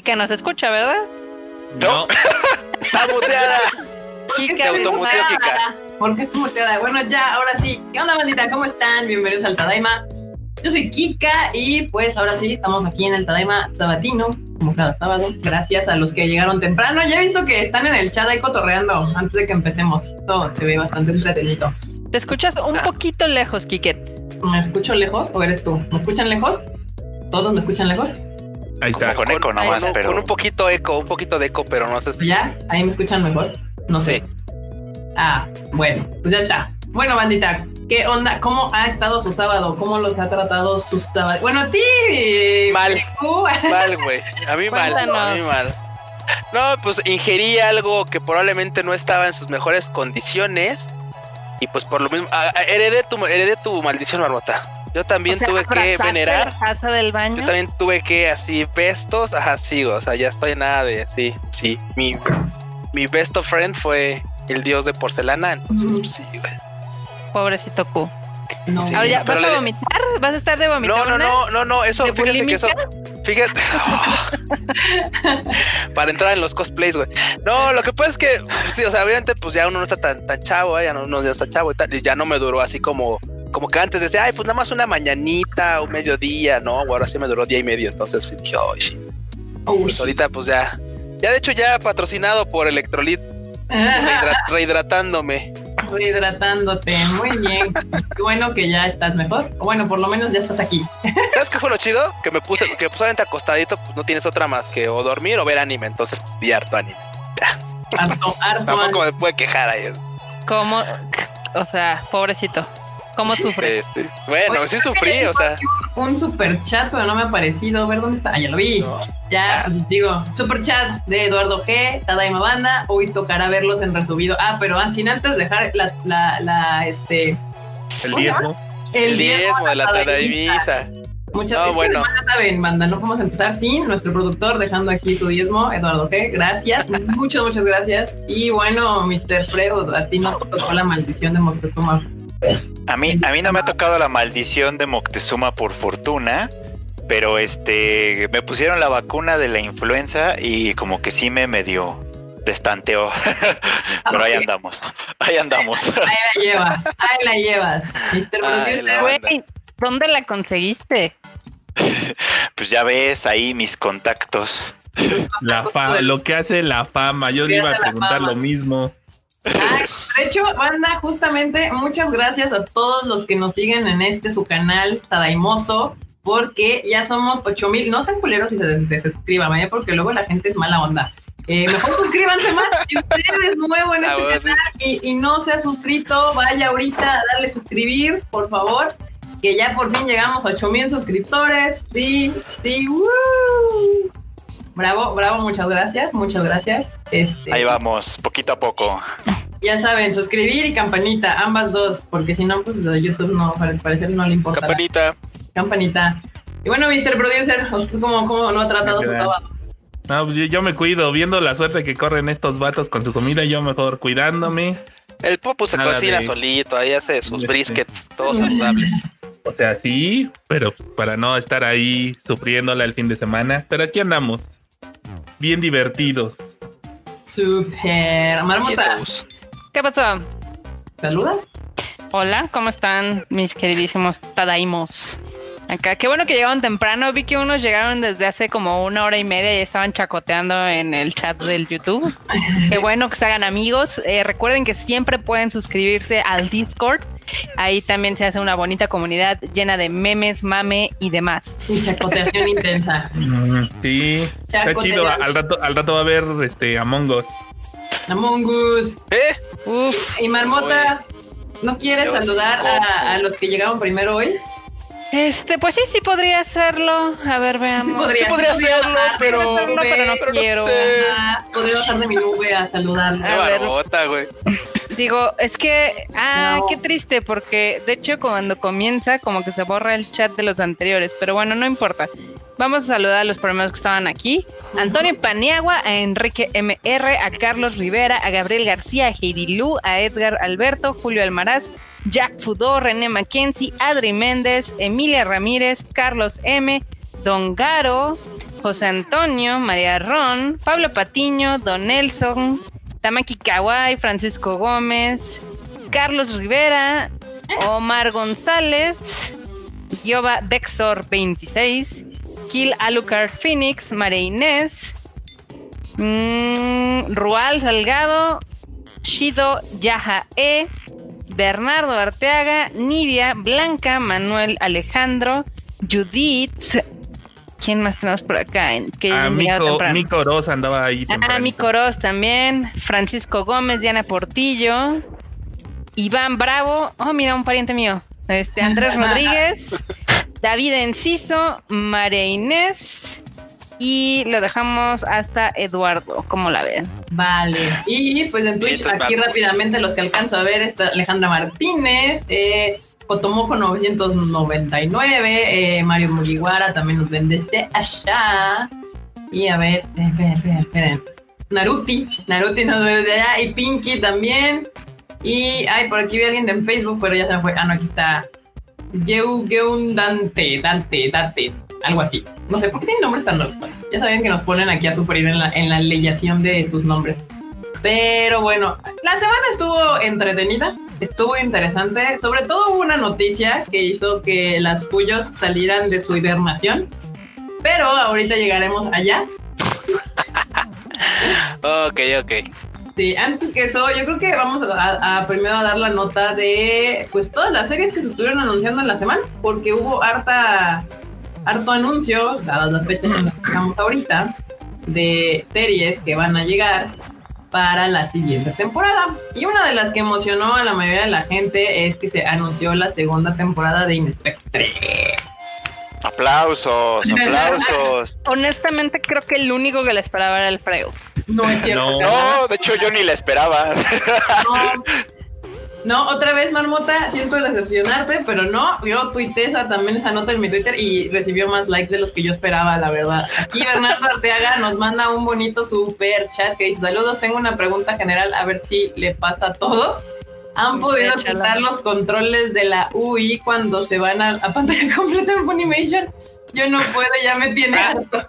Kika no se escucha, ¿verdad? No. Está muteada. Kika Se automuteó Kika. ¿Por qué estoy muteada? Bueno, ya, ahora sí. ¿Qué onda, bandita? ¿Cómo están? Bienvenidos al Tadaima. Yo soy Kika y pues ahora sí, estamos aquí en el Tadaima Sabatino, como cada sábado. Gracias a los que llegaron temprano. Ya he visto que están en el chat ahí cotorreando antes de que empecemos. Todo se ve bastante entretenido. Te escuchas un poquito lejos, Kiket. ¿Me escucho lejos o eres tú? ¿Me escuchan lejos? ¿Todos me escuchan lejos? Ahí está. Como Con eco nomás, con, pero. con un poquito eco, un poquito de eco, pero no sé si. ¿Ya? ¿Ahí me escuchan mejor? No sé. Ah, bueno, pues ya está. Bueno, bandita, ¿qué onda? ¿Cómo ha estado su sábado? ¿Cómo los ha tratado sus sábados? Bueno, a ti. Mal. Mal, güey. A mí mal. A mí mal. No, pues ingerí algo que probablemente no estaba en sus mejores condiciones. Y pues por lo mismo, ah, ah, heredé tu, heredé tu maldición, Marmota. Yo también O sea, tuve que ¿abrazaste venerar. taza del baño. Yo también tuve que así, bestos, ajá, sí, o sea, ya estoy nada de sí, sí. Mi, mi best of friend fue el dios de porcelana, entonces, pues sí, güey. Pobrecito Q. No. Sí. Ahora ya, ¿vas a le- vomitar? ¿Vas a estar de vomitar? No, no, no, no, no, eso, ¿De fíjate que eso, fíjate, para entrar en los cosplays, güey. No, lo que pasa es que, sí, o sea, obviamente, pues ya uno no está tan, tan chavo, ¿eh? ya no, no ya está chavo y tal, y ya no me duró así como, como que antes decía, ay, pues nada más una mañanita, un mediodía, ¿no? Ahora sí me duró día y medio, entonces sí dije, "Ay, shit". Oh, Pues ahorita, pues ya, ya de hecho ya patrocinado por Electrolit, rehidra- rehidratándome. Rehidratándote. Muy bien. Qué bueno que ya estás mejor. Bueno, por lo menos ya estás aquí. ¿Sabes qué fue lo chido? Que me puse, que solamente acostadito, pues no tienes otra más que o dormir o ver anime, entonces vi harto anime. Harto, harto. Tampoco me puede quejar ahí. ¿Cómo? O sea, pobrecito. ¿Cómo sufre? Bueno, Oye, sí sufrí, o sea. Un super chat, pero no me ha aparecido. A ver dónde está. Ah, ya lo vi. Ya, pues, digo, super chat de Eduardo G, Tadaima Banda. Hoy tocará verlos en resubido. Ah, pero ah, sin antes dejar la, la, la este, El diezmo. El diezmo de la. Tadaimisa. Muchas No, es que bueno. ya saben, banda, no podemos empezar sin nuestro productor dejando aquí su diezmo, Eduardo G. Gracias, muchas, muchas gracias. Y bueno, Mr. Freud, a ti no te tocó la maldición de Moctezuma. A mí, a mí no me ha tocado la maldición de Moctezuma por fortuna, pero este me pusieron la vacuna de la influenza y como que sí me medio destanteó. pero ahí andamos, ahí andamos. Ahí la llevas, ahí la llevas. Mr. Producer. Güey, ¿dónde la conseguiste? Pues ya ves ahí mis contactos. La fama, lo que hace la fama. Yo le iba a preguntar lo mismo. De hecho, banda, justamente muchas gracias a todos los que nos siguen en este su canal Tadaimoso, porque ya somos 8000. No sean culeros y se des- desuscriban, ¿eh? porque luego la gente es mala onda. Eh, mejor suscríbanse más. Si usted es nuevo en este canal y, y no se ha suscrito, vaya ahorita a darle suscribir, por favor. Que ya por fin llegamos a 8000 suscriptores. Sí, sí. ¡woo! Bravo, bravo, muchas gracias, muchas gracias. Este, Ahí vamos, poquito a poco. ya saben, suscribir y campanita, ambas dos, porque si no, pues de YouTube no, al parecer no le importa. Campanita. Campanita. Y bueno, Mr. Producer, ¿usted cómo, cómo lo ha tratado su sábado? No, pues yo, yo me cuido. Viendo la suerte que corren estos vatos con su comida, yo mejor cuidándome. El Popo se Nada cocina de- solito, ahí hace sus Este. briskets, todos saludables. O sea, sí, pero para no estar ahí sufriéndola el fin de semana. Pero aquí andamos. Bien divertidos. Super. Marmota. ¿Qué pasó? ¿saluda? Hola, ¿cómo están mis queridísimos Tadaimos? Acá, qué bueno que llegaron temprano. Vi que unos llegaron desde hace como una hora y media y estaban chacoteando en el chat del YouTube. Qué bueno que se hagan amigos. Eh, recuerden que siempre pueden suscribirse al Discord. Ahí también se hace una bonita comunidad llena de memes, mame y demás. Y chacoteación intensa. Mm, Sí, está chido. Al rato, al rato va a haber este Among Us. Among Us. ¿Eh? Uf, Y Marmota, ¿no quieres saludar a los que llegaron primero hoy? Este, pues sí, sí podría hacerlo. A ver, veamos. podría. Sí podría hacerlo, bajar de pero... mi hacerlo, pero no quiero. sé. Podría bajar de mi nube a saludar. Qué barbota, güey. Digo, es que, ah, No. qué triste, porque de hecho cuando comienza como que se borra el chat de los anteriores, pero bueno, no importa. Vamos a saludar a los primeros que estaban aquí. Antonio Paniagua, a Enrique MR, a Carlos Rivera, a Gabriel García, a Heidi Lu, a Edgar Alberto, Julio Almaraz, Jack Fudó, René Mackenzie, Adri Méndez, Emilia Ramírez, Carlos M, Don Garo, José Antonio, María Ron, Pablo Patiño, Don Nelson, Tamaki Kawai, Francisco Gómez, Carlos Rivera, Omar González, Giova Dexor 26, Kill Alucard Phoenix, María Inés, mm, Rual Salgado, Shido Yaha E, Bernardo Arteaga, Nidia, Blanca, Manuel Alejandro, Judith. ¿Quién más tenemos por acá? Que Ah, Mico? Mico andaba ahí. Ah, tempranito. mi Coros también. Francisco Gómez, Diana Portillo. Iván Bravo. Oh, mira, un pariente mío. Este, Andrés Rodríguez. David Enciso. María Inés. Y lo dejamos hasta Eduardo. ¿Cómo la ven? Vale. Y pues en Twitch, aquí rápidamente los que alcanzo a ver está Alejandra Martínez, eh, Cotomoco 999, eh, Mario Mugiwara también nos ven desde allá. Y a ver, eh, esperen, esperen, esperen. Naruti, Naruti nos ve desde allá y Pinky también. Y ay, por aquí vi a alguien de en Facebook, pero ya se me fue. Ah, no, aquí está. Yeu Geun Dante, Dante, Dante, algo así. No sé, ¿por qué tienen nombres tan nuevos? Ya saben que nos ponen aquí a sufrir en la, en la leyación de sus nombres. Pero bueno, la semana estuvo entretenida, estuvo interesante. Sobre todo hubo una noticia que hizo que las Puyos salieran de su hibernación. Pero ahorita llegaremos allá. Ok, ok. Sí, antes que eso, yo creo que vamos a, primero a dar la nota de pues todas las series que se estuvieron anunciando en la semana, porque hubo harta, harto anuncio, dadas las fechas en las que estamos ahorita, de series que van a llegar para la siguiente temporada. Y una de las que emocionó a la mayoría de la gente es que se anunció la segunda temporada de Inspectre. Aplausos, aplausos. Honestamente, creo que el único que le esperaba era el Freo. No es cierto. No. de hecho yo ni la esperaba. No. No, otra vez, Marmota, siento decepcionarte, pero no, yo tuiteé esa, también esa nota en mi Twitter y recibió más likes de los que yo esperaba, la verdad. Aquí Bernardo Arteaga nos manda un bonito super chat que dice, saludos, tengo una pregunta general, a ver si le pasa a todos. ¿Han Sí, podido quitar los controles de la UI cuando se van a, a pantalla completa en Funimation? Yo no puedo, ya me tiene Ah. harto.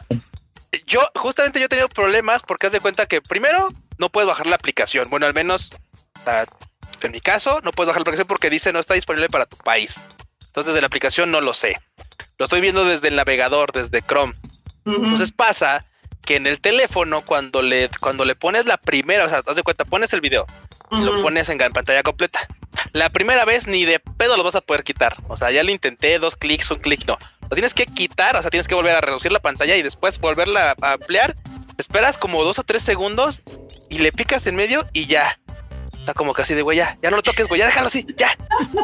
Yo, justamente yo he tenido problemas porque haz de cuenta que primero no puedes bajar la aplicación. Bueno, al menos ah, en mi caso, no puedes bajar la aplicación porque dice no está disponible para tu país. Entonces, desde la aplicación no lo sé. Lo estoy viendo desde el navegador, desde Chrome. Entonces pasa que en el teléfono, cuando le, cuando le pones la primera, o sea, haz de cuenta, pones el video, lo Ujú. pones en pantalla completa. La primera vez ni de pedo lo vas a poder quitar. O sea, ya lo intenté, dos clics, un clic, no. Lo tienes que quitar, o sea, tienes que volver a reducir la pantalla y después volverla a ampliar. Esperas como dos o tres segundos y le picas en medio y ya. Está como casi de güey, ya, ya no lo toques, güey, ya déjalo así, ya,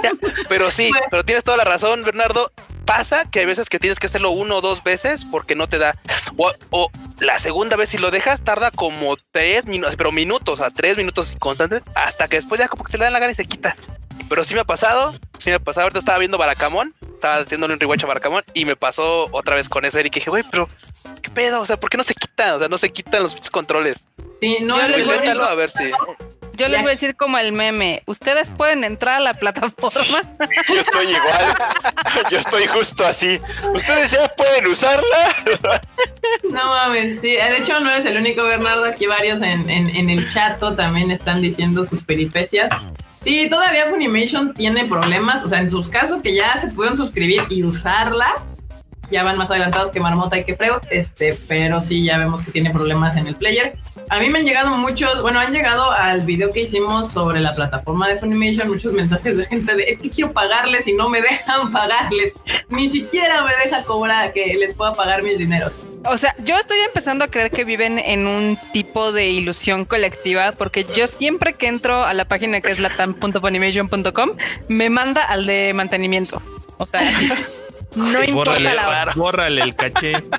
ya. Pero sí, pero tienes toda la razón, Bernardo. Pasa que hay veces que tienes que hacerlo uno o dos veces porque no te da. O, o la segunda vez si lo dejas tarda como tres minutos, pero minutos, a tres minutos constantes, hasta que después ya como que se le da la gana y se quita. Pero sí me ha pasado, sí me ha pasado. Ahorita estaba viendo Baracamón, estaba haciéndole un rewatch a Baracamón y me pasó otra vez con ese y dije, güey, pero ¿qué pedo? O sea, ¿por qué no se quitan? O sea, no se quitan los controles. Sí, no, Yo el les voy a ver si. Yo les voy a decir como el meme. Ustedes pueden entrar a la plataforma. Yo estoy igual. Yo estoy justo así. ¿Ustedes ya pueden usarla? No mames, sí, de hecho no eres el único Bernardo, aquí varios en, en, en el chato también están diciendo sus peripecias. Sí, todavía Funimation tiene problemas, o sea, en sus casos que ya se pudieron suscribir y usarla, ya van más adelantados que Marmota y que Freud, este, pero sí, ya vemos que tiene problemas en el player. A mí me han llegado muchos, bueno, han llegado al video que hicimos sobre la plataforma de Funimation muchos mensajes de gente de, es que quiero pagarles y no me dejan pagarles, ni siquiera me deja cobrar que les pueda pagar mis dineros. O sea, yo estoy empezando a creer que viven en un tipo de ilusión colectiva, porque yo siempre que entro a la página que es latam.funimation.com, me manda al de mantenimiento. O sea, no importa Bórrale, la hora. bórrale el caché. Ah,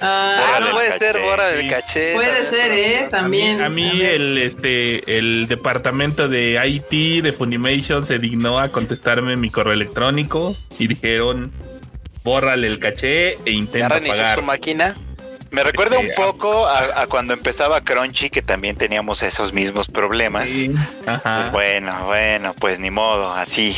Ah, Bórrale no puede ser, borra el caché. Puede ser, ¿eh? A mí, También. a mí el este el departamento de IT de Funimation se dignó a contestarme mi correo electrónico y dijeron bórrale el caché e Ya intenta reinició pagar. su máquina. Me recuerda un Este, poco a, a cuando empezaba Crunchy, que también teníamos esos mismos problemas. Sí, Pues bueno, bueno, pues ni modo, así.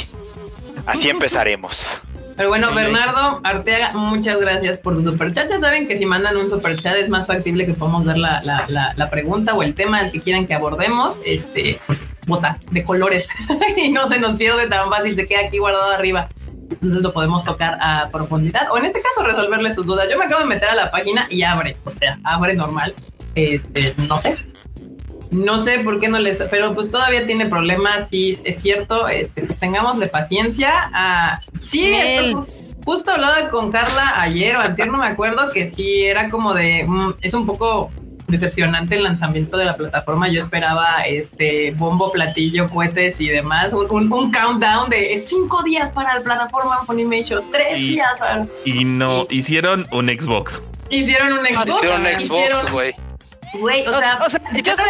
Así empezaremos. Pero bueno, Bernardo Arteaga, muchas gracias por tu superchat. Ya saben que si mandan un superchat es más factible que podamos ver la, la, la, la pregunta o el tema al que quieran que abordemos. Este, bota de colores y no se nos pierde tan fácil, se queda aquí guardado arriba. Entonces lo podemos tocar a profundidad o en este caso resolverle sus dudas. Yo me acabo de meter a la página y abre, o sea, abre normal. Este, no sé, no sé por qué no les, pero pues todavía tiene problemas, sí, es cierto, este, pues tengámosle paciencia. Ah, sí, esto- justo hablaba con Carla ayer o antier, no me acuerdo, que sí era como de, mm, es un poco decepcionante el lanzamiento de la plataforma. Yo esperaba este bombo, platillo, cohetes y demás, un, un- un countdown de cinco días para la plataforma Funimation, tres Y- días para... Y no, hicieron un Xbox. Hicieron un Xbox. Hicieron un hicieron- Xbox, güey. Güey, o sea, o sea, yo sé,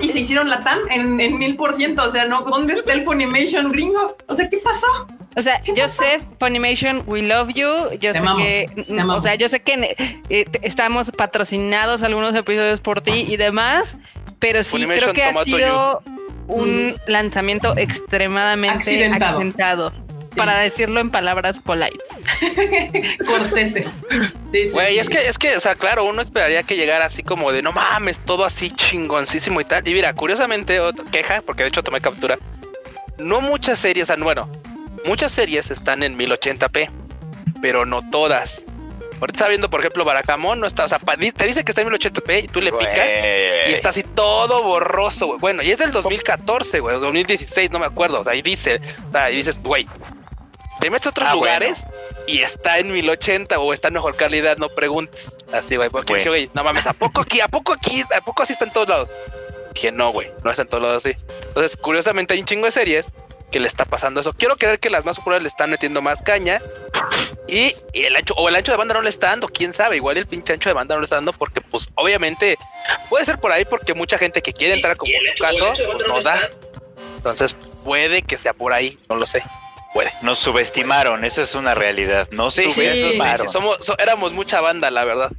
y se hicieron la TAM en, en mil por ciento. O sea, no, ¿dónde está el Funimation gringo? O sea, ¿qué pasó? O sea, yo sé, Funimation, we love you. Yo Te sé amamos, que, o sea, yo sé que eh, estamos patrocinados algunos episodios por ti y demás, pero sí Funimation creo que ha sido un lanzamiento extremadamente Accidentado. accidentado. Para decirlo en palabras polite. Corteses. Sí, sí, Güey, sí. es que, es que, o sea, claro, uno esperaría que llegara así como de no mames, todo así chingoncísimo y tal. Y mira, curiosamente, otra queja, porque de hecho tomé captura. No muchas series, bueno, muchas series están en 1080p, pero no todas. Ahorita estaba viendo, por ejemplo, Baracamón, no está, o sea, te dice que está en 1080p y tú le picas y está así todo borroso, güey. Bueno, y es del 2014, güey, 2016, no me acuerdo. O sea, ahí dice, o sea, y dices, güey, te metes a otros Ah, lugares y está en 1080 o está en mejor calidad, no preguntes. Así, güey, porque dije, güey, no mames, ¿a poco aquí, a poco aquí, a poco así está en todos lados? Dije, no, güey, no está en todos lados así. Entonces, curiosamente, hay un chingo de series que le está pasando eso. Quiero creer que las más populares le están metiendo más caña. Y, y el ancho, o el ancho de banda no le está dando, quién sabe, igual el pinche ancho de banda no le está dando porque pues obviamente puede ser por ahí porque mucha gente que quiere entrar como en tu caso, pues no da. Entonces puede que sea por ahí, no lo sé. Puede. Nos subestimaron, eso es una realidad. Nos Sí, subestimaron. sí, somos, so- éramos mucha banda, la verdad.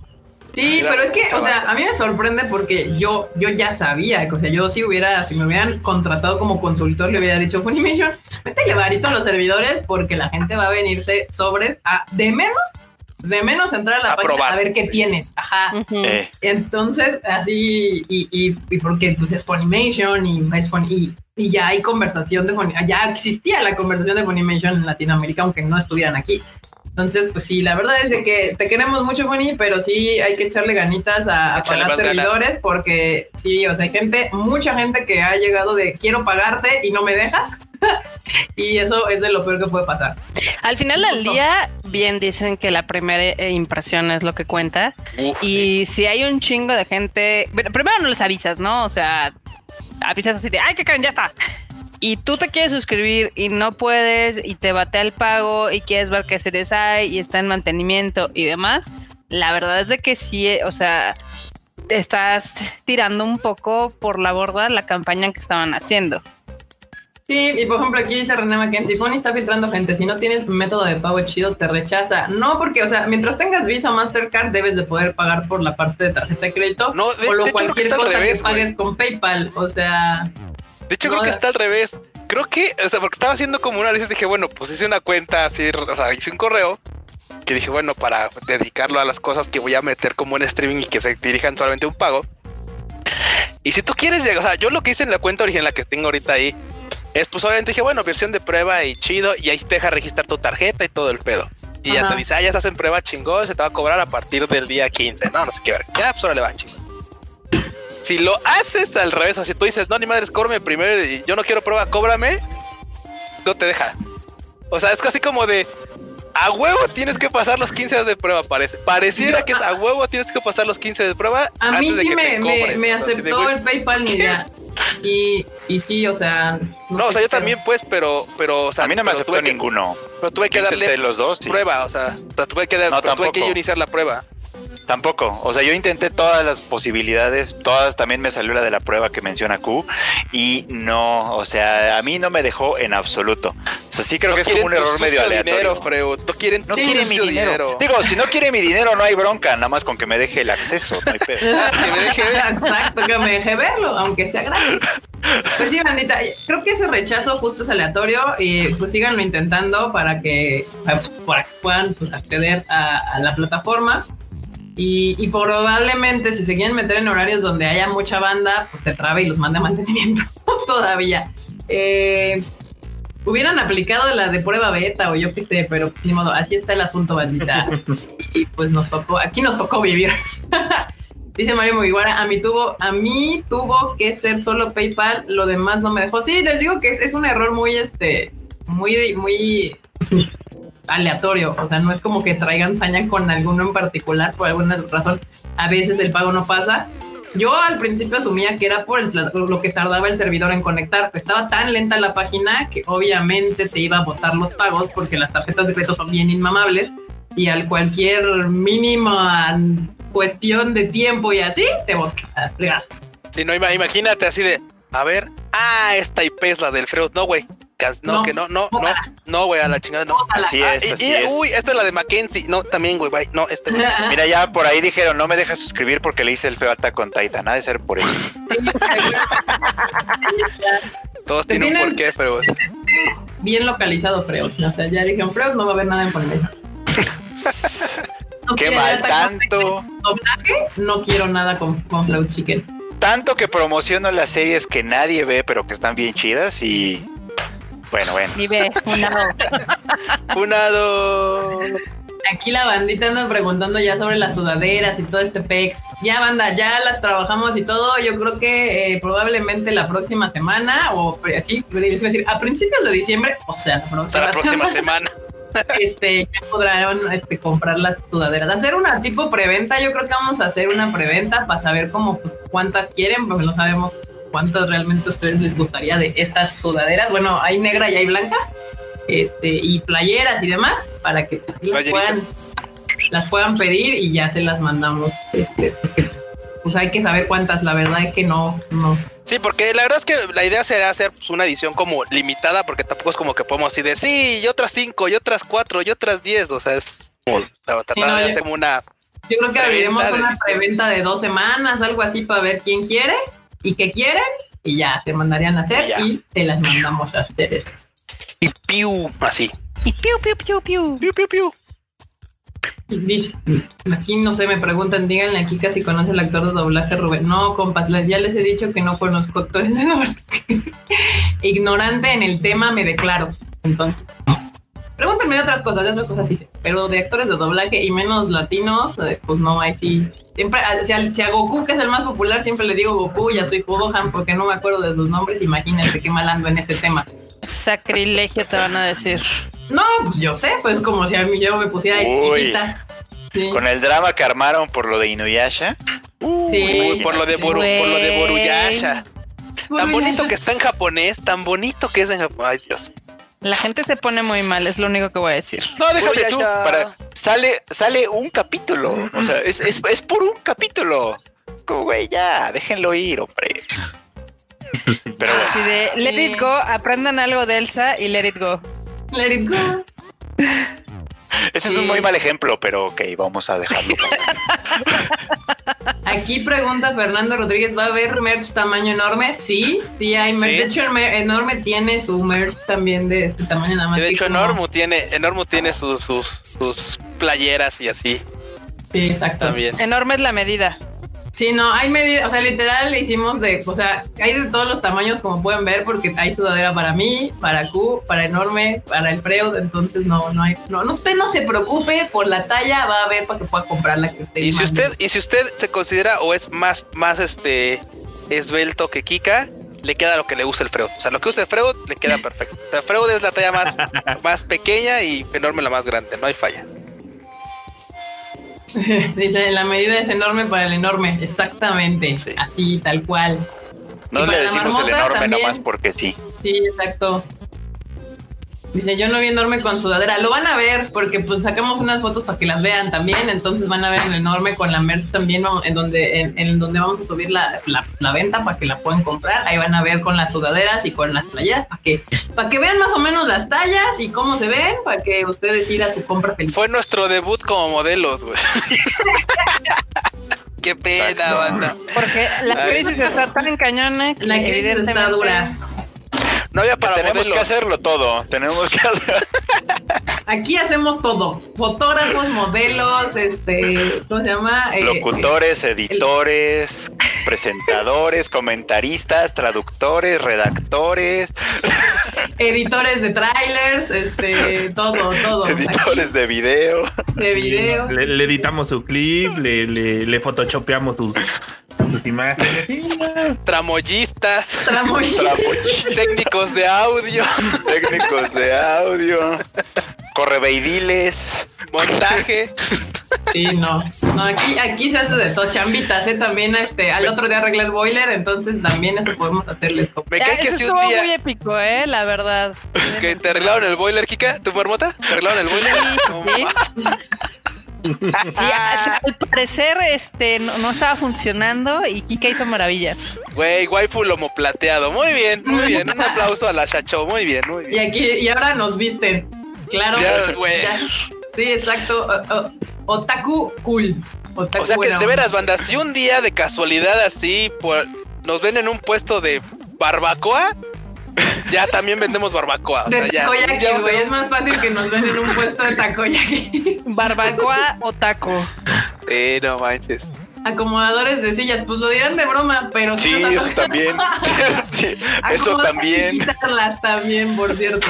Sí, pero es que, o sea, a mí me sorprende porque yo, yo ya sabía, o sea, yo si hubiera, si me hubieran contratado como consultor, le hubiera dicho Funimation, métele varito a los servidores porque la gente va a venirse sobres a de menos, de menos entrar a la A página probar, a ver qué sí. tienes. Ajá. Eh, Entonces, así, y, y, y porque pues es Funimation y, es Fun- y, y ya hay conversación de Funimation, ya existía la conversación de Funimation en Latinoamérica, aunque no estuvieran aquí. Entonces, pues sí, la verdad es de que te queremos mucho, Funi, pero sí hay que echarle ganitas a, a pagar más ganas. servidores porque sí, o sea, hay gente, mucha gente que ha llegado de quiero pagarte y no me dejas. y eso es de lo peor que puede pasar. Al final del día, bien dicen que la primera eh, impresión es lo que cuenta. Uf, sí. Y si hay un chingo de gente, primero no les avisas, ¿no? O sea, avisas así de, ay, que creen, ya está. Y tú te quieres suscribir y no puedes y te batea el pago y quieres ver qué series hay y está en mantenimiento y demás. La verdad es de que sí, eh, o sea, te estás tirando un poco por la borda la campaña que estaban haciendo. Sí, y por ejemplo aquí dice René Mackenzie, Fony está filtrando gente, si no tienes método de pago chido te rechaza. No, porque, o sea, mientras tengas Visa o Mastercard debes de poder pagar por la parte de tarjeta de crédito No, de- o lo de hecho, cualquier al cosa revés, que pagues con PayPal, o sea... De hecho, No, creo que de- está al revés. Creo que, o sea, porque estaba haciendo como una lista dije, bueno, pues hice una cuenta así, o sea, hice un correo que dije, bueno, para dedicarlo a las cosas que voy a meter como en streaming y que se dirijan solamente a un pago. Y si tú quieres llegar, o sea, yo lo que hice en la cuenta original la que tengo ahorita ahí es, pues obviamente dije, bueno, versión de prueba y chido, y ahí te deja registrar tu tarjeta y todo el pedo. Y ya te dice, ah, ya estás en prueba chingón, se te va a cobrar a partir del día 15. No, no sé qué ver. Ya, pues ahora le va chingón. Si lo haces al revés, así tú dices, no, ni madres, cóbrame primero y yo no quiero prueba, cóbrame, no te deja. O sea, es casi como de a huevo tienes que pasar los 15 días de prueba, parece. Pareciera que es a huevo tienes que pasar los 15 de prueba. A mí antes de sí que me, te me, me O sea, aceptó el PayPal ni ya. Y, y sí, o sea... No, o sea, yo también pues, pero, pero, o sea, a mí no me aceptó que- ninguno. pero tuve que darle los dos. sí. prueba, o sea, o sea, tuve que, dar, No, pero tuve que yo iniciar la prueba. Tampoco. O sea, yo intenté todas las posibilidades, todas también me salió la de la prueba que menciona Q y no, o sea, a mí no me dejó en absoluto. O sea, sí creo no que es como un error medio aleatorio. dinero, Freud. No quieren no tu quiere mi dinero. Digo, si no quiere mi dinero no hay bronca, nada más con que me deje el acceso, no hay pedo. que me deje ver. Exacto, que me deje verlo, aunque sea gratis. Pues sí, bandita, creo que ese rechazo justo es aleatorio y pues síganlo intentando para que para que puedan pues, acceder a, a la plataforma. Y, y probablemente si se quieren meter en horarios donde haya mucha banda, pues se trabe y los manda a mantenimiento todavía. Eh, hubieran aplicado la de prueba beta o yo qué sé, pero ni modo, así está el asunto, bandita. y pues nos tocó, aquí nos tocó vivir. Dice Mario Mugiwara, a mí tuvo, a mí tuvo que ser solo PayPal, lo demás no me dejó. Sí, les digo que es, es un error muy, este, muy, muy pues, aleatorio. O sea, no es como que traigan saña con alguno en particular por alguna razón. A veces el pago no pasa. Yo al principio asumía que era por el- lo que tardaba el servidor en conectar. Estaba tan lenta la página que obviamente te iba a botar los pagos porque las tarjetas de crédito son bien inmamables y al cualquier mínima cuestión de tiempo y así te bota. a fregar. Si no, ima- imagínate así de, a ver, ah, esta IP es la del Freud. No, güey. No, No, que no, no, no, no, güey, a la chingada, no. Así Ah, es, y- así y- es. Uy, esta es la de Mackenzie. No, también, güey, bye. No, este güey. Mira, ya por ahí dijeron, no me dejas suscribir porque le hice el feo con Titan. Ha de ser por eso. Todos tienen un porqué, pero Bien localizado, Freud. O sea, ya dijeron, Freud no va a haber nada en. No Qué mal, tanto, doblaje, no quiero nada con, con Flow Chicken. tanto que promociono las series que nadie ve, pero que están bien chidas y. Bueno, bueno. Ve, una Funado. Aquí la bandita anda preguntando ya sobre las sudaderas y todo este pex. Ya, banda, ya las trabajamos y todo. Yo creo que eh, probablemente la próxima semana o pre- así, es decir, a principios de diciembre, o sea, la próxima, la próxima semana, semana. este, ya podrán este, comprar las sudaderas. Hacer una tipo preventa, yo creo que vamos a hacer una preventa para saber cómo, pues, cuántas quieren, porque no sabemos cuántas realmente a ustedes les gustaría de estas sudaderas. Bueno, hay negra y hay blanca, este, y playeras y demás, para que pues, las, puedan, las puedan pedir y ya se las mandamos. Este, pues hay que saber cuántas, la verdad es que no, no. Sí, porque la verdad es que la idea será hacer pues, una edición como limitada, porque tampoco es como que podemos así de sí, y otras cinco, y otras cuatro, y otras diez. O sea, es como o sea, tratar no, de yo- hacer una. Yo creo que abriremos una preventa de dos semanas, algo así, para ver quién quiere y qué quieren, y ya se mandarían a hacer Y te las mandamos a ustedes. Y piu, así. Y piu, piu, piu, piu. Piu, piu, piu. Dice- aquí no sé, me preguntan, díganle aquí si conoce el actor de doblaje Rubén. No, compas, les- ya les he dicho que no conozco actores de doblaje. Ignorante en el tema me declaro. Entonces, no. Pregúntenme de otras cosas, de otras cosas sí sé, pero de actores de doblaje y menos latinos, eh, pues no, ahí sí. Siempre, a- si a, si a Goku, que es el más popular, siempre le digo Goku y a soy Gohan porque no me acuerdo de sus nombres. Imagínense qué mal ando en ese tema. Sacrilegio te van a decir. No, pues yo sé, pues como si a mí yo me pusiera Uy. exquisita. Sí. Con el drama que armaron por lo de Inuyasha. Sí. Uy, por lo de Boru, por lo de Boruyasha. Tan bonito que está en japonés, tan bonito que es en japonés. Ay, Dios. La gente se pone muy mal, es lo único que voy a decir. No, déjate tú. Para, sale, sale un capítulo. O sea, es, es, es por un capítulo. Como, güey, ya, déjenlo ir, hombre. Pero bueno. Así de let it go, aprendan algo de Elsa y let it go. Let it go. Ese es un muy mal ejemplo, pero ok, vamos a dejarlo. pasar. Aquí pregunta Fernando Rodríguez, ¿va a haber merch tamaño enorme? Sí, sí hay merch. Sí. De hecho, enorme tiene su merch también de este tamaño nada más. Sí, de hecho, como- tiene, Enormu tiene sus, sus, sus playeras y así Sí, exacto. también. Enorme es la medida. Sí, no, hay medidas, o sea, literal le hicimos de, o sea, hay de todos los tamaños como pueden ver, porque hay sudadera para mí, para Q, para enorme, para el Freud, entonces no, no hay, no, no, usted no se preocupe por la talla, va a ver para que pueda comprar la que usted Y si usted, y si usted se considera o es más, más este esbelto que Kika, le queda lo que le usa el Freud. O sea, lo que usa el Freud le queda perfecto. O sea, Freud es la talla más, más pequeña y enorme la más grande, no hay falla. Dice, la medida es enorme para el enorme, exactamente, Sí. así, tal cual. No le decimos el enorme también. nomás porque sí. Sí, exacto. Dice, yo no vi enorme con sudadera. Lo van a ver porque pues sacamos unas fotos para que las vean también. Entonces van a ver el enorme con la merch también en donde, en, en donde vamos a subir la, la- la venta para que la puedan comprar. Ahí van a ver con las sudaderas y con las playeras para que, para que vean más o menos las tallas y cómo se ven, para que ustedes ir a su compra feliz. Fue nuestro debut como modelos, güey. Qué pena, Exacto. banda. Porque la crisis está tan cañona que La crisis está dura. No había para tenemos que hacerlo todo. Tenemos que hacer. Aquí hacemos todo. Fotógrafos, modelos, este, ¿cómo se llama? Eh, Locutores, editores, presentadores, comentaristas, traductores, redactores, editores de trailers, este, todo, todo. editores de video. De video. Le, le editamos su clip, le, le, le photoshopeamos sus, sus imágenes. Tramoyistas, Tramoy- técnicos de audio, técnicos de audio, correveidiles. montaje. Sí, no. No, aquí, aquí se hace de todo. Chambitas, ¿eh? También este, al otro día arreglar boiler, entonces también eso podemos hacerles. como- Me cae que eso si estuvo un día muy épico, eh, la verdad. que te arreglaron el boiler, Kika, ¿tu marmota? ¿Te arreglaron el boiler? No, Sí. Ma. Sí, a- al parecer este no, no estaba funcionando y Kika hizo maravillas. Güey, waifu lomo plateado. Muy bien, muy bien. Un aplauso a la Chacho. Muy bien, muy Y bien. aquí, y ahora nos visten. Claro. Ya, güey. ya. Sí, exacto. O- o- otaku cool. Otaku O sea que de veras, banda, si un día de casualidad así por, nos ven en un puesto de barbacoa, ya también vendemos barbacoa. O sea, ya, takoyaki, ya- güey. Es más fácil que nos ven en un puesto de takoyaki. Barbacoa o taco. Sí, no manches. Acomodadores de sillas, pues lo dirán de broma, pero Sí, ha eso también. Sí, eso también. y quitarlas también, por cierto.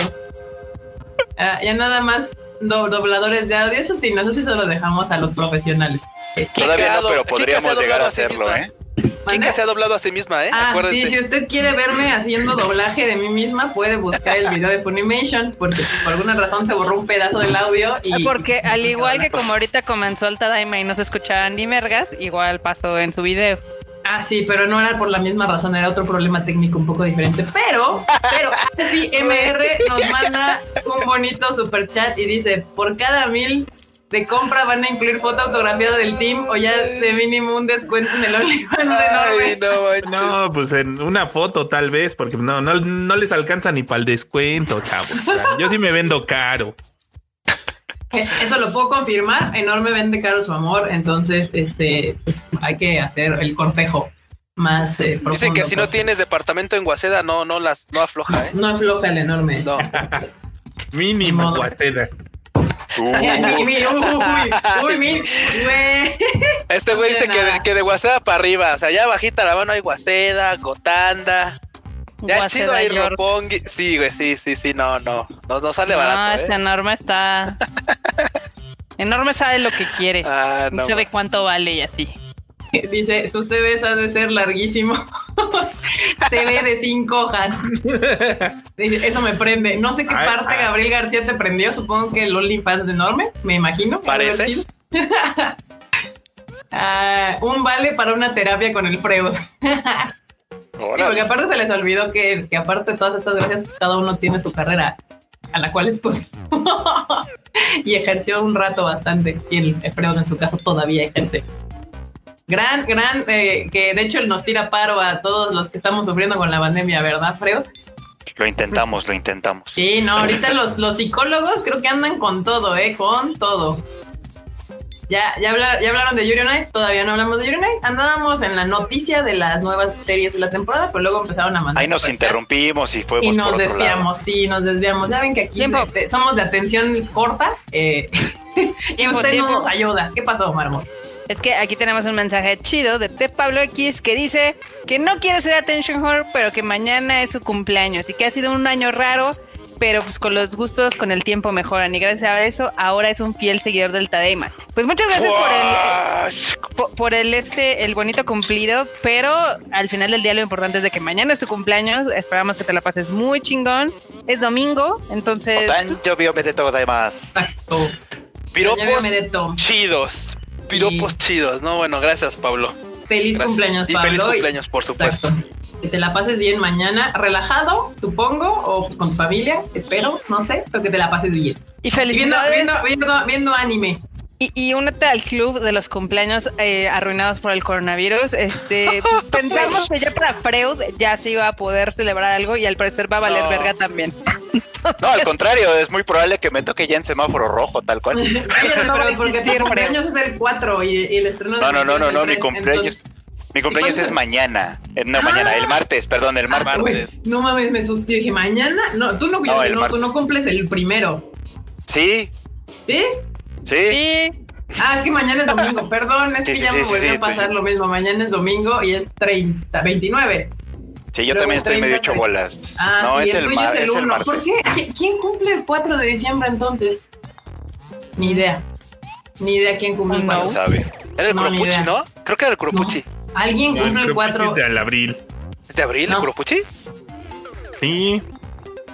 Ah, ya nada más do- dobladores de audio, eso sí, no, eso sí se lo dejamos a los profesionales. Todavía no, pero podríamos llegar a hacerlo, misma. ¿eh? Kika se ha doblado a sí misma, ¿eh? Ah, Acuérdense. sí, si usted quiere verme haciendo doblaje de mí misma, puede buscar el video de Funimation, porque por alguna razón se borró un pedazo del audio y... Porque al igual que como ahorita comenzó el Tadaima y no se escuchaban ni mergas, igual pasó en su video. Ah, sí, pero no era por la misma razón, era otro problema técnico un poco diferente. Pero, pero, MR nos manda un bonito super chat y dice, por cada mil de compra van a incluir foto autografiada del team o ya de mínimo un descuento en el OnlyFans Ay, enorme. no pues en una foto tal vez, porque no, no, no les alcanza ni para el descuento, chavos. O sea, Yo sí me vendo caro. Eso lo puedo confirmar, enorme vende caro su amor, entonces este pues, hay que hacer el cortejo más eh, profundo. Dicen que si no pues. tienes departamento en Guaceda, no, no las, no afloja, ¿eh? No afloja el enorme. No. Ni Mínimo, modo. Este güey No dice que de, que de Guaceda para arriba, o sea, ya bajita la mano hay Guaceda, Gotanda. Ya chido ahí York. Roppongi. Sí, güey, sí, sí, sí, no, no. No, no sale No, barato, ese ¿eh? enorme está. Enorme sabe lo que quiere. Ah, y no. sabe cuánto vale y así. Dice, su CVs ha de ser larguísimo. CV de cinco hojas. Eso me prende. No sé qué Ay, parte ay. Gabriel García te prendió. Supongo que el OnlyFans de enorme, me imagino. Parece. Ah, un vale para una terapia con el Freud. Sí, porque aparte se les olvidó que, que aparte de todas estas gracias, pues cada uno tiene su carrera a la cual estudió. y ejerció un rato bastante. Y el, el Freud en su caso todavía ejerce. Gran, gran, eh, que de hecho él nos tira paro a todos los que estamos sufriendo con la pandemia, ¿verdad, Freud? Lo intentamos, lo intentamos. Sí, no, ahorita los, los psicólogos creo que andan con todo, ¿eh? Con todo. Ya, ya, habla- ya hablaron de Yuri Ice, todavía no hablamos de Yuri Ice. Andábamos en la noticia de las nuevas series de la temporada, pero luego empezaron a mandar. Ahí nos interrumpimos y fuimos Y por nos otro desviamos, sí, nos desviamos. Ya ven que aquí Tiempo. de- de- somos de atención corta eh, y usted tiempo. no nos ayuda. ¿Qué pasó, Marmot? Es que aquí tenemos un mensaje chido de T. Pablo X que dice que no quiere ser Attention Horror, pero que mañana es su cumpleaños y que ha sido un año raro, pero pues con los gustos con el tiempo mejoran y gracias a eso ahora es un fiel seguidor del Tadaima. Pues muchas gracias por el por, por el este el bonito cumplido, pero al final del día lo importante es de que mañana es tu cumpleaños, esperamos que te la pases muy chingón. Es domingo, entonces Tan yo me de todo además. Piropos chidos. Piropos chidos, ¿no? Bueno, gracias, Pablo. Feliz Gracias. cumpleaños, Y Pablo. feliz cumpleaños, por supuesto. Exacto. Que te la pases bien mañana, relajado, supongo, o con tu familia, espero, no sé, pero que te la pases bien. y Y viendo, felicidades. viendo, viendo, viendo anime. Y, y únete al club de los cumpleaños eh, arruinados por el coronavirus. Este, pensamos que ya para Freud ya se iba a poder celebrar algo y al parecer va a valer No. verga también. No, al contrario, es muy probable que me toque ya en semáforo rojo, tal cual. No pero porque tu cumpleaños es el 4 y, y el estreno No, de no, no, no, no, mi 3, cumpleaños. Mi es mañana. Eh, No, Ah. mañana, el martes, perdón, el Ah, martes. no mames, me asusté. Dije, mañana. No, tú no, No, yo- no, tú no cumples el primero. Sí, ¿Sí? Sí. Sí, Ah, es que mañana es domingo. Perdón, es Sí, que sí, ya sí, me sí, volvió sí, a pasar lo mismo. Mañana es domingo y es 30, 29. Sí, yo Luego también estoy 30, medio hecho bolas. Ah, no, sí, es el el, mar- es el es el 1. martes. ¿Por qué? ¿Qui- ¿Quién cumple el 4 de diciembre entonces? Ni idea. Ni idea quién cumple el No. 4. ¿Quién sabe? Era el No, idea. ¿no? Creo que era el Kuropuchi. ¿Alguien No, cumple el que 4? es del abril. ¿Es de abril No. el Kuropuchi? Sí.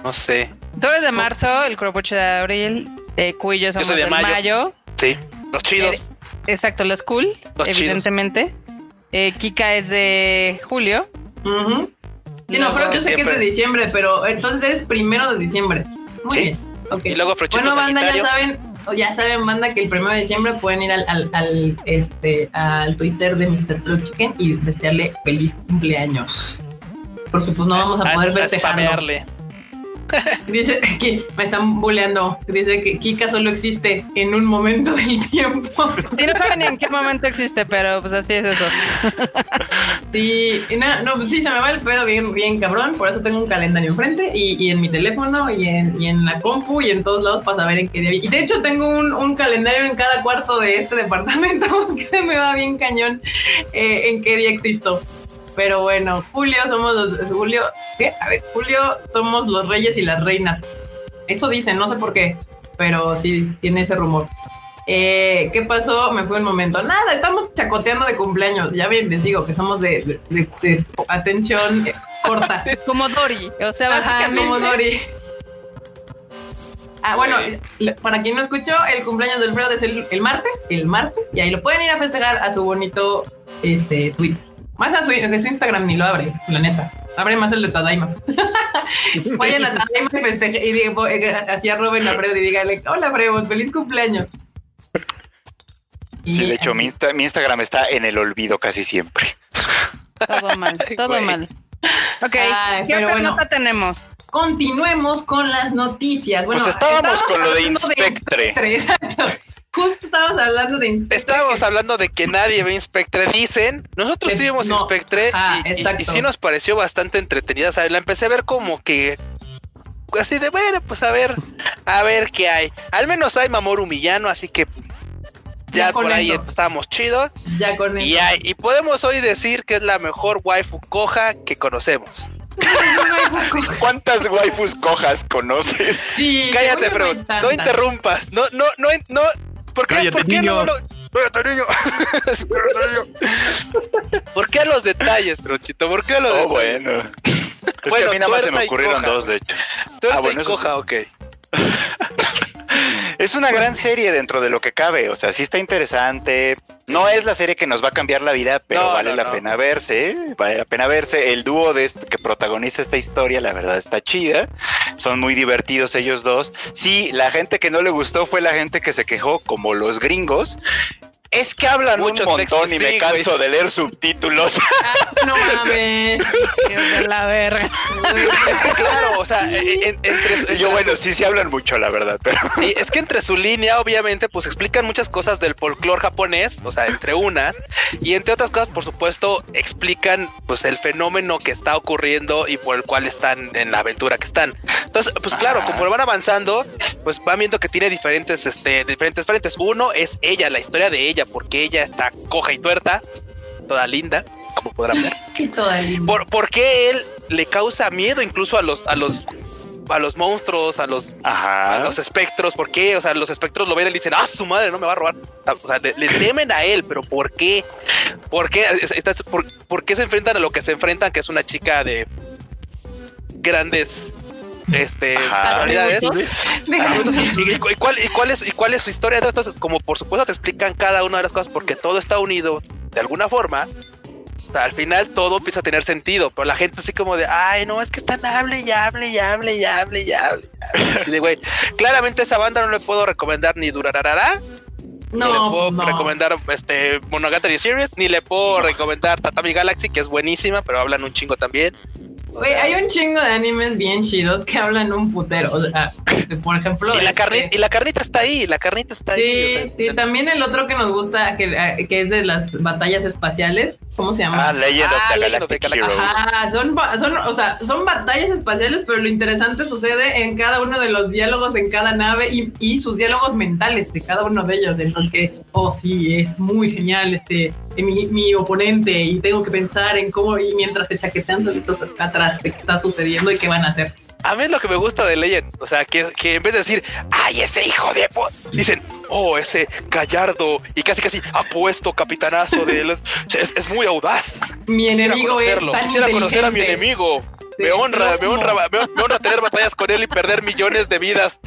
No sé. tú eres de marzo, el Cropuche de abril, eh, Q y yo somos soy de del mayo. mayo. Sí. Los chidos. Exacto, los cool, Los evidentemente. Eh, Kika es de julio. Ujú. Sí, no, creo que yo sé que es de diciembre, pero entonces es primero de diciembre. Muy Sí. bien. ok. Y luego Frochito Bueno, banda, ya saben, ya saben, banda, que el primero de diciembre pueden ir al, al, al, este, al Twitter de Mr. Fruit Chicken y desearle feliz cumpleaños. Porque pues no vamos a poder festejarlo. Dice que me están bulleando. Dice que Kika solo existe en un momento del tiempo. Sí, no saben ni en qué momento existe, pero pues así es eso. Sí, na- no, pues sí, se me va el pedo bien, bien cabrón. Por eso tengo un calendario enfrente y, y en mi teléfono y en, y en la compu y en todos lados para saber en qué día. Y de hecho, tengo un, un calendario en cada cuarto de este departamento que se me va bien cañón eh, en qué día existo. Pero bueno, Julio somos los. Julio, ¿qué? A ver, Julio somos los reyes y las reinas. Eso dicen, no sé por qué, pero sí, tiene ese rumor. Eh, ¿Qué pasó? Me fue un momento. Nada, estamos chacoteando de cumpleaños. Ya ven, les digo que somos de, de- de- de atención eh, corta. Como Dory. O sea, Ajá, básicamente. como Dory. Ah, bueno, para quien no escuchó, el cumpleaños del Freud es el, el martes, el martes, y ahí lo pueden ir a festejar a su bonito este, tweet. Más a su, de su Instagram ni lo abre, la neta. Abre más el de Tadaima. Vayan a Tadaima y festeje y digo, eh, así arroben a Freud y díganle, hola Freud, feliz cumpleaños. Sí, de hecho, mi, Insta- mi Instagram está en el olvido casi siempre. Todo mal, todo Güey. mal. Ok, Ay, ¿qué otra bueno. nota tenemos? Continuemos con las noticias. Bueno, Pues estábamos con lo de hablando Inspectre. Exacto. Justo estábamos hablando de Inspectre. Estábamos hablando de que nadie ve Inspectre, dicen. Nosotros sí Es- vimos no. Inspectre y- y, exacto. y sí nos pareció bastante entretenida. O sea, la empecé a ver como que así de bueno, pues a ver, a ver qué hay. Al menos hay Mamoru Millano, así que ya, Ya por ahí eso. estábamos chidos. Ya con Y, eso. hay- y podemos hoy decir que es la mejor waifu coja que conocemos. ¿Cuántas waifus cojas conoces? Sí, Cállate, pero no interrumpas. No, no, no, no. ¿Por qué, Cállate, ¿por qué niño. no lo-. ¿Por qué los detalles, Tronchito? ¿Por qué los Oh, detalles? bueno. Es Bueno, que a mí nada más se me ocurrieron coja. dos, de hecho. Tuerta Ah, bueno, y eso coja, ok. Es una gran serie dentro de lo que cabe, o sea, sí está interesante. No es la serie que nos va a cambiar la vida, pero No, vale no, la no. pena verse, ¿eh? vale la pena verse. El dúo de este- que protagoniza esta historia, la verdad está chida. Son muy divertidos ellos dos. Sí, la gente que no le gustó fue la gente que se quejó, como los gringos. Es que hablan Mucho un texto, montón y me sí, canso güey. de leer subtítulos. No mames. La verga. Es que claro, o sea, e- en- entre, Y entre yo, bueno, su- sí, sí hablan mucho, la verdad, pero sí, es que entre su línea, obviamente, pues explican muchas cosas del folclore japonés, o sea, entre unas, y entre otras cosas, por supuesto, explican pues el fenómeno que está ocurriendo y por el cual están en la aventura que están. Entonces, pues claro, Ajá. conforme van avanzando, pues van viendo que tiene diferentes, este, diferentes frentes. Uno es ella, la historia de ella, porque ella está coja y tuerta, toda linda, como podrán ver. Y toda linda. ¿Por, por qué él le causa miedo incluso a los, a los, a los monstruos, a los, a los espectros? ¿Por qué? O sea, los espectros lo ven y le dicen, ah, su madre, no me va a robar. O sea, le, le temen a él, pero ¿por qué? ¿Por qué, por, por qué se enfrentan a lo que se enfrentan, que es una chica de grandes este, personalidades? Déjame- ¿Y, y cu- y cuál, y, cuál es, ¿Y cuál es su historia? Entonces, como por supuesto te explican cada una de las cosas porque todo está unido de alguna forma, al final todo empieza a tener sentido, pero la gente así como de, ay, no, es que están hable y hable y hable y hable y hable. y hable". Así de, güey, claramente esa banda no le puedo recomendar ni Durararara, ni le No, puedo no. recomendar este Monogatari Series, ni le puedo recomendar Tatami Galaxy, que es buenísima, pero hablan un chingo también. Güey, hay un chingo de animes bien chidos que hablan un putero. O sea, por ejemplo. Y la, este- carnita, y la carnita está ahí, la carnita está ahí. Sí, o sea, sí, también el otro que nos gusta, que, que es de las batallas espaciales, ¿Cómo se llama? Ah, Legend of Ah, of the Galactic Galactic Heroes. Ajá, son, ba- son, o sea, son batallas espaciales, pero lo interesante sucede en cada uno de los diálogos en cada nave y, y sus diálogos mentales de cada uno de ellos, en los que, oh sí, es muy genial este eh, mi, mi oponente y tengo que pensar en cómo y mientras se chaquetean solitos atrás de qué está sucediendo y qué van a hacer. A mí es lo que me gusta de Legend. O sea, que, que en vez de decir, ay, ese hijo de... po-", Dicen, oh, ese gallardo y casi casi apuesto capitanazo de él. Es, es muy audaz. Mi Quisiera enemigo es tan Quisiera conocer a mi enemigo. Me honra, me honra, me, me honra tener batallas con él y perder millones de vidas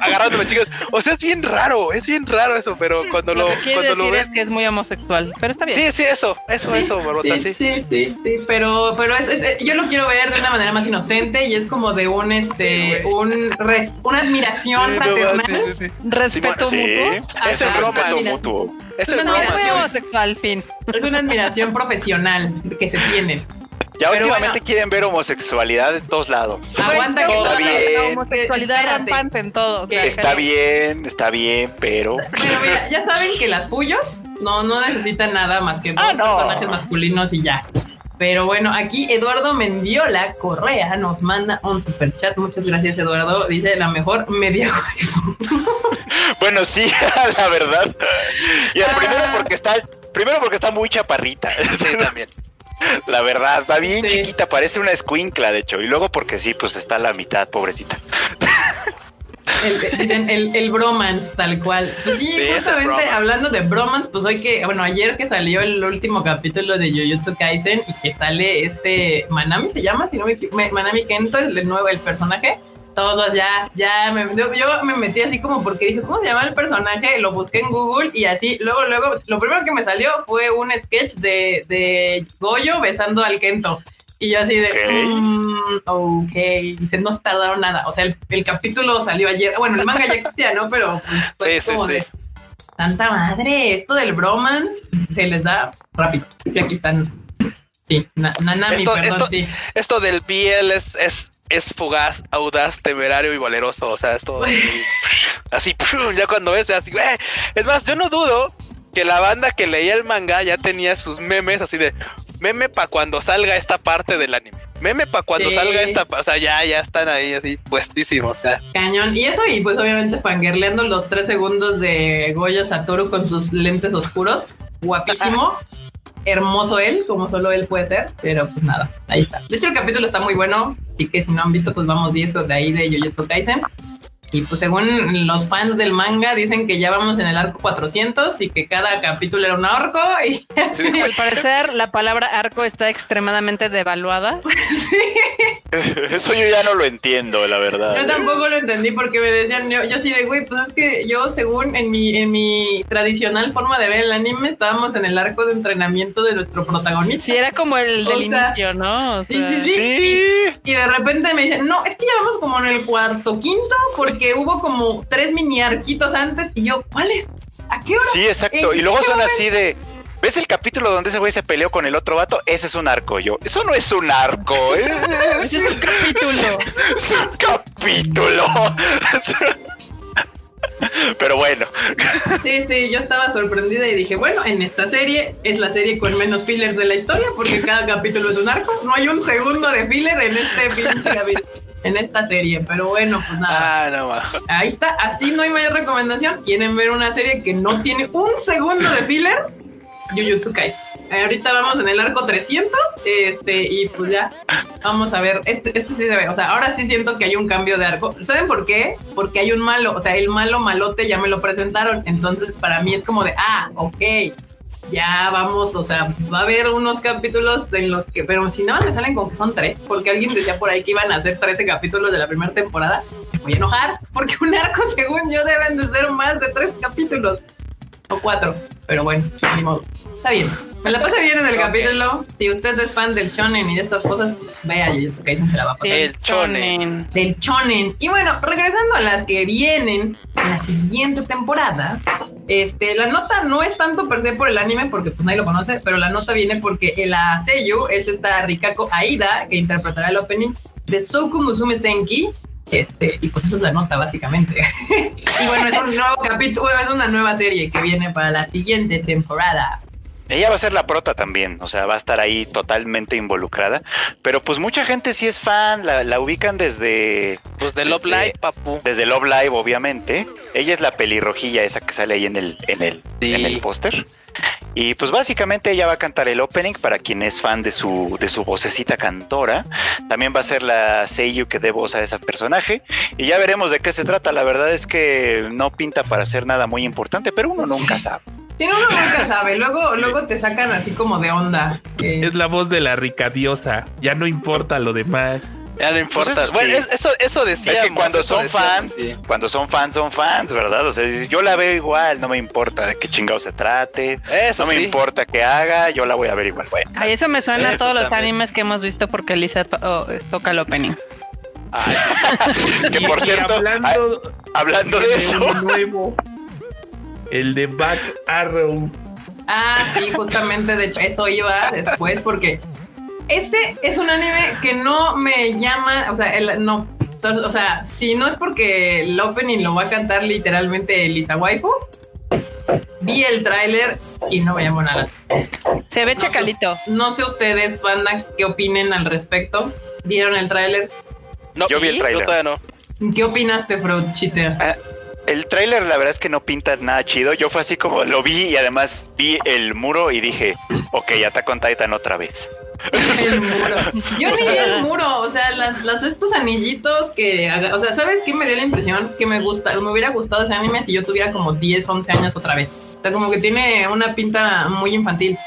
agarrándome chicas. O sea, es bien raro, es bien raro eso, pero cuando Lo lo, que quiere cuando lo decir es que es muy homosexual, pero está bien. Sí, sí, eso, eso, eso, Barbota, sí. sí, sí, sí, sí, pero, pero es, es- yo lo quiero ver de una manera más inocente y es como de un, este, un res- una admiración Sí, no, fraternal. sí, sí, sí. Respeto Sí, mutuo. es un Ajá, respeto mutuo. Es una sí. homosexual, fin. Es una admiración profesional que se tiene. Ya Pero últimamente bueno. quieren ver homosexualidad de todos lados. Aguanta que Está bien. La homosexualidad rampante en todo. o sea, Está bien, está bien, pero Bueno, mira, ya saben que las Fuyos no, no necesitan nada más que dos Ah, no. personajes masculinos y ya. Pero bueno, aquí Eduardo Mendiola Correa nos manda un super chat. Muchas gracias, Eduardo. Dice la mejor media waifu. bueno, sí, la verdad. Y el Ah. primero porque está, primero porque está muy chaparrita. Sí, también. La verdad, está bien Sí. chiquita, parece una escuincla, de hecho. Y luego porque sí, pues está a la mitad, pobrecita. El, dicen el, el bromance, tal cual. Pues sí, Sí, justamente hablando de bromance, pues hoy que, bueno, ayer que salió el último capítulo de Jujutsu Kaisen y que sale este Manami, se llama, si no me equivo- me- Manami Kento, el de nuevo, el personaje. Todos ya, ya, me, yo, yo me metí así como porque dije, ¿cómo se llama el personaje? Lo busqué en Google y así, luego, luego, lo primero que me salió fue un sketch de, de Goyo besando al Kento. Y yo así de, Ok. "Mm, ok, dice, no se tardaron nada. O sea, el, el capítulo salió ayer. Bueno, el manga ya existía, ¿no? Pero pues fue Sí, como sí. de, tanta madre, esto del bromance se les da rápido. Y aquí están. Sí, na- Nanami, Esto- perdón, esto- sí. Esto del BL es, es, es fugaz, audaz, temerario y valeroso. O sea, esto así, ya cuando ves, así. Es más, yo no dudo que la banda que leía el manga ya tenía sus memes así de meme para cuando salga esta parte del anime. Meme para cuando Sí. salga esta, o sea, ya, ya están ahí así puestísimos. O sea, Cañón. Y eso, y pues obviamente fangirleando los tres segundos de Goyo Satoru con sus lentes oscuros. Guapísimo. Hermoso él, como solo él puede ser. Pero pues nada, ahí está. De hecho, el capítulo está muy bueno. Así que si no han visto, pues vamos 10 de ahí de Jujutsu Kaisen. Y pues según los fans del manga, dicen que ya vamos en el arco 400 y que cada capítulo era un arco. Y. Al parecer, la palabra arco está extremadamente devaluada. Eso yo ya no lo entiendo, la verdad. Yo tampoco lo entendí porque me decían, yo, yo sí de güey, pues es que yo según en mi, en mi tradicional forma de ver el anime, estábamos en el arco de entrenamiento de nuestro protagonista. Sí, era como el O del sea, inicio, ¿no? O sí, sea, sí, sí. Sí. Y de repente me dicen, no, es que ya vamos como en el cuarto, quinto, porque hubo como tres mini arquitos antes. Y yo, ¿cuáles? ¿A qué hora? Sí, exacto. ¿En Y luego son así de. ¿Ves el capítulo donde ese güey se peleó con el otro vato? Ese es un arco, yo. Eso no es un arco. Es, Ese es un capítulo. es un capítulo. Pero bueno, Sí, sí, yo estaba sorprendida y dije, bueno, en esta serie es la serie con menos fillers de la historia porque cada capítulo es un arco. No hay un segundo de filler en este pinche capi- en esta serie, pero bueno, pues nada. ah, no, ma. Ahí está, así no hay mayor recomendación. ¿Quieren ver una serie que no tiene un segundo de filler? Jujutsu Kaisen. Ahorita vamos en el arco 300, este, y pues ya vamos a ver. Este, este sí se ve, o sea, ahora sí siento que hay un cambio de arco. ¿Saben por qué? Porque hay un malo, o sea, el malo malote ya me lo presentaron. Entonces, para mí es como de, ah, ok, ya vamos, o sea, va a haber unos capítulos en los que, pero si no me salen con que son tres, porque alguien decía por ahí que iban a ser 13 capítulos de la primera temporada, me voy a enojar, porque un arco, según yo, deben de ser más de tres capítulos o cuatro, pero bueno, ni modo. Está bien. Me la pasé bien en el capítulo. Si usted es fan del shonen y de estas cosas, pues vea Jujutsu Kaisen, se la va a pasar. El chonen. Del shonen. Y bueno, regresando a las que vienen en la siguiente temporada, este, la nota no es tanto per se por el anime, porque pues nadie lo conoce, pero la nota viene porque el Seiyu es esta Rikako Aida que interpretará el opening de Soku Musume Senki. Este, y pues esa es la nota, básicamente. y bueno, es un nuevo capítulo, es una nueva serie que viene para la siguiente temporada. Ella va a ser la prota también, o sea, va a estar ahí totalmente involucrada. Pero pues mucha gente sí es fan, la, la ubican desde. Pues de Love desde- Live, papu. Desde Love Live, obviamente. Ella es la pelirrojilla esa que sale ahí en el, en el, Sí. en el póster. Y pues básicamente ella va a cantar el opening para quien es fan de su, de su vocecita cantora. También va a ser la Seiyu que dé voz a ese personaje. Y ya veremos de qué se trata. La verdad es que no pinta para ser nada muy importante, pero uno nunca sabe. Tiene uno nunca sabe. Luego, luego te sacan así como de onda. que- Es la voz de la rica diosa. Ya no importa lo demás. Ya no importa. Pues eso bueno, sí. eso, eso decía. es que cuando son fans, cuando son fans, son fans, ¿verdad? O sea, yo la veo igual, no me importa de qué chingado se trate. Eso no me importa qué haga, yo la voy a ver igual. Bueno, Ay, eso me suena a todos los animes que hemos visto porque Lisa to- oh, toca el opening. Ay, que por cierto, hablando, hablando de eso, nuevo, el de Back Arrow. Ah, sí, justamente, de hecho, eso iba después porque este es un anime que no me llama, o sea, el, no, o sea, si no es porque el opening lo va a cantar literalmente Lisa Waifu, vi el tráiler y no me llamó nada. Se ve No sé- chacalito. No sé ustedes, banda, qué opinen al respecto. ¿Vieron el tráiler? no, Yo vi el tráiler. no. ¿Qué opinaste, Cheater? El tráiler la verdad es que no pinta nada chido. Yo fue así como lo vi y además vi el muro y dije, ok, Attack on Titan otra vez. El muro. Yo ni vi el muro, o sea, las, las estos anillitos que, haga- o sea, ¿sabes qué me dio la impresión? Que me gusta, me hubiera gustado ese anime si yo tuviera como 10, 11 años otra vez. O sea, como que tiene una pinta muy infantil.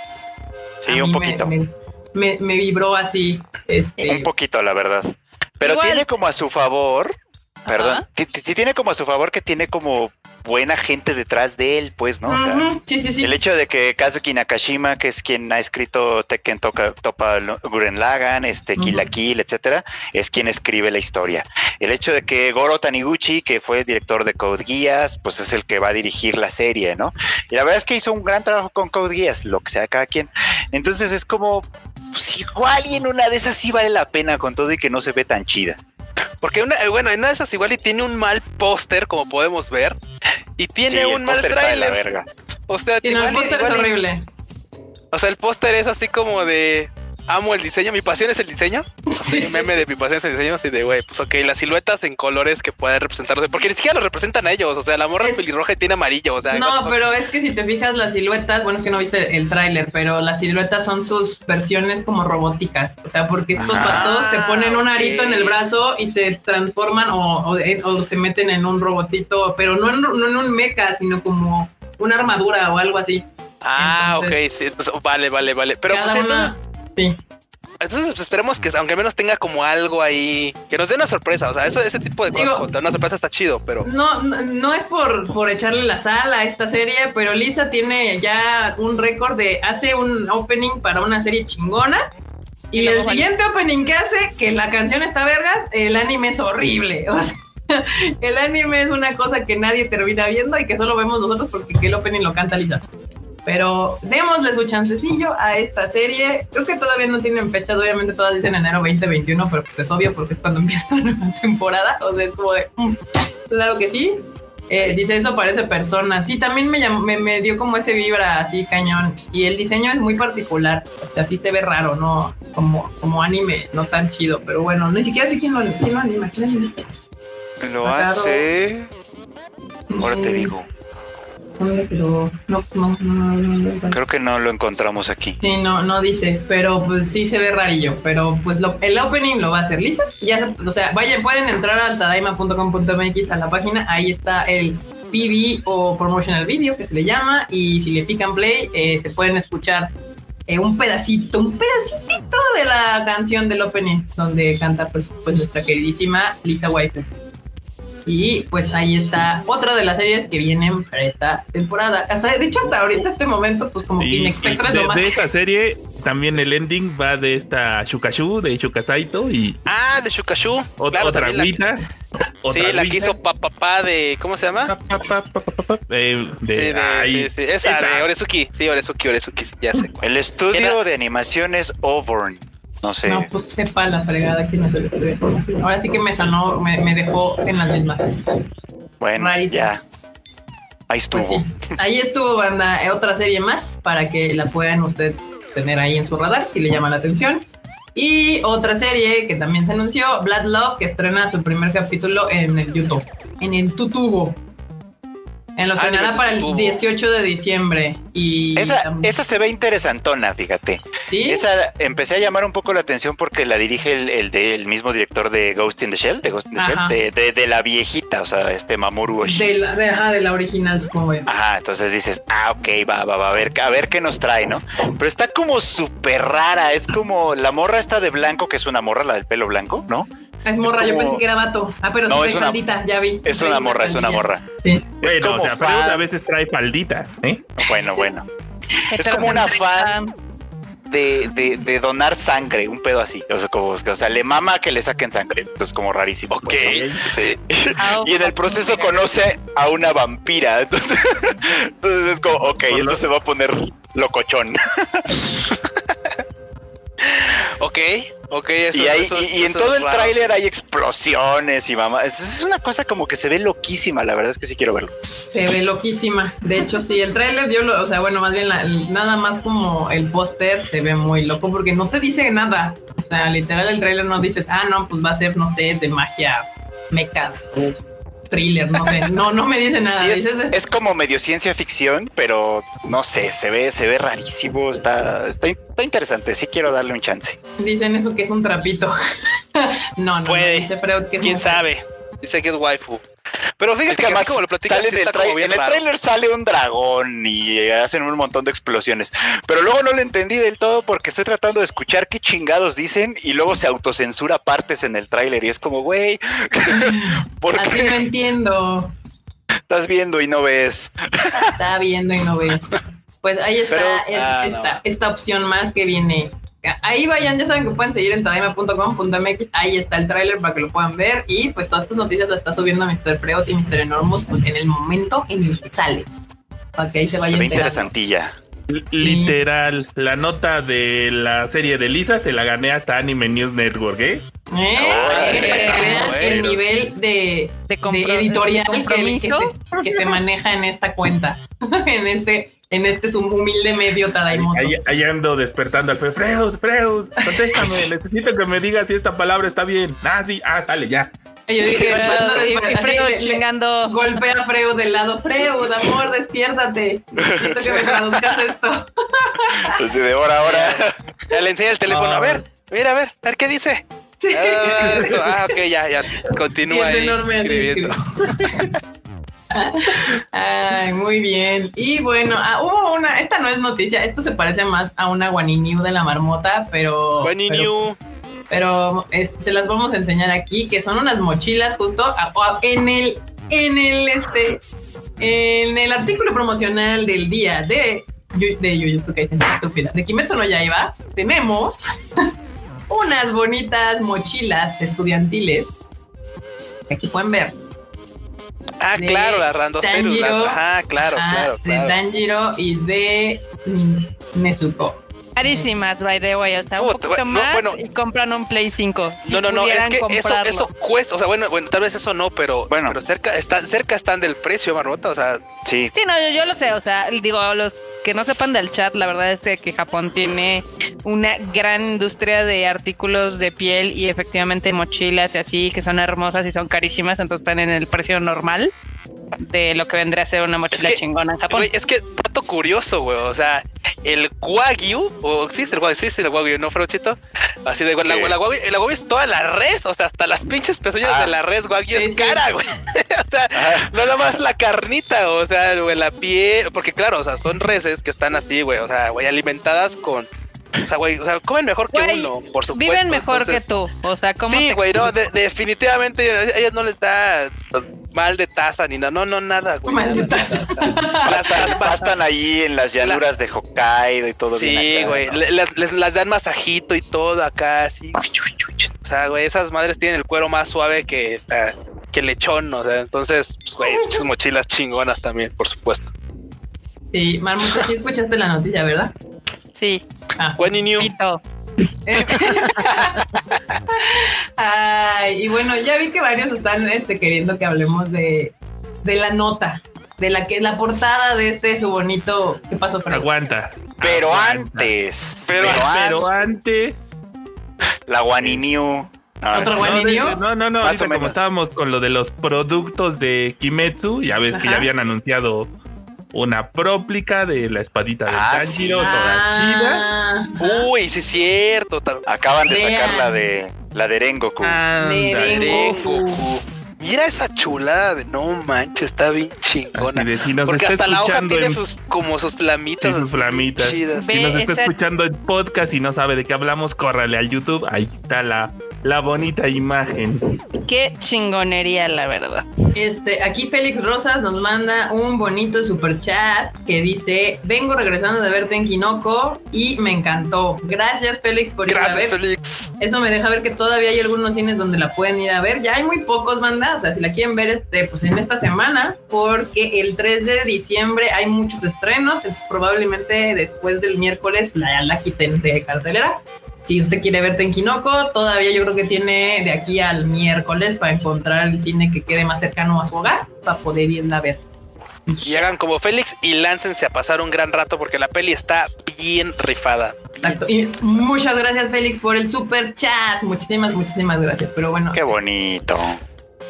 Sí, un me- poquito. Me, me- me vibró así. Este, Un poquito, la verdad. Pero Igual. tiene como a su favor, perdón, ti- tiene como a su favor que tiene como buena gente detrás de él, pues, ¿no? O sea, ujú, sí, sí, sí. El hecho de que Kazuki Nakashima, que es quien ha escrito Tekken Toka, Topa Gurren Lagann, este, Kill la Ujú. Kill, etcétera, es quien escribe la historia. El hecho de que Goro Taniguchi, que fue el director de Code Geass, pues es el que va a dirigir la serie, ¿no? Y la verdad es que hizo un gran trabajo con Code Geass, lo que sea cada quien. Entonces es como, pues igual y en una de esas sí vale la pena con todo y que no se ve tan chida. Porque una, eh, bueno, en una de esas igual y tiene un mal póster, como podemos ver. Y tiene Sí, el un mal póster está de la trailer. verga. O sea, Sí, no, el póster es y- horrible. O sea, el póster es así como de amo el diseño, mi pasión es el diseño. Sí, Sí, sí, meme de mi pasión es el diseño, así de güey, pues ok, las siluetas en colores que pueden representarse, porque ni siquiera los representan a ellos, o sea, la morra es Es- pelirroja y tiene amarillo, o sea, No, pero es que si te fijas las siluetas, bueno, es que no viste el tráiler, pero las siluetas son sus versiones como robóticas. O sea, porque estos Ah, patos se ponen un arito en el brazo y se transforman o, o- o se meten en un robotcito, pero no en, no en un mecha, sino como una armadura o algo así. Ah, entonces- ok, sí, entonces, vale, vale, vale. Pero Cada pues una- entonces, Sí. entonces pues, esperemos que aunque al menos tenga como algo ahí, que nos dé una sorpresa, o sea, eso, ese tipo de cosas, Digo- una sorpresa está chido, pero No, no, no es por, por echarle la sal a esta serie, pero Lisa tiene ya un récord de hace un opening para una serie chingona. Y el vale. siguiente opening que hace, que la canción está vergas, el anime es horrible. O sea, el anime es una cosa que nadie termina viendo y que solo vemos nosotros porque el opening lo canta Lisa. Pero démosle su chancecillo a esta serie. Creo que todavía no tienen fechas, obviamente todas dicen enero 2021, pero pues es obvio porque es cuando empieza la nueva temporada. O sea, es como de, mm, claro que sí. Eh, dice eso parece persona. Sí, también me, llamó- me, me dio como ese vibra así cañón. Y el diseño es muy particular. O sea, sí se ve raro, ¿no? Como, como anime, no tan chido. Pero bueno, ni siquiera sé quién lo, quién lo anima. ¿Quién lo anima? Lo hace. Ahora te Mm, digo. ¿Dónde quedó? No, no, no, no. Creo que no lo encontramos aquí. Sí, no, no dice, pero pues sí se ve rarillo, pero pues lo- el opening lo va a hacer Lisa. Ya, o sea, vayan, pueden entrar al tadaima.com.mx a la página, ahí está el PV o promotional video que se le llama y si le pican play eh, se pueden escuchar eh, un pedacito, un pedacitito de la canción del opening donde canta pues, pues nuestra queridísima Lisa Waifu. Y pues ahí está otra de las series que vienen para esta temporada. Hasta, de hecho, hasta ahorita, este momento, pues como que es de, lo más de esta serie, también el ending va de esta Shukashu, de Shukasaito, y Ah, de Shukashu. ot- claro, otra agüita. Sí, la que hizo papá de. ¿Cómo se llama? Pa, pa, pa, pa, pa, pa, de, sí, de, ahí. sí, sí, esa, Esa. de Oresuki. Sí, Oresuki, Oresuki, sí, ya sé. cuál. El estudio Era- de animación es Auburn. No sé. No, pues sepa la fregada quién es el estudio. Ahora sí que me sanó, me, me dejó en las mismas. bueno, ya. Ahí estuvo. Pues sí, ahí estuvo, banda, otra serie más para que la puedan usted tener ahí en su radar si le llama la atención. Y otra serie que también se anunció, Blood Love, que estrena su primer capítulo en el YouTube, en el Tutubo. En lo Ah, estrenará en para el Tutubo. 18 de diciembre. Y Esa, esa se ve interesantona, fíjate. ¿sí? Esa empecé a llamar un poco la atención porque la dirige el, el, de- el mismo director de Ghost in the Shell, de Ghost in the Ajá. Shell, de, de- de la viejita, o sea, este Mamoru Oshii. de, la, de, ajá, de la original, supongo. yo. Ajá, entonces dices, ah, ok, va, va, va, a ver, a ver qué nos trae, ¿no? Pero está como súper rara, es como la morra esta de blanco, que es una morra, la del pelo blanco, ¿no? Es morra, yo como- pensé que era vato. Ah, pero No, sí es trae una- faldita, ya vi. Es Trae una morra, es una morra. Sí. Es Bueno, o sea, fan. a veces trae faldita, ¿eh? Bueno, bueno. Es como una fan de, de, de donar sangre, un pedo así. O sea, como, o sea, le mama que le saquen sangre. Entonces, como rarísimo. Ok, pues, ¿no? sí. Y en el proceso conoce a una vampira. Entonces, entonces es como, ok, esto se va a poner locochón. Ok, ok, eso y, hay- eso- y- y en eso todo es el tráiler hay explosiones y mamá. Es, una cosa como que se ve loquísima. La verdad es que sí quiero verlo. Se ve loquísima. De hecho, sí, el tráiler yo lo, o sea, bueno, más bien la- nada más como el póster se ve muy loco porque no te dice nada. O sea, literal el tráiler no dices, ah, no, pues va a ser, no sé, de magia, mechas o thriller, no sé. No, no me dice nada. Sí, es, como medio ciencia ficción, pero no sé, se ve, se ve rarísimo. Está, está, está interesante. Sí quiero darle un chance. dicen eso que es un trapito. no, no, Puede. no, dice Freud que es ¿Quién un- sabe? Dice que es waifu. Pero fíjate Es que, que además como lo platicas, sale sí del como bien en el tráiler sale un dragón y hacen un montón de explosiones. Pero luego no lo entendí del todo porque estoy tratando de escuchar qué chingados dicen y luego se autocensura partes en el tráiler y es como, güey, ¿por Así no entiendo. estás viendo y no ves? Está viendo y no ve. Pues ahí está Pero- es- ah, esta, no. esta opción más que viene. Ahí vayan, ya saben que pueden seguir en tadaima.com.mx. Ahí está el tráiler para que lo puedan ver. Y pues todas estas noticias las está subiendo Mr. Freud y Mr. Enormous pues en el momento en el que sale. Para que ahí se Se vayan ve enterando. interesantilla. L- Literal, la nota de la serie de Lisa se la gané hasta Anime News Network, ¿eh? ¿Eh? Que vean el nivel de, De, de editorial de que, que compromiso. se, que se maneja en esta cuenta. en este en este su humilde medio tadaimoso. Ahí, ahí ando despertando al Freud. Freud, Freud, contéstame. Necesito que me digas si esta palabra está bien. Ah, sí, ah, sale, ya. Y yo dije, Freud, así, Freud chingando. Golpea a Freud del lado. Freud, amor, despiértate. Necesito que me traduzcas esto. Así de hora a hora. Ya le enseña el teléfono. Ah. A ver, mira, a ver, a ver qué dice. Sí. Ah. Ah, ok, ya, ya. Continúa ahí enorme escribiendo. Ay, muy bien. Y bueno, ah, hubo una, esta no es noticia, esto se parece más a una guaniniu de la marmota, pero... Bunny pero- se las vamos a enseñar aquí, que son unas mochilas justo a- a- en el, en el, este, en el artículo promocional del día de, de Jujutsu Kaisen, de Kimetsu no Yaiba, tenemos unas bonitas mochilas estudiantiles aquí pueden ver. Ah, de claro, las Randocerus. las- Tanjiro. Ajá, claro, Ah, claro, de claro. Tanjiro y de mm, Nezuko. Carísimas, by the way. O sea, un poquito bueno, más bueno. y compran un Play 5. Si no, no, no, es que eso, eso cuesta, o sea, bueno, bueno, tal vez eso no, pero, Bueno. pero cerca, está, cerca están del precio, Marmota, o sea, Sí. Sí, no, yo, yo lo sé, o sea, digo, los que no sepan del chat, la verdad es que, Japón tiene una gran industria de artículos de piel y efectivamente mochilas y así, que son hermosas y son carísimas, entonces están en el precio normal de lo que vendría a ser una mochila que, chingona en Japón. güey, es que dato curioso, güey, o sea, el Wagyu, o existe el Wagyu, existe el Wagyu, ¿no, Frochito? Así de, la, Sí. la, Wagyu, la Wagyu es toda la res, o sea, hasta las pinches pezuñas Ah. de la res Wagyu Sí, es sí. cara, güey. o sea, no nada más la carnita, o sea, güey, la piel, porque claro, o sea, son reses que están así, güey, o sea, güey, alimentadas con, o sea, güey, o sea, comen mejor que Güey, uno, por supuesto. Viven mejor entonces- que tú, o sea, ¿cómo Sí, te güey, no, de- definitivamente a ellas no les da mal de taza ni nada, no, no, nada, güey. Mal de nada, taza. Pastan, ahí en las llanuras de Hokkaido y todo bien Sí, acá, güey, ¿no? le- les, les- las dan masajito y todo acá, así. O sea, güey, esas madres tienen el cuero más suave que, eh, que el lechón, o sea, entonces, pues, güey, muchas mochilas chingonas también, por supuesto. Sí, Marmota, sí escuchaste la noticia, ¿verdad? Sí, Ah. Pito. Ay, y bueno, ya vi que varios están este, queriendo que hablemos de, de la nota. de la que es la portada de este su bonito. ¿Qué pasó, Freddy? Aguanta. Pero Aguanta. antes, Pero- pero, Pero antes, la Guaniniu. No, ¿Otro no, No, no, no, no. Más Ahorita o menos. como estábamos con lo de los productos de Kimetsu, ya ves que Ajá. ya habían anunciado una próplica de la espadita de Ah, Tanjiro, sí. toda chida. Ah, Uy, sí es cierto. Acaban de sacar la de la de Rengoku. Rengoku. Rengoku. Mira esa chulada de no manches, está bien chingona. De, si nos Porque está hasta la hoja escuchando tiene en, sus, como sus flamitas. Sí, sus flamitas. chidas. Ve si nos está escuchando en podcast y no sabe de qué hablamos, córrale al YouTube. Ahí está la, la bonita imagen. Qué chingonería, la verdad. Este, aquí Félix Rosas nos manda un bonito super chat que dice: Vengo regresando de verte en Kinoko y me encantó. Gracias, Félix, por ir a Gracias, ver. Félix. Eso me deja ver que todavía hay algunos cines donde la pueden ir a ver. Ya hay muy pocos, banda. O sea, si la quieren ver, este, pues en esta semana, porque el 3 de diciembre hay muchos estrenos. Entonces, probablemente después del miércoles la, la quiten de cartelera. Si usted quiere verte en Kinoko, todavía yo creo que tiene de aquí al miércoles para encontrar el cine que quede más cercano a su hogar para poder irla a ver. Y hagan como Félix y láncense a pasar un gran rato porque la peli está bien rifada. Exacto. Y muchas gracias, Félix, por el super chat. Muchísimas, muchísimas gracias. Pero bueno, Qué bonito.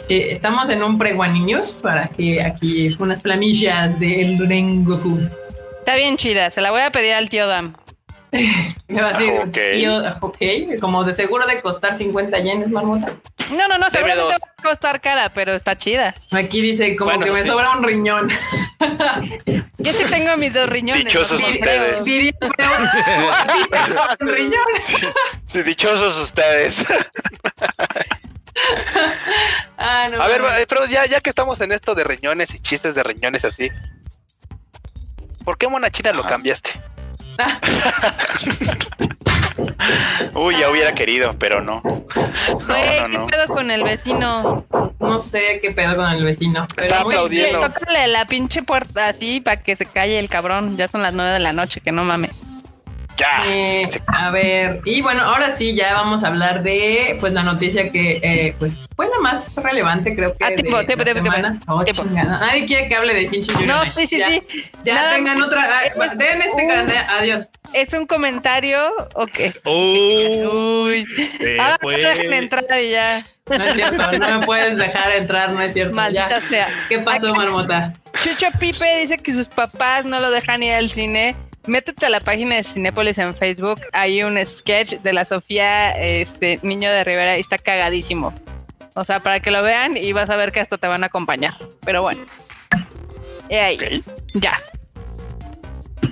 Eh, estamos en un pre News para que aquí unas flamillas del Rengoku. Está bien chida, se la voy a pedir al tío Dam. Me va a decir, ok. tío, ok, como de seguro de costar 50 yenes, marmota. No, no, no, seguramente va a costar cara, pero está chida. Aquí dice como Bueno, que me sí. sobra un riñón. Yo sí tengo mis dos riñones. Dichosos no ustedes. Sí, dichosos ustedes. Ah, no, A ver, pero ya, ya que estamos en esto de riñones y chistes de riñones así. ¿Por qué Mona China lo cambiaste? Uy, ya hubiera querido, pero no. No, ¿qué no. pedo con el vecino? no sé qué pedo con el vecino. Pero Está aplaudiendo. Tócale la pinche puerta así para que se calle el cabrón. Ya son las nueve de la noche, que no mames. Ya. Eh, a ver, y bueno, ahora sí ya vamos a hablar de pues la noticia que eh, pues fue la más relevante, creo que. Ah, tiempo, de tiempo, la tiempo, tiempo, Oh, tiempo. Nadie quiere que hable de pinche Yuri No, sí, sí, ya, sí. Ya Nada tengan otra. ah, es- den este Uh. canal. Adiós. Es un comentario. Ok. Uh, Uy. fue. me dejan entrar y ya. No es cierto, no me puedes dejar entrar, no es cierto. Maldita Ya. sea. ¿Qué pasó, Marmota? Chucho Pipe dice que sus papás no lo dejan ir al cine. Métete a la página de Cinépolis en Facebook. Hay un sketch de la Sofía este, Niño de Rivera y está cagadísimo. O sea, para que lo vean y vas a ver que hasta te van a acompañar. Pero bueno. He ahí. Ya.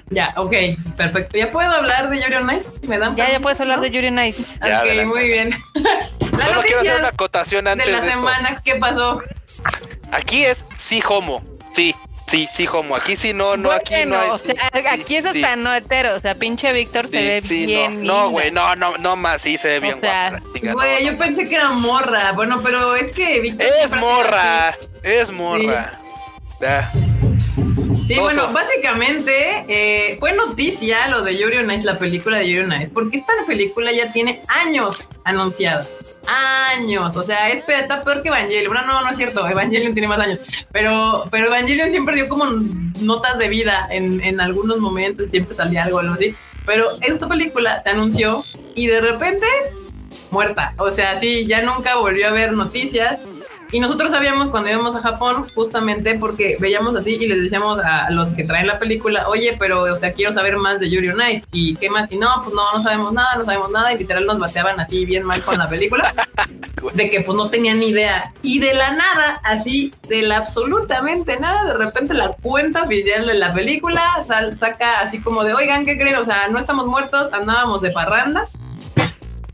Ya, ok, perfecto. ¿Ya puedo hablar de Yuri on Ice? Si ¿Me dan Ya, ya puedes hablar ¿no? de Yuri Nice. Ya, ok, adelante. muy bien. la Solo quiero hacer una acotación antes de de, la esto. semana, ¿qué pasó? Aquí es sí homo. Sí, sí, sí homo. Aquí sí no, no, aquí no hay. o sí, sea, sí, aquí es sí, hasta no hetero. O sea, pinche Víctor se sí, ve sí, bien. no, güey, no, no, no más, sí se ve bien O sea, guapa. Güey, no, yo no. pensé que era morra. Bueno, pero es que Víctor Es morra, es morra. Ya. Sí, Oso. bueno, básicamente eh, fue noticia lo de Yuri on Ice, la película de Yuri on Ice, porque esta película ya tiene años anunciada. Años, o sea, es, está peor que Evangelion. Bueno, no, no es cierto, Evangelion tiene más años, pero, pero Evangelion siempre dio como notas de vida en, en algunos momentos, siempre salía algo, algo así. Pero esta película se anunció y de repente muerta. O sea, sí, ya nunca volvió a haber noticias. Y nosotros sabíamos cuando íbamos a Japón, justamente porque veíamos así y les decíamos a los que traen la película, oye, pero, o sea, quiero saber más de Yuri on Ice. ¿Y qué más? Y no, pues no, no sabemos nada, no sabemos nada. Y literal nos bateaban así bien mal con la película. de que pues no tenían ni idea. Y de la nada, así, de la absolutamente nada, de repente la cuenta oficial de la película sal- saca así como de, oigan, ¿qué creen? O sea, no estamos muertos, andábamos de parranda.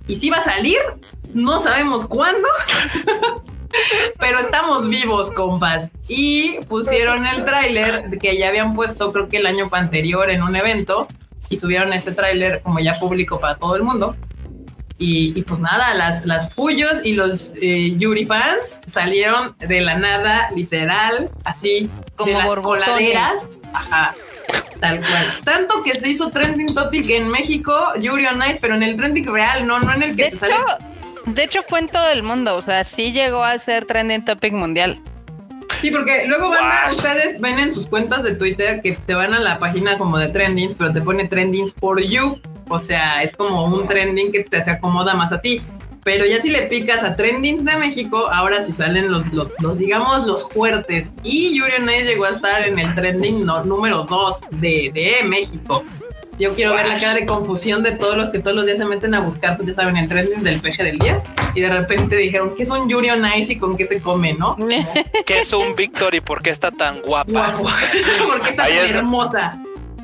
Y si va a salir, no sabemos cuándo. Pero estamos vivos, compas. Y pusieron el tráiler que ya habían puesto, creo que el año anterior en un evento. Y subieron ese tráiler como ya público para todo el mundo. Y, y pues nada, las, las Fuyos y los eh, Yuri fans salieron de la nada, literal, así, Como de las coladeras. Ajá, tal cual. Tanto que se hizo trending topic en México, Yuri on Ice, pero en el trending real, no, no en el que De te hecho, sale. De hecho, fue en todo el mundo. O sea, sí llegó a ser trending topic mundial. Sí, porque luego van a, ustedes ven en sus cuentas de Twitter que se van a la página como de trendings, pero te pone trendings for you. O sea, es como un trending que te, te acomoda más a ti. Pero ya si le picas a trendings de México, ahora sí salen los, los, los digamos, los fuertes. Y Yuri on Ice llegó a estar en el trending no- número 2 de, de México. Yo quiero ver la cara de confusión de todos los que todos los días se meten a buscar, pues ya saben, el trending del peje del día. Y de repente dijeron, ¿qué es un Yuri on Ice y con qué se come, no? ¿Qué es un Víctor y por qué está tan guapa? Guapo. Porque está Ahí tan es- hermosa.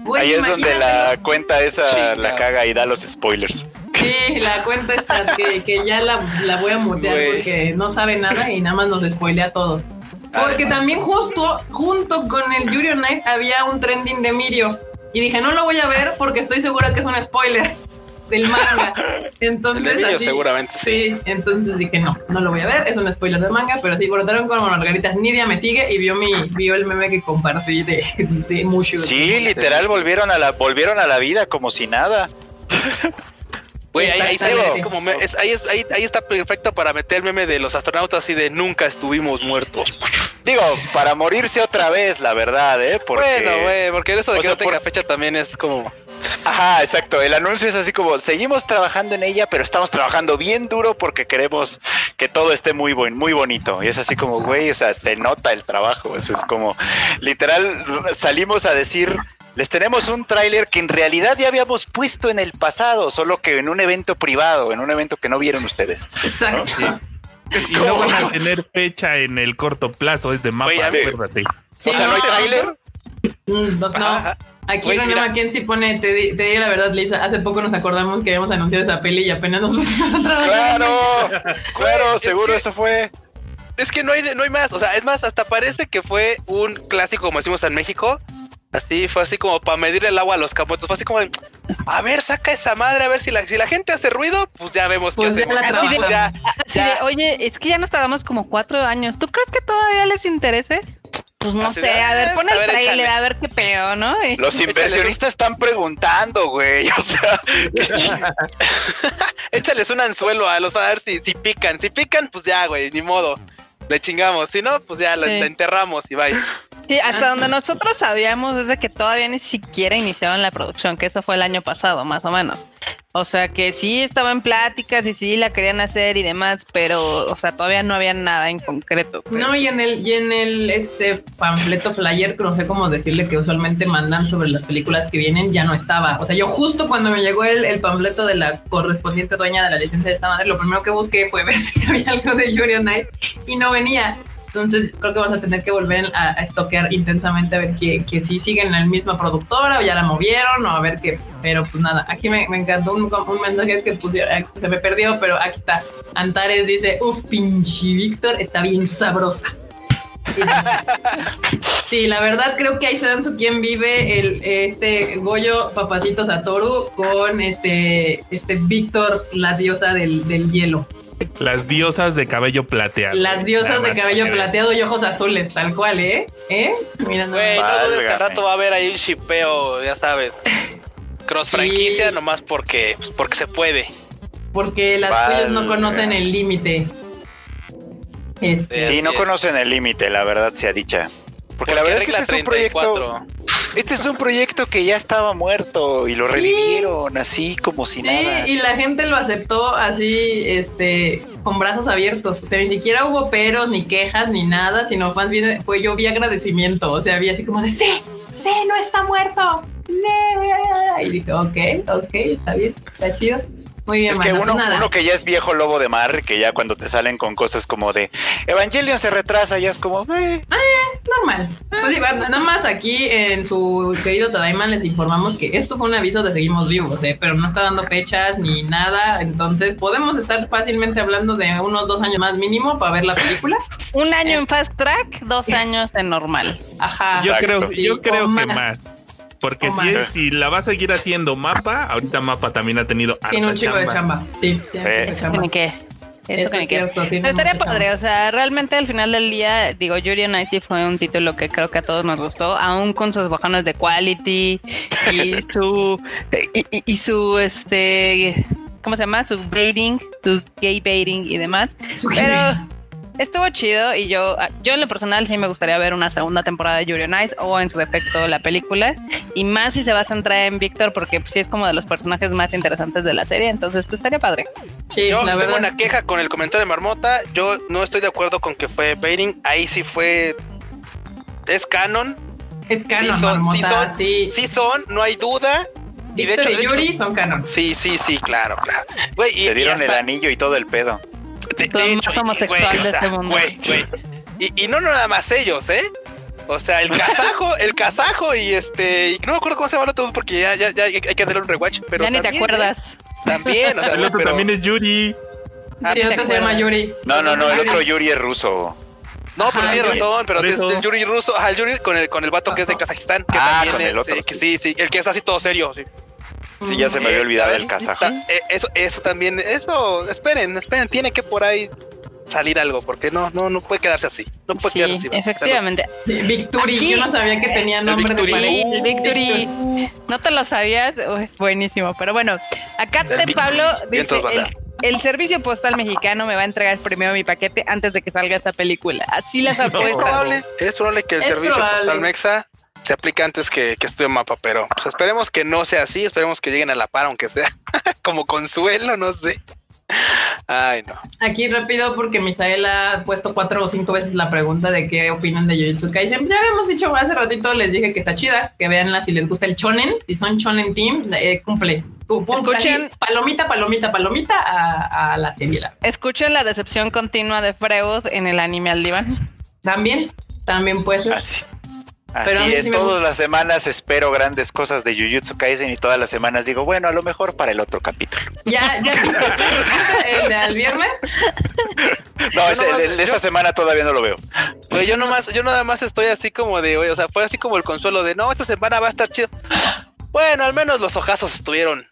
Güey, Ahí es donde la cuenta esa la caga y da los spoilers. Sí, la cuenta está que, que ya la, la voy a mutear Güey. porque no sabe nada y nada más nos spoilea a todos. Porque Además. también justo, junto con el Yuri on Ice había un trending de Mirio. Y dije, no lo voy a ver porque estoy segura que es un spoiler del manga. Entonces, así- seguramente sí. Sí, entonces dije, no, no lo voy a ver, es un spoiler de manga, pero sí, brotaron con Margaritas. Nidia me sigue y vio mi, vio el meme que compartí de, de. Sí, literal volvieron a la volvieron a la vida como si nada. Güey, ahí, ahí sale Exactamente. así como me- es- ahí, es- ahí, ahí está perfecto para meter el meme de los astronautas así de nunca estuvimos muertos. Digo, para morirse otra vez, la verdad, ¿eh? Porque... Bueno, güey, porque eso de o que sea, no tenga por- fecha también es como. Ajá, exacto. El anuncio es así como, seguimos trabajando en ella, pero estamos trabajando bien duro porque queremos que todo esté muy buen, muy bonito. Y es así como, güey, o sea, se nota el trabajo. Eso es como, literal, salimos a decir, les tenemos un tráiler que en realidad ya habíamos puesto en el pasado, solo que en un evento privado, en un evento que no vieron ustedes. Exacto. Sí. Es Y no van a tener fecha en el corto plazo, es de mapa, ver. acuérdate. Sí, o sea, no hay tráiler. Mm, no, no. Ajá. Aquí René. Mackenzie pone, te, di- te digo la verdad, Lisa, hace poco nos acordamos que habíamos anunciado esa peli y apenas nos pusimos a trabajar. Claro, claro, seguro eso fue. Es que no hay, no hay más. O sea, es más, hasta parece que fue un clásico, como decimos en México. Así, fue así como para medir el agua a los camotes. Fue así como de, a ver, saca esa madre, a ver si la, si la gente hace ruido, pues ya vemos Pues qué ya la hacemos. Así de- Pues ya, Así ya. de, oye, es que ya nos tardamos como cuatro años. ¿Tú crees que todavía les interese? Pues no Así sé, de, a ver, pon el trailer, a ver qué pedo, ¿no? Los inversionistas están preguntando, güey. O sea, Échales un anzuelo a los a ver si, si pican. Si pican, pues ya, güey, ni modo. Le chingamos. Si no, pues ya la, Sí. la enterramos y bye. Sí, hasta donde nosotros sabíamos es de que todavía ni siquiera iniciaban la producción, que eso fue el año pasado, más o menos. O sea que sí estaba en pláticas y sí la querían hacer y demás, pero, o sea, todavía no había nada en concreto. No, y pues, en el, y en el este panfleto flyer, no sé cómo decirle que usualmente mandan sobre las películas que vienen, ya no estaba. O sea, yo justo cuando me llegó el, el panfleto de la correspondiente dueña de la licencia de esta madre, lo primero que busqué fue ver si había algo de Yuri on Ice y no venía. Entonces creo que vas a tener que volver a, a estoquear intensamente a ver que, que si siguen la misma productora o ya la movieron o a ver qué. Pero pues nada, aquí me, me encantó un, un mensaje que pusieron, eh, se me perdió, pero aquí está. Antares dice, uf, pinche Víctor, está bien sabrosa. Sí, la verdad creo que ahí se dan su quién vive el este Goyo Papacito Satoru con este este Víctor, la diosa del, del hielo. Las diosas de cabello plateado. Las diosas de cabello que plateado y ojos azules, tal cual, ¿eh? ¿Eh? Mira. Güey, no dudes que al rato va a haber ahí un shipeo, ya sabes. Cross Sí. franquicia, nomás porque, pues porque se puede. porque las tuyas no conocen el límite. Este, Sí, no conocen el límite, la verdad sea dicha. Porque la verdad es que este es un proyecto, 34. Este es un proyecto que ya estaba muerto y lo Sí. revivieron así como si Sí, nada. y la gente lo aceptó así, este, con brazos abiertos. O sea, ni siquiera hubo peros, ni quejas, ni nada, sino más bien fue yo vi agradecimiento. O sea, había así como de, sí, sí, no está muerto. No". Y dije, ok, ok, está bien, está chido. Muy bien, Es que uno, pues nada. uno que ya es viejo lobo de mar, que ya cuando te salen con cosas como de Evangelion se retrasa, ya es como, eh, normal. Pues sí, nada más aquí en su querido Tadaima les informamos que esto fue un aviso de seguimos vivos, ¿eh? pero no está dando fechas ni nada. Entonces podemos estar fácilmente hablando de unos dos años más mínimo para ver la película. Un año en fast track, dos años en normal. Ajá. Yo Exacto. creo, yo Sí, creo que más. más. Porque O si, es- si la va a seguir haciendo mapa, ahorita mapa también ha tenido Tiene un harta chico de chamba. Sí, tiene un Eh. chamba. Que. Eso, Eso que ni es que. cierto, tiene Pero estaría padre, chamba. o sea, realmente al final del día, digo, Yuri on Ice sí fue un título que creo que a todos nos gustó, aún con sus bajones de quality y su y, y- y su este ¿cómo se llama? su baiting, su gay baiting y demás. Su Pero Estuvo chido y yo, yo en lo personal sí me gustaría ver una segunda temporada de Yuri on Ice o en su defecto la película. Y más si se va a centrar en Víctor porque pues, sí es como de los personajes más interesantes de la serie. Entonces pues estaría padre. Sí, Yo la tengo verdad. una queja con el comentario de Marmota. Yo no estoy de acuerdo con que fue baiting. Ahí sí fue. Es canon. Es canon, sí son, sí Marmota, son, sí. sí son, no hay duda. Y de Víctor hecho, y de hecho- Yuri son canon. Sí, sí, sí, claro, claro. Güey, y, Te dieron y el anillo y todo el pedo. De- de Todo hecho, más y- homosexual güey, de o sea, este mundo. güey, güey. Y, y no nada más ellos, ¿eh? O sea, el kazajo, el kazajo y este, y no me acuerdo cómo se llama el otro porque ya, ya, ya hay que darle un rewatch, pero ya ni te también, acuerdas. ¿eh? También, o sea, El otro pero- también es Yuri. Ah, Sí, ¿te otro se llama? Yuri. No, no, no, el Yuri. otro Yuri es ruso. No, pero Ajá, tienes Yuri. razón, pero sí es el Yuri ruso, ajá, el Yuri con el con el vato que es de. Kazajistán, que Ah, también con el es, otro, eh, que sí, sí, el que es así todo serio, sí. Sí, ya se me había olvidado el kazajo. Ta- eh, Eso, eso también, eso, esperen, esperen, tiene que por ahí salir algo, porque no, no, no puede quedarse así. No puede Sí, quedarse así. efectivamente. Sí, Victory, Aquí- yo no sabía que tenía nombre de Victory. pareja. El Victory. No te lo sabías, Oh, es buenísimo. Pero bueno, acá te. Pablo dice: el, el servicio postal mexicano me va a entregar primero mi paquete antes de que salga esa película. Así las Es apuestas. probable, es probable que el Es servicio probable. postal mexa se aplique antes que, que Estudio Mapa, pero pues, esperemos que no sea así, esperemos que lleguen a la par, aunque sea como consuelo, no sé. Ay, no. Aquí rápido porque Misael ha puesto cuatro o cinco veces la pregunta de qué opinan de Jujutsu Kaisen. Ya habíamos dicho hace ratito, les dije que está chida, que veanla si les gusta el shonen, si son shonen team, eh, cumple. Escuchen. palomita, palomita, palomita a, a la serie. la- Escuchen la decepción continua de Freud en el anime al diván. También, también puede ser. Así. Así es, sí todas las semanas espero grandes cosas de Jujutsu Kaisen y todas las semanas digo, bueno, a lo mejor para el otro capítulo. Ya, ya viste el de al viernes. No, nomás- el esta yo- semana todavía no lo veo. Yo nomás, yo nada más estoy así como de, oye, o sea, fue así como el consuelo de, no, esta semana va a estar chido. Bueno, al menos los ojazos estuvieron.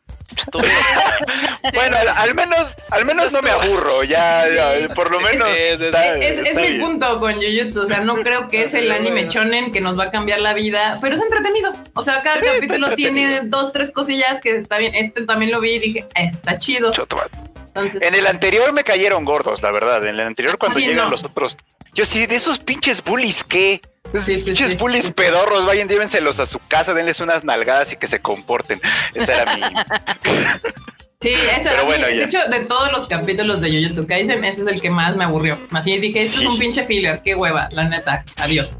Bueno, al, al menos, al menos no me aburro, ya, ya, por lo menos. Sí, sí, sí. está- Es, es está mi punto con Jujutsu, o sea, no creo que es el anime shonen que nos va a cambiar la vida, pero es entretenido. O sea, cada Sí, capítulo tiene dos, tres cosillas que está bien. Este también lo vi y dije, "Ah, está chido. Entonces, En el anterior me cayeron gordos, la verdad. En el anterior, cuando Sí, llegan no. los otros. Yo sí, de esos pinches bullies, ¿qué? Esos Sí, sí, pinches sí. bullies pedorros, vayan, llévenselos a su casa, denles unas nalgadas y que se comporten. Esa era mi. sí, eso, pero bueno, de hecho, de todos los capítulos de Jujutsu Kaisen, ese es el que más me aburrió. Así dije, esto Sí. es un pinche filler, qué hueva, la neta, adiós.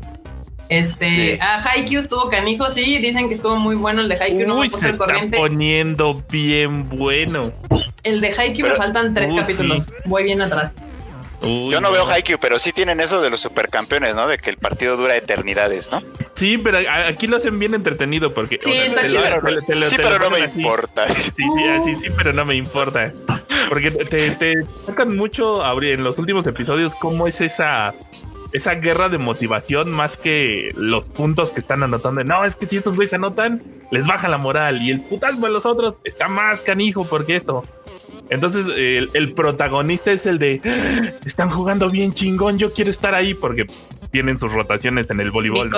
Este, Sí. a Haikyuu estuvo canijo, sí, dicen que estuvo muy bueno el de Haikyuu, no me Uy, puse se está corriente. poniendo bien bueno. El de Haikyuu me faltan tres Uy, capítulos, sí. voy bien atrás. Uy, Yo no veo Haikyuu, pero sí tienen eso de los supercampeones, ¿no? De que el partido dura eternidades, ¿no? Sí, pero aquí lo hacen bien entretenido porque. Sí, está te lo- te lo- sí, te pero no me así. importa. Sí, sí, así sí, pero no me importa. Porque te, te sacan mucho en los últimos episodios cómo es esa esa guerra de motivación más que los puntos que están anotando. No, es que si estos güeyes anotan, les baja la moral y el putasmo de los otros está más canijo porque esto. Entonces el, el protagonista es el de están jugando bien chingón, yo quiero estar ahí porque tienen sus rotaciones en el voleibol. ¿no?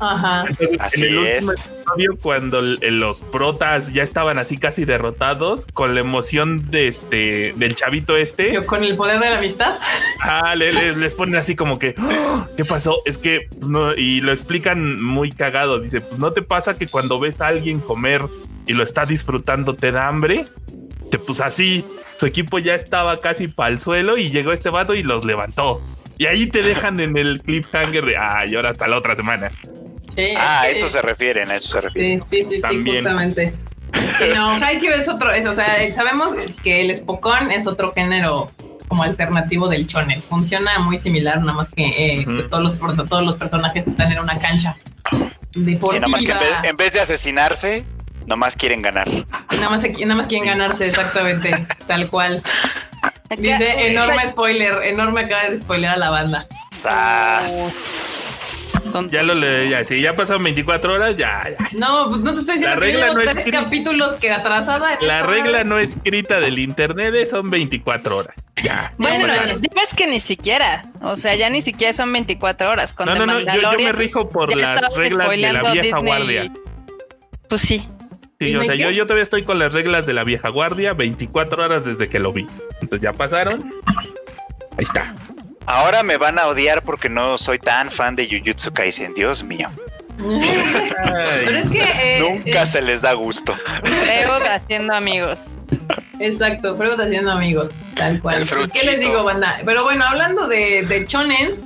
Ajá. Entonces, Así en el último es. episodio, cuando el- los protas ya estaban así casi derrotados, con la emoción de este del chavito este, Yo con el poder de la amistad. ah, le- le- les ponen así como que, "Oh, ¿qué pasó? Es que pues, no, y lo explican muy cagado. Dice, pues no te pasa que cuando ves a alguien comer y lo está disfrutando, te da hambre. Te pues así, su equipo ya estaba casi para el suelo y llegó este vato y los levantó. Y ahí te dejan en el cliffhanger de, ay, ahora hasta la otra semana. Sí, Ah, a es que- eso se refieren, a eso se refieren. Sí, sí, sí, sí, También. justamente. Sí, no, Haikyuu es otro, es, o sea, sabemos que el Spokon es otro género como alternativo del shonen. Funciona muy similar, nada más que eh, pues, todos, los, todos los personajes están en una cancha Sí, deportiva. nada más que en vez, en vez de asesinarse, nomás quieren ganar. nada, más, nada más quieren ganarse, exactamente, tal cual. Dice, enorme spoiler, enorme acaba de spoiler a la banda. Ya lo leí, ya, si ya pasaron 24 horas, ya, ya. No, pues no te estoy diciendo La que regla llevo no es tres que- capítulos que atrasada. La regla no escrita del internet es son 24 horas. Ya. Bueno, No, ya ves que ni siquiera, o sea, ya ni siquiera son 24 horas. Con No, no, no, yo, yo me rijo por las reglas de la vieja Disney. guardia. Pues sí. Sí, o ¿Disney sea, yo, todavía estoy con las reglas de la vieja guardia, 24 horas desde que lo vi. Entonces ya pasaron. Ahí está. Ahora me van a odiar porque no soy tan fan de Jujutsu Kaisen. Dios mío. Pero es que. eh, Nunca eh, se les da gusto. Frego haciendo amigos. Exacto, Frego haciendo amigos, tal cual. El ¿Y ¿Qué les digo, banda? Pero bueno, hablando de, de chonens,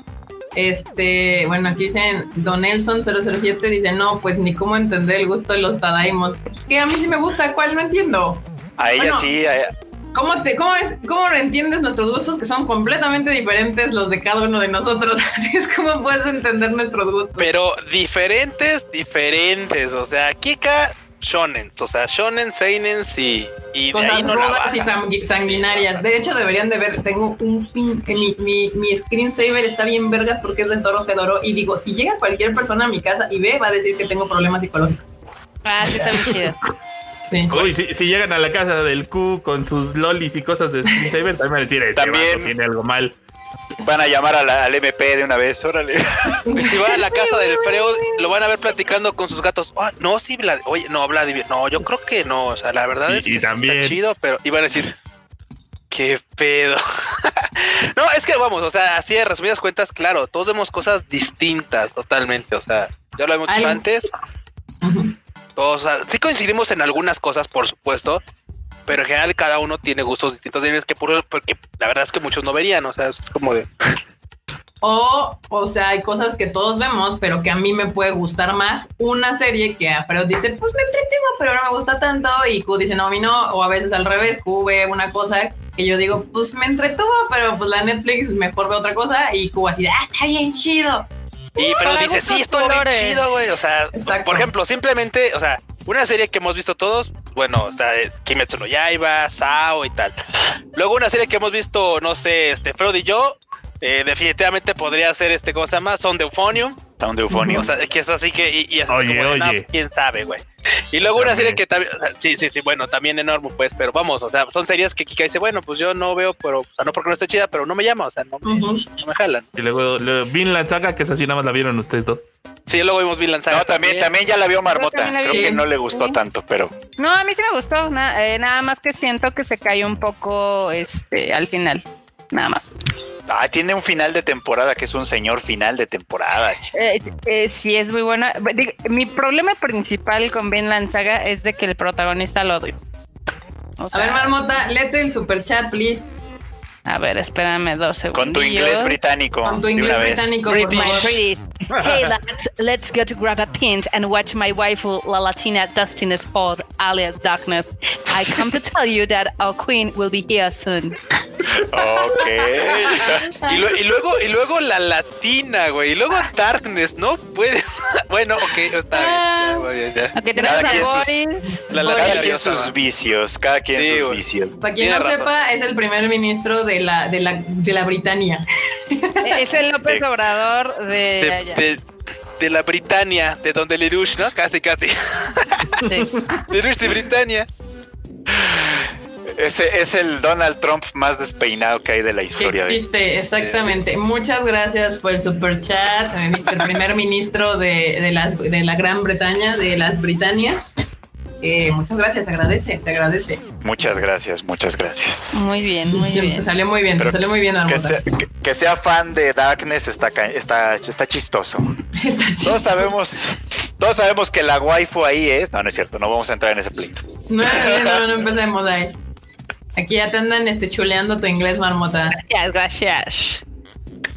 este, bueno, aquí dicen Don Nelson 007 dice, no, pues ni cómo entender el gusto de los Tadaimos. Pues que a mí sí me gusta, ¿cuál? No entiendo. A ella Bueno. sí, a- ¿Cómo, te, cómo, es, ¿Cómo entiendes nuestros gustos que son completamente diferentes los de cada uno de nosotros? Así es como puedes entender nuestros gustos. Pero diferentes, diferentes. O sea, Kika, shonen. O sea, shonen, seinen y, y de Cosas ahí no la rudas y baja. sang- sanguinarias. De hecho, deberían de ver. Tengo un pin mi, mi, mi screensaver está bien vergas porque es de Toro Fedoro. Y digo, si llega cualquier persona a mi casa y ve, va a decir que tengo problemas psicológicos. Ah, sí, está bien chido. Sí. Uy, si, si llegan a la casa del Q con sus lolis y cosas de Screensaver, también van a decir, este También. tiene algo mal. Van a llamar a la- al MP de una vez, órale. Si van a la casa del Freud, lo van a ver platicando con sus gatos. Ah, no, sí, Vlad. Oye, no, Vladimir. No, yo creo que no. O sea, la verdad Y- es que y sí también- está chido, pero iban a decir, qué pedo. no, es que vamos, o sea, así de resumidas cuentas, claro, todos vemos cosas distintas totalmente. O sea, ya lo hemos dicho Ay. antes. Todos, o sea, sí coincidimos en algunas cosas, por supuesto. Pero en general cada uno tiene gustos distintos. Es que por- porque la verdad es que muchos no verían. O sea, es como de. O, o sea, hay cosas que todos vemos, pero que a mí me puede gustar más una serie que a Freud dice, pues me entretengo, pero no me gusta tanto. Y Q dice, no, a mí no. O a veces al revés, Q ve una cosa que yo digo, pues me entretuvo, pero pues la Netflix mejor ve otra cosa. Y Q así, ah, está bien chido. Y pero Para dice, sí, estuvo bien chido, güey. O sea, Exacto. por ejemplo, simplemente, o sea, una serie que hemos visto todos, bueno, eh, Kimetsu no Yaiba, Sao y tal. Luego una serie que hemos visto, no sé, este, Freud y yo, eh, definitivamente podría ser este, ¿cómo se llama? Son Euphonium. Sound Eufonio. O sea, que es así que, y, y así Oye, como no, oye. pues, quién sabe, güey. Y luego una serie que también, o sea, sí, sí, sí, bueno, también enorme, pues, pero vamos, o sea, son series que Kika dice, bueno, pues yo no veo, pero, o sea, no porque no esté chida, pero no me llama, o sea, no, me- no jalan. Y luego, luego Vinland Saga, que esa sí nada más la vieron ustedes dos. Sí, luego vimos Vinland Saga no, también, también ya la vio Marmota. también la vi. Creo que no le gustó Sí. tanto, pero No, a mí sí me gustó. na- eh, nada más que siento que se cayó un poco este al final. Nada más. ah, tiene un final de temporada que es un señor final de temporada. Eh, eh, sí, es muy buena. Digo, Mi problema principal con Vinland Saga es de que el protagonista lo odio. O A ver, Marmota, léete el super chat, please. A ver, espérame dos segundos. Con tu inglés británico. Con tu inglés una vez. británico, por favor. Hey lads, let's go to grab a pint and watch my waifu, La Latina Dustin Sport, alias Darkness. I come to tell you that our queen will be here soon. Ok. Y, lue- y luego, y luego la latina, güey. Y luego Darkness, ¿no? Puede. bueno, ok, está bien. ya, muy bien, ya. Ok, tenemos Cada a Boris. La. Cada latina quien sus vicios, cada quien Sí, sus vicios. Para quien Tiene no razón. sepa, es el primer ministro de la, de la, de la Britania. Es el López De- Obrador de, De, allá. de- de la Britania, de donde Lerouche, ¿no? Casi, casi. Sí. De Britania. Ese es el Donald Trump más despeinado que hay de la que historia. de- existe, exactamente. Muchas gracias por el super chat, el primer ministro de, de, las, de la Gran Bretaña, de las Britanias. Eh, muchas gracias, se agradece, se agradece. Muchas gracias, muchas gracias. Muy bien, muy Te bien. salió muy bien, te salió muy bien, Que sea, que- que sea fan de Darkness está, ca- está, está chistoso. Está. Todos sabemos, todos sabemos que la waifu ahí es. No, no es cierto, no vamos a entrar en ese pleito. No, no, no empecemos ahí. Aquí ya te andan este, chuleando tu inglés, Marmota. Gracias, gracias.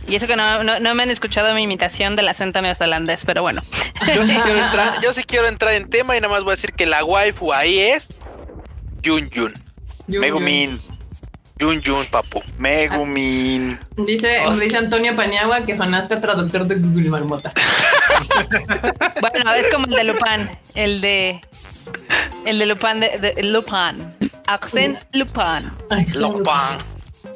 Y eso que no, no, no me han escuchado mi imitación del acento neozelandés, pero bueno. Yo sí quiero entrar, yo sí quiero entrar en tema y nada más voy a decir que la waifu ahí es Yun Yun. Yun, Megumin, Yun Yun, papu. Megumin. yun. Dice, dice Antonio Paniagua que sonaste traductor de Google, Marmota. Bueno, es como el de Lupin, el de. El de Lupin, de, de Lupin. Accent Lupin. Lopan.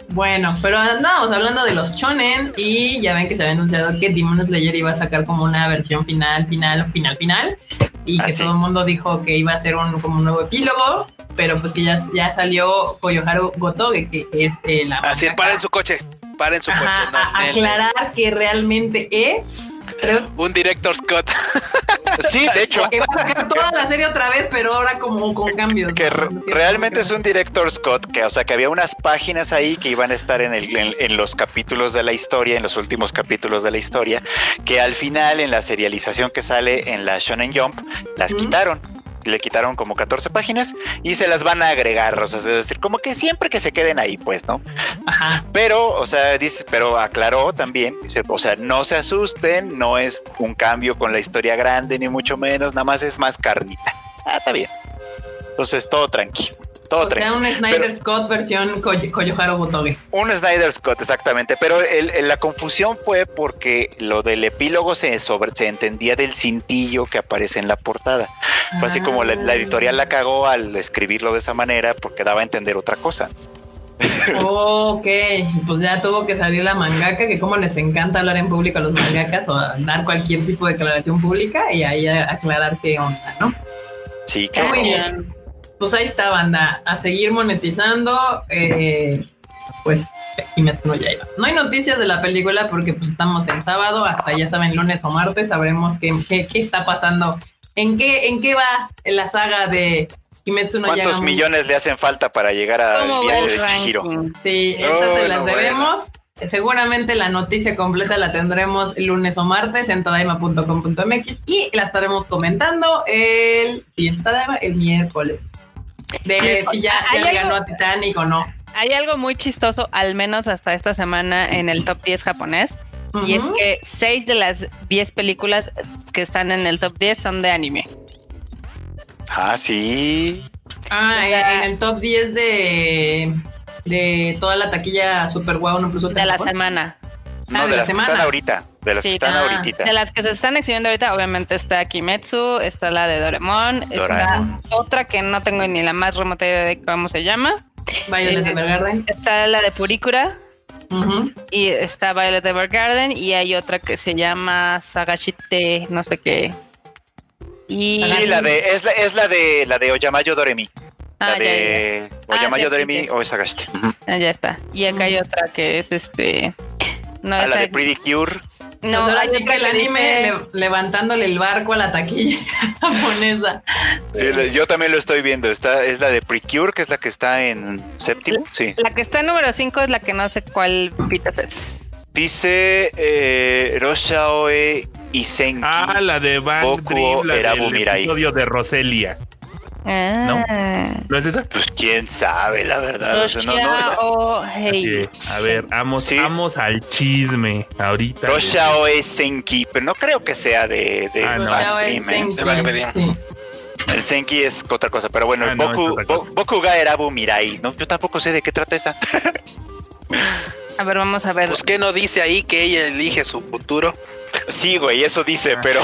Bueno, pero andábamos hablando de los shonen y ya ven que se había anunciado que Demon Slayer iba a sacar como una versión final, final, final, final y Ah, que sí. todo el mundo dijo que iba a ser un como un nuevo epílogo, pero pues que ya, ya salió Koyoharu Gotoge, que es eh, la Así, mangaka. paren su coche. Paren su coche. No, a- aclarar que realmente es Creo Un director Scott. Sí, de hecho. que va a sacar toda la serie otra vez, pero ahora como con cambios. que realmente es un director Scott que o sea que había unas páginas ahí que iban a estar en, el, en, en los capítulos de la historia en los últimos capítulos de la historia que al final en la serialización que sale en la Shonen Jump las quitaron le quitaron como 14 páginas y se las van a agregar o sea es decir como que siempre que se queden ahí pues no Ajá. pero o sea dice pero aclaró también dice o sea no se asusten no es un cambio con la historia grande ni mucho menos nada más es más carnita. Ah está bien. Entonces todo tranqui todo O sea, un Snyder Pero- Scott versión Koy- Koyoharo Botoge. Un Snyder Scott, exactamente. Pero el- el- la confusión fue porque lo del epílogo se, sobre, se entendía del cintillo que aparece en la portada. Fue así como la, la editorial la cagó al escribirlo de esa manera porque daba a entender otra cosa. Ok, pues ya tuvo que salir la mangaka, que como les encanta hablar en público a los mangakas o dar cualquier tipo de declaración pública y ahí aclarar qué onda, ¿no? Sí, que Muy bien. Pues ahí está, banda. A seguir monetizando, eh, pues Kimetsu no Yaiba. No hay noticias de la película porque pues estamos en sábado, hasta ya saben, lunes o martes, sabremos qué, qué, qué está pasando. ¿En qué, ¿En qué va la saga de Kimetsu no ¿Cuántos Yaiba? millones le hacen falta para llegar al ¿Cómo va viaje de Chihiro? Sí, esas se las bueno. debemos. Seguramente la noticia completa la tendremos el lunes o martes en tadaima.com.mx y la estaremos comentando el siguiente Tadaima el miércoles. De Pues, si ya, ¿hay ya le algo? ganó a Titanic o no. Hay algo muy chistoso, al menos hasta esta semana en el top 10 japonés, y es que 6 de las 10 películas que están en el top 10 son de anime. Ah, sí. Ah, sea- en el top 10 de, de toda la taquilla Super Wow no Plus De la semana. No, Ah, de, de la las que están ahorita. De las Sí, que están ah, ahorita. De las que se están exhibiendo ahorita, obviamente está Kimetsu, está la de Doraemon. está otra que no tengo ni la más remota idea de cómo se llama, Violet Eh, Evergarden. está la de Purikura Ujú. y está Violet Evergarden y hay otra que se llama Sagashite, no sé qué. Y Sí, la de, es la, es la de la de Oyamayo Doremi. Ah, la ya, ya, de Ah, Oyamayo sí, Doremi sí, sí. o Sagashite. Ah, ya está. Y acá hay otra que es este. No, Ah, la de Pretty Cure. no, pues ahora sí que el anime le- levantándole el barco a la taquilla japonesa. Sí, yo también lo estoy viendo. Está, es la de Precure, que es la que está en séptimo. Sí. La que está en número 5 es la que no sé cuál pitas es. Dice eh, Roshaoe Isenki. Ah, la de Bang Boku Dream, la Erabu del Mirai. episodio de Roselia. Ah. ¿No es esa? Pues quién sabe, la verdad. O sea, no, no, Roshia no. o Hey. Sí, A ver, vamos, Sí. vamos al chisme. Ahorita. Roshaoe Senki, pero no creo que sea de, de Ah, no. El Senki es otra cosa, pero bueno, Ah, no, Boku, cosa. Boku ga Erabu Mirai. No, yo tampoco sé de qué trata esa. A ver, vamos a ver. Pues que no dice ahí que ella elige su futuro. Sí, güey, eso dice, Ah. pero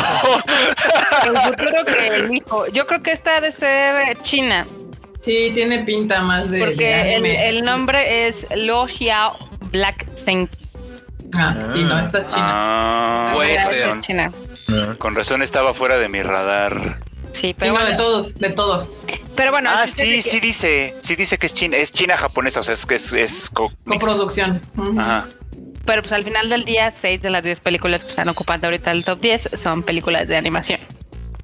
El futuro que elijo. Yo creo que esta ha de ser China. Sí, tiene pinta más de. Porque el, nombre es Lo Xiao Black Senki. Ah, sí, no, esta es china. Ah, Puede Esta con es. China. Ah, Con razón estaba fuera de mi radar. Sí, Sí, pero no, de bueno. todos, de todos. Pero bueno, ah, sí se sí, que- sí dice, sí dice que es China, es China japonesa, o sea, es que es, es co-. Coproducción. Ajá. Pero pues al final del día, 6 de las 10 películas que están ocupando ahorita el top 10 son películas de animación.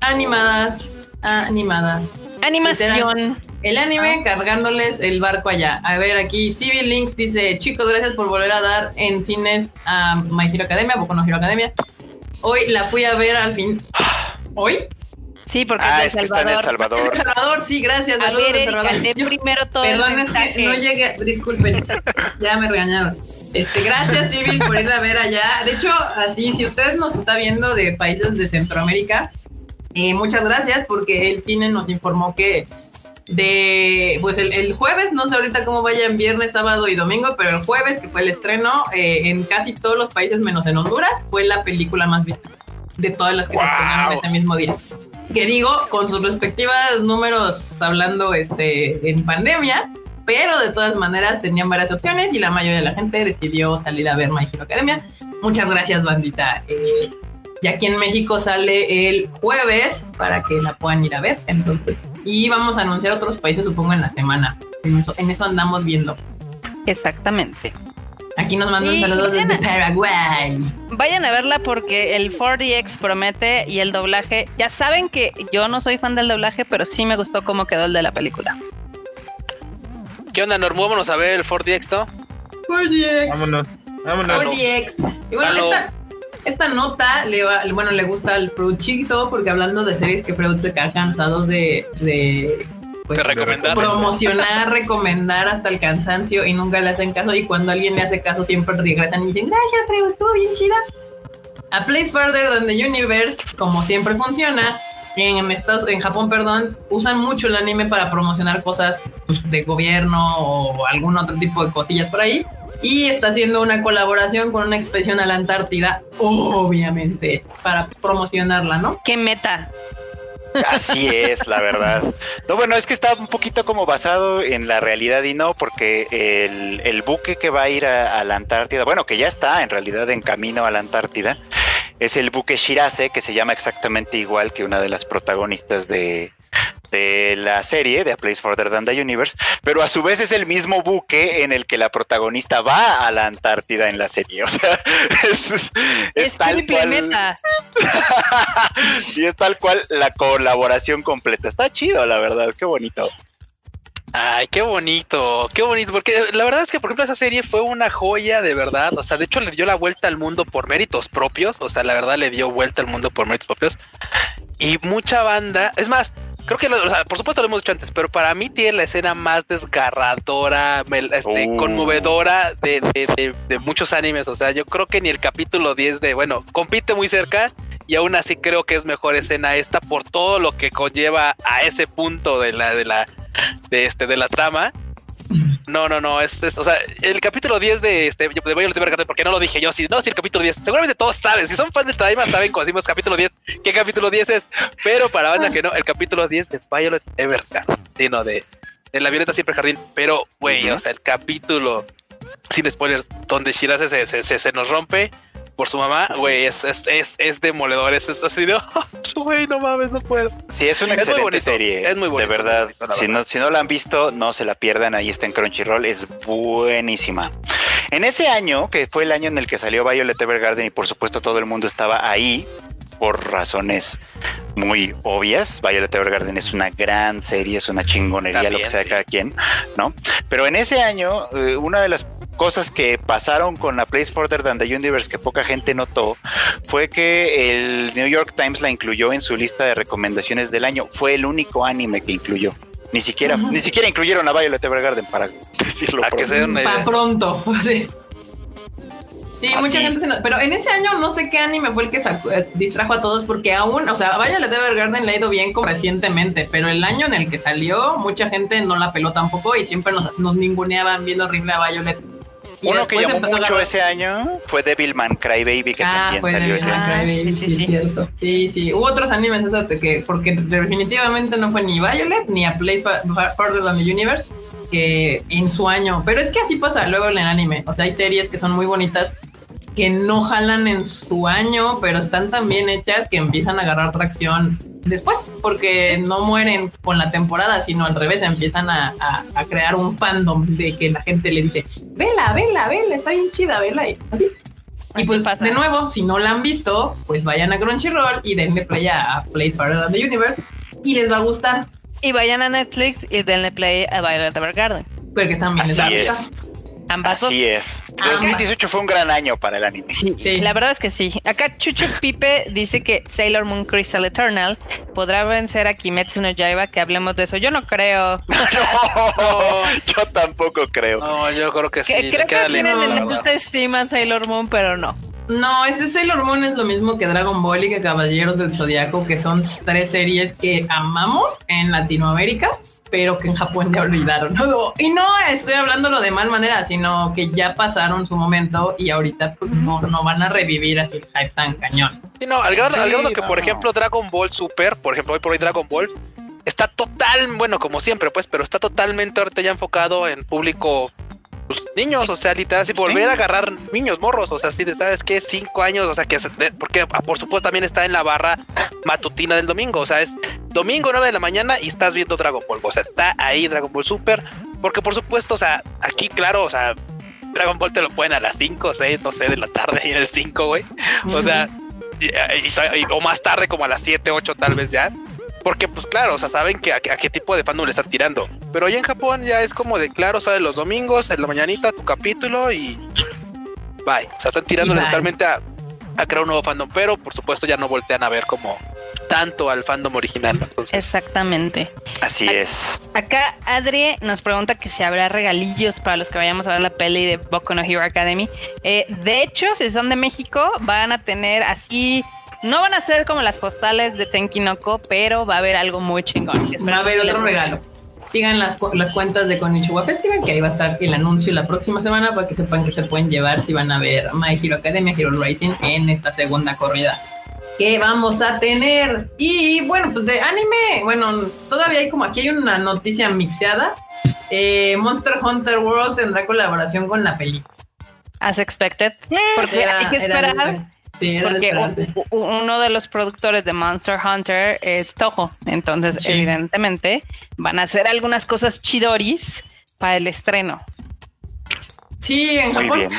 Animadas, animadas. Animación. El anime cargándoles el barco allá. A ver, aquí Civil Links dice, chicos, gracias por volver a dar en cines a My Hero Academia, Boku no Hero Academia. Hoy la fui a ver al fin. ¿Hoy? Sí, porque Ah, es es de que está en El El Salvador. Salvador, sí, gracias. A Saludos ver, de Erika, Salvador. lee Yo- primero todo el Perdón, es que no llegué, disculpen, ya me regañaron. Este, gracias, Civil, por ir a ver allá. De hecho, así, si usted nos está viendo de países de Centroamérica, eh, muchas gracias porque el cine nos informó que de, pues el, el jueves, no sé ahorita cómo vayan viernes, sábado y domingo, pero el jueves, que fue el estreno, eh, en casi todos los países menos en Honduras, fue la película más vista de todas las que se estrenaron ese mismo día. Que digo, con sus respectivos números hablando este, en pandemia, pero de todas maneras tenían varias opciones y la mayoría de la gente decidió salir a ver My Hero Academia. Muchas gracias, bandita. Eh, y aquí en México sale el jueves para que la puedan ir a ver. Entonces, y vamos a anunciar otros países, supongo, en la semana. En eso, en eso andamos viendo. Exactamente. Aquí nos mandan Sí, saludos desde vayan Paraguay. Vayan a verla porque el 4DX promete y el doblaje. Ya saben que yo no soy fan del doblaje, pero sí me gustó cómo quedó el de la película. ¿Qué onda, Norm? Vámonos a ver el 4DX, ¿no? 4DX. Vámonos, vámonos. 4DX. Y bueno, esta, esta nota le va, bueno, le gusta al Freud chiquito porque hablando de series que Freud se queda cansado de, de pues, recomendar. promocionar, recomendar hasta el cansancio y nunca le hacen caso y cuando alguien le hace caso siempre regresan y dicen gracias Freud, estuvo bien chida. A Place Further Than the Universe, como siempre funciona, en Estados, en Japón, perdón, usan mucho el anime para promocionar cosas pues, de gobierno o algún otro tipo de cosillas por ahí. Y está haciendo una colaboración con una expedición a la Antártida, obviamente, para promocionarla, ¿no? ¿Qué meta? Así es, la verdad. No, bueno, es que está un poquito como basado en la realidad y no, porque el, buque que va a ir a, a la Antártida, bueno, que ya está en realidad en camino a la Antártida, es el buque Shirase, que se llama exactamente igual que una de las protagonistas de, de la serie, de A Place Further Than the Universe, pero a su vez es el mismo buque en el que la protagonista va a la Antártida en la serie. O sea, es, es- es Es tal cual. sí, es tal cual la colaboración completa. Está chido, la verdad, qué bonito. Ay, qué bonito, qué bonito, porque la verdad es que, por ejemplo, esa serie fue una joya de verdad, o sea, de hecho le dio la vuelta al mundo por méritos propios, o sea, la verdad le dio vuelta al mundo por méritos propios, y mucha banda, es más, creo que, lo- o sea, por supuesto lo hemos dicho antes, pero para mí tiene la escena más desgarradora, este, Oh. conmovedora de, de- de- de muchos animes, o sea, yo creo que ni el capítulo 10 de, bueno, compite muy cerca, y aún así creo que es mejor escena esta por todo lo que conlleva a ese punto de la, de la, de este de la trama. No, no, no, es, es- o sea, el capítulo 10 de este de Violet Evergarden, porque no lo dije yo, si no, si el capítulo 10, seguramente todos saben, si son fans de Tadaima saben cuando decimos capítulo 10, qué capítulo 10 es, pero para banda que no, el capítulo 10 de Violet Evergarden, sí, no, de, de la Violeta siempre jardín, pero güey, o sea, el capítulo sin spoilers, donde Shirase se, se, se, se nos rompe por su mamá, güey, es, es, es, es demoledor, es, así de, güey, no mames, no puedo. Sí, es una muy excelente serie. es muy bonito, De verdad, bonito, si, no, si no la han visto, no se la pierdan. Ahí está en Crunchyroll. Es buenísima. En ese año, que fue el año en el que salió Violet Evergarden, y por supuesto todo el mundo estaba ahí por razones muy obvias. Violet Evergarden es una gran serie, es una chingonería, lo que sea sí. cada quien, ¿no? Pero en ese año, eh, una de las cosas que pasaron con la Place Further Than the Universe que poca gente notó fue que el New York Times la incluyó en su lista de recomendaciones del año. Fue el único anime que incluyó. Ni siquiera, ni siquiera incluyeron a Violet Evergarden para decirlo. Pronto. una Para idea. pronto, sí. Sí, Ah, mucha sí. gente se nos... Pero en ese año no sé qué anime fue el que sacó- es- distrajo a todos porque aún, o sea, Violet Evergarden le ha ido bien como recientemente, pero el año en el que salió, mucha gente no la peló tampoco y siempre nos, nos ninguneaban viendo horrible a Violet. Y Uno que llamó mucho ese año fue Devilman Crybaby, que Ah, también fue salió ese año. Ah, sí, sí, sí, cierto. Sí, sí. Hubo otros animes que, porque definitivamente no fue ni Violet ni a Place Further Than the Universe que en su año. Pero es que así pasa luego en el anime. O sea, hay series que son muy bonitas que no jalan en su año, pero están tan bien hechas que empiezan a agarrar tracción después, porque no mueren con la temporada, sino al revés, empiezan a, a- a crear un fandom de que la gente le dice, vela, vela, vela, está bien chida, vela, y así. Y Así pues pasa. de nuevo, si no la han visto, pues vayan a Crunchyroll y denle play a Place Than the Universe y les va a gustar, Y vayan a Netflix y denle play a Violet Evergarden. porque también les va a Así gustar. es, Ambas dos. así es. Ambas. 2018 fue un gran año para el anime. Sí, Sí. la verdad es que sí. Acá Chucho Pipe dice que Sailor Moon Crystal Eternal podrá vencer a Kimetsu no Yaiba, que hablemos de eso. Yo no creo. No, yo tampoco creo. No, yo creo que sí. Que- creo que tienen en alta estima Sailor Moon, pero no. No, ese Sailor Moon es lo mismo que Dragon Ball y que Caballeros del Zodiaco, que son tres series que amamos en Latinoamérica, pero que en Japón ya olvidaron. ¿no? Y no estoy hablándolo de mal manera, sino que ya pasaron su momento y ahorita pues no, no van a revivir así el hype tan cañón. Sí, no, al grado, Sí, al grado que, no. por ejemplo, Dragon Ball Super, por ejemplo, hoy por hoy Dragon Ball, está total, bueno, como siempre, pues, pero está totalmente ahorita ya enfocado en público pues, niños, o sea, literal, así volver Sí. a agarrar niños, morros, o sea, sí, de, ¿sabes qué? Cinco años, o sea, que, porque ah, por supuesto también está en la barra matutina del domingo, o sea, es domingo 9 de la mañana y estás viendo Dragon Ball, o sea, está ahí Dragon Ball Super, porque por supuesto, o sea, aquí, claro, o sea, Dragon Ball te lo pueden a las 5 o 6, no sé, de la tarde y en el 5, güey. O sea, y- y- y- o más tarde como a las 7, 8 tal vez ya. Porque pues claro, o sea, saben que a, a qué tipo de fandom le están tirando. Pero ya en Japón ya es como de claro, sale los domingos, en la mañanita tu capítulo y bye. O sea, están tirando totalmente a, a crear un nuevo fandom, pero por supuesto ya no voltean a ver como tanto al fandom original. Entonces, Exactamente. Así es. Acá Adri nos pregunta que si habrá regalillos para los que vayamos a ver la peli de Boku no Hero Academy. Eh, de hecho, si son de México, van a tener así. No van a ser como las postales de Tenkinoko, pero va a haber algo muy chingón. Va a haber otro regalo. Sigan las, las cuentas de Konichiwa Festival, que ahí va a estar el anuncio la próxima semana para que sepan que se pueden llevar si van a ver My Hero Academia, Hero Rising en esta segunda corrida que vamos a tener. Y bueno, pues de anime, bueno, todavía hay como aquí hay una noticia mixeada. Eh, Monster Hunter World tendrá colaboración con la película. As expected. Porque Era- hay que esperar. Sí, era Porque uno de los productores de Monster Hunter es Toho. Entonces, Sí. evidentemente, van a hacer algunas cosas chidoris para el estreno. Sí, en Muy Japón. bien.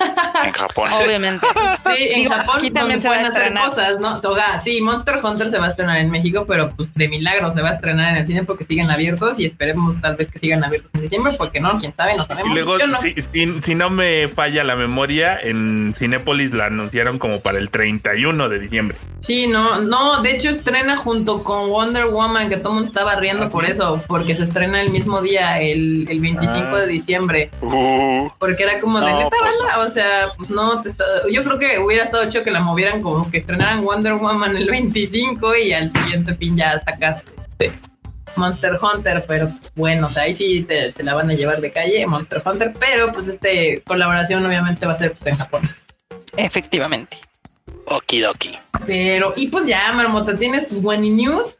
En Japón. Obviamente. Sí, en Digo, Japón aquí también se pueden hacer cosas, ¿no? O sea, sí, Monster Hunter se va a estrenar en México, pero pues de milagro se va a estrenar en el cine porque siguen abiertos y esperemos tal vez que sigan abiertos en diciembre, porque no, quién sabe, no Y sabemos. luego, Yo no. si, si- si no me falla la memoria, en Cinépolis la anunciaron como para el 31 de diciembre. Sí, no, no, de hecho estrena junto con Wonder Woman, que todo el mundo estaba riendo Ah, por sí. eso, porque se estrena el mismo día, el, el 25 Ah. de diciembre, Uh, porque era como de No, neta, pues o sea, pues no, te está- yo creo que hubiera estado chido que la movieran como que estrenaran Wonder Woman el 25 y al siguiente fin ya sacas este, Monster Hunter, pero bueno, o sea, ahí sí te- se la van a llevar de calle, Monster Hunter, pero pues este colaboración obviamente va a ser pues, en Japón. Efectivamente. okidoki. Pero, y pues ya, Marmota, tienes tus Wani News.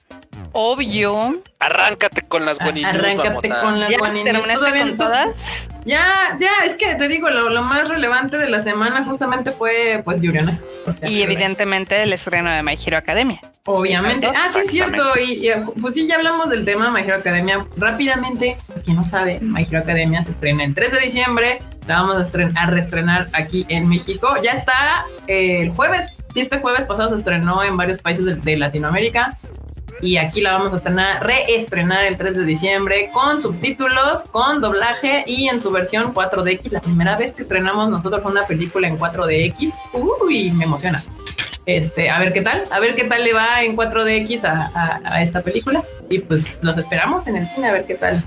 Obvio. Arráncate con las A- Guani News, Arráncate con las ¿Ya terminaste con todas? Ya, ya, es que te digo, lo, lo más relevante de la semana justamente fue pues Yuriana. O sea, Y evidentemente el estreno de My Hero Academia. Obviamente. Ah, sí, es cierto. Y, y, pues sí, ya hablamos del tema My Hero Academia. Rápidamente, para quien no sabe, My Hero Academia se estrena el 3 de diciembre. La vamos a, estren- a reestrenar aquí en México. Ya está eh, el jueves. Sí, este jueves pasado se estrenó en varios países de, de Latinoamérica. Y aquí la vamos a estrenar, reestrenar el 3 de diciembre con subtítulos, con doblaje y en su versión 4DX. La primera vez que estrenamos nosotros una película en 4DX. Uy, me emociona. Este, a ver qué tal, a ver qué tal le va en 4DX a, a- a esta película. Y pues los esperamos en el cine a ver qué tal.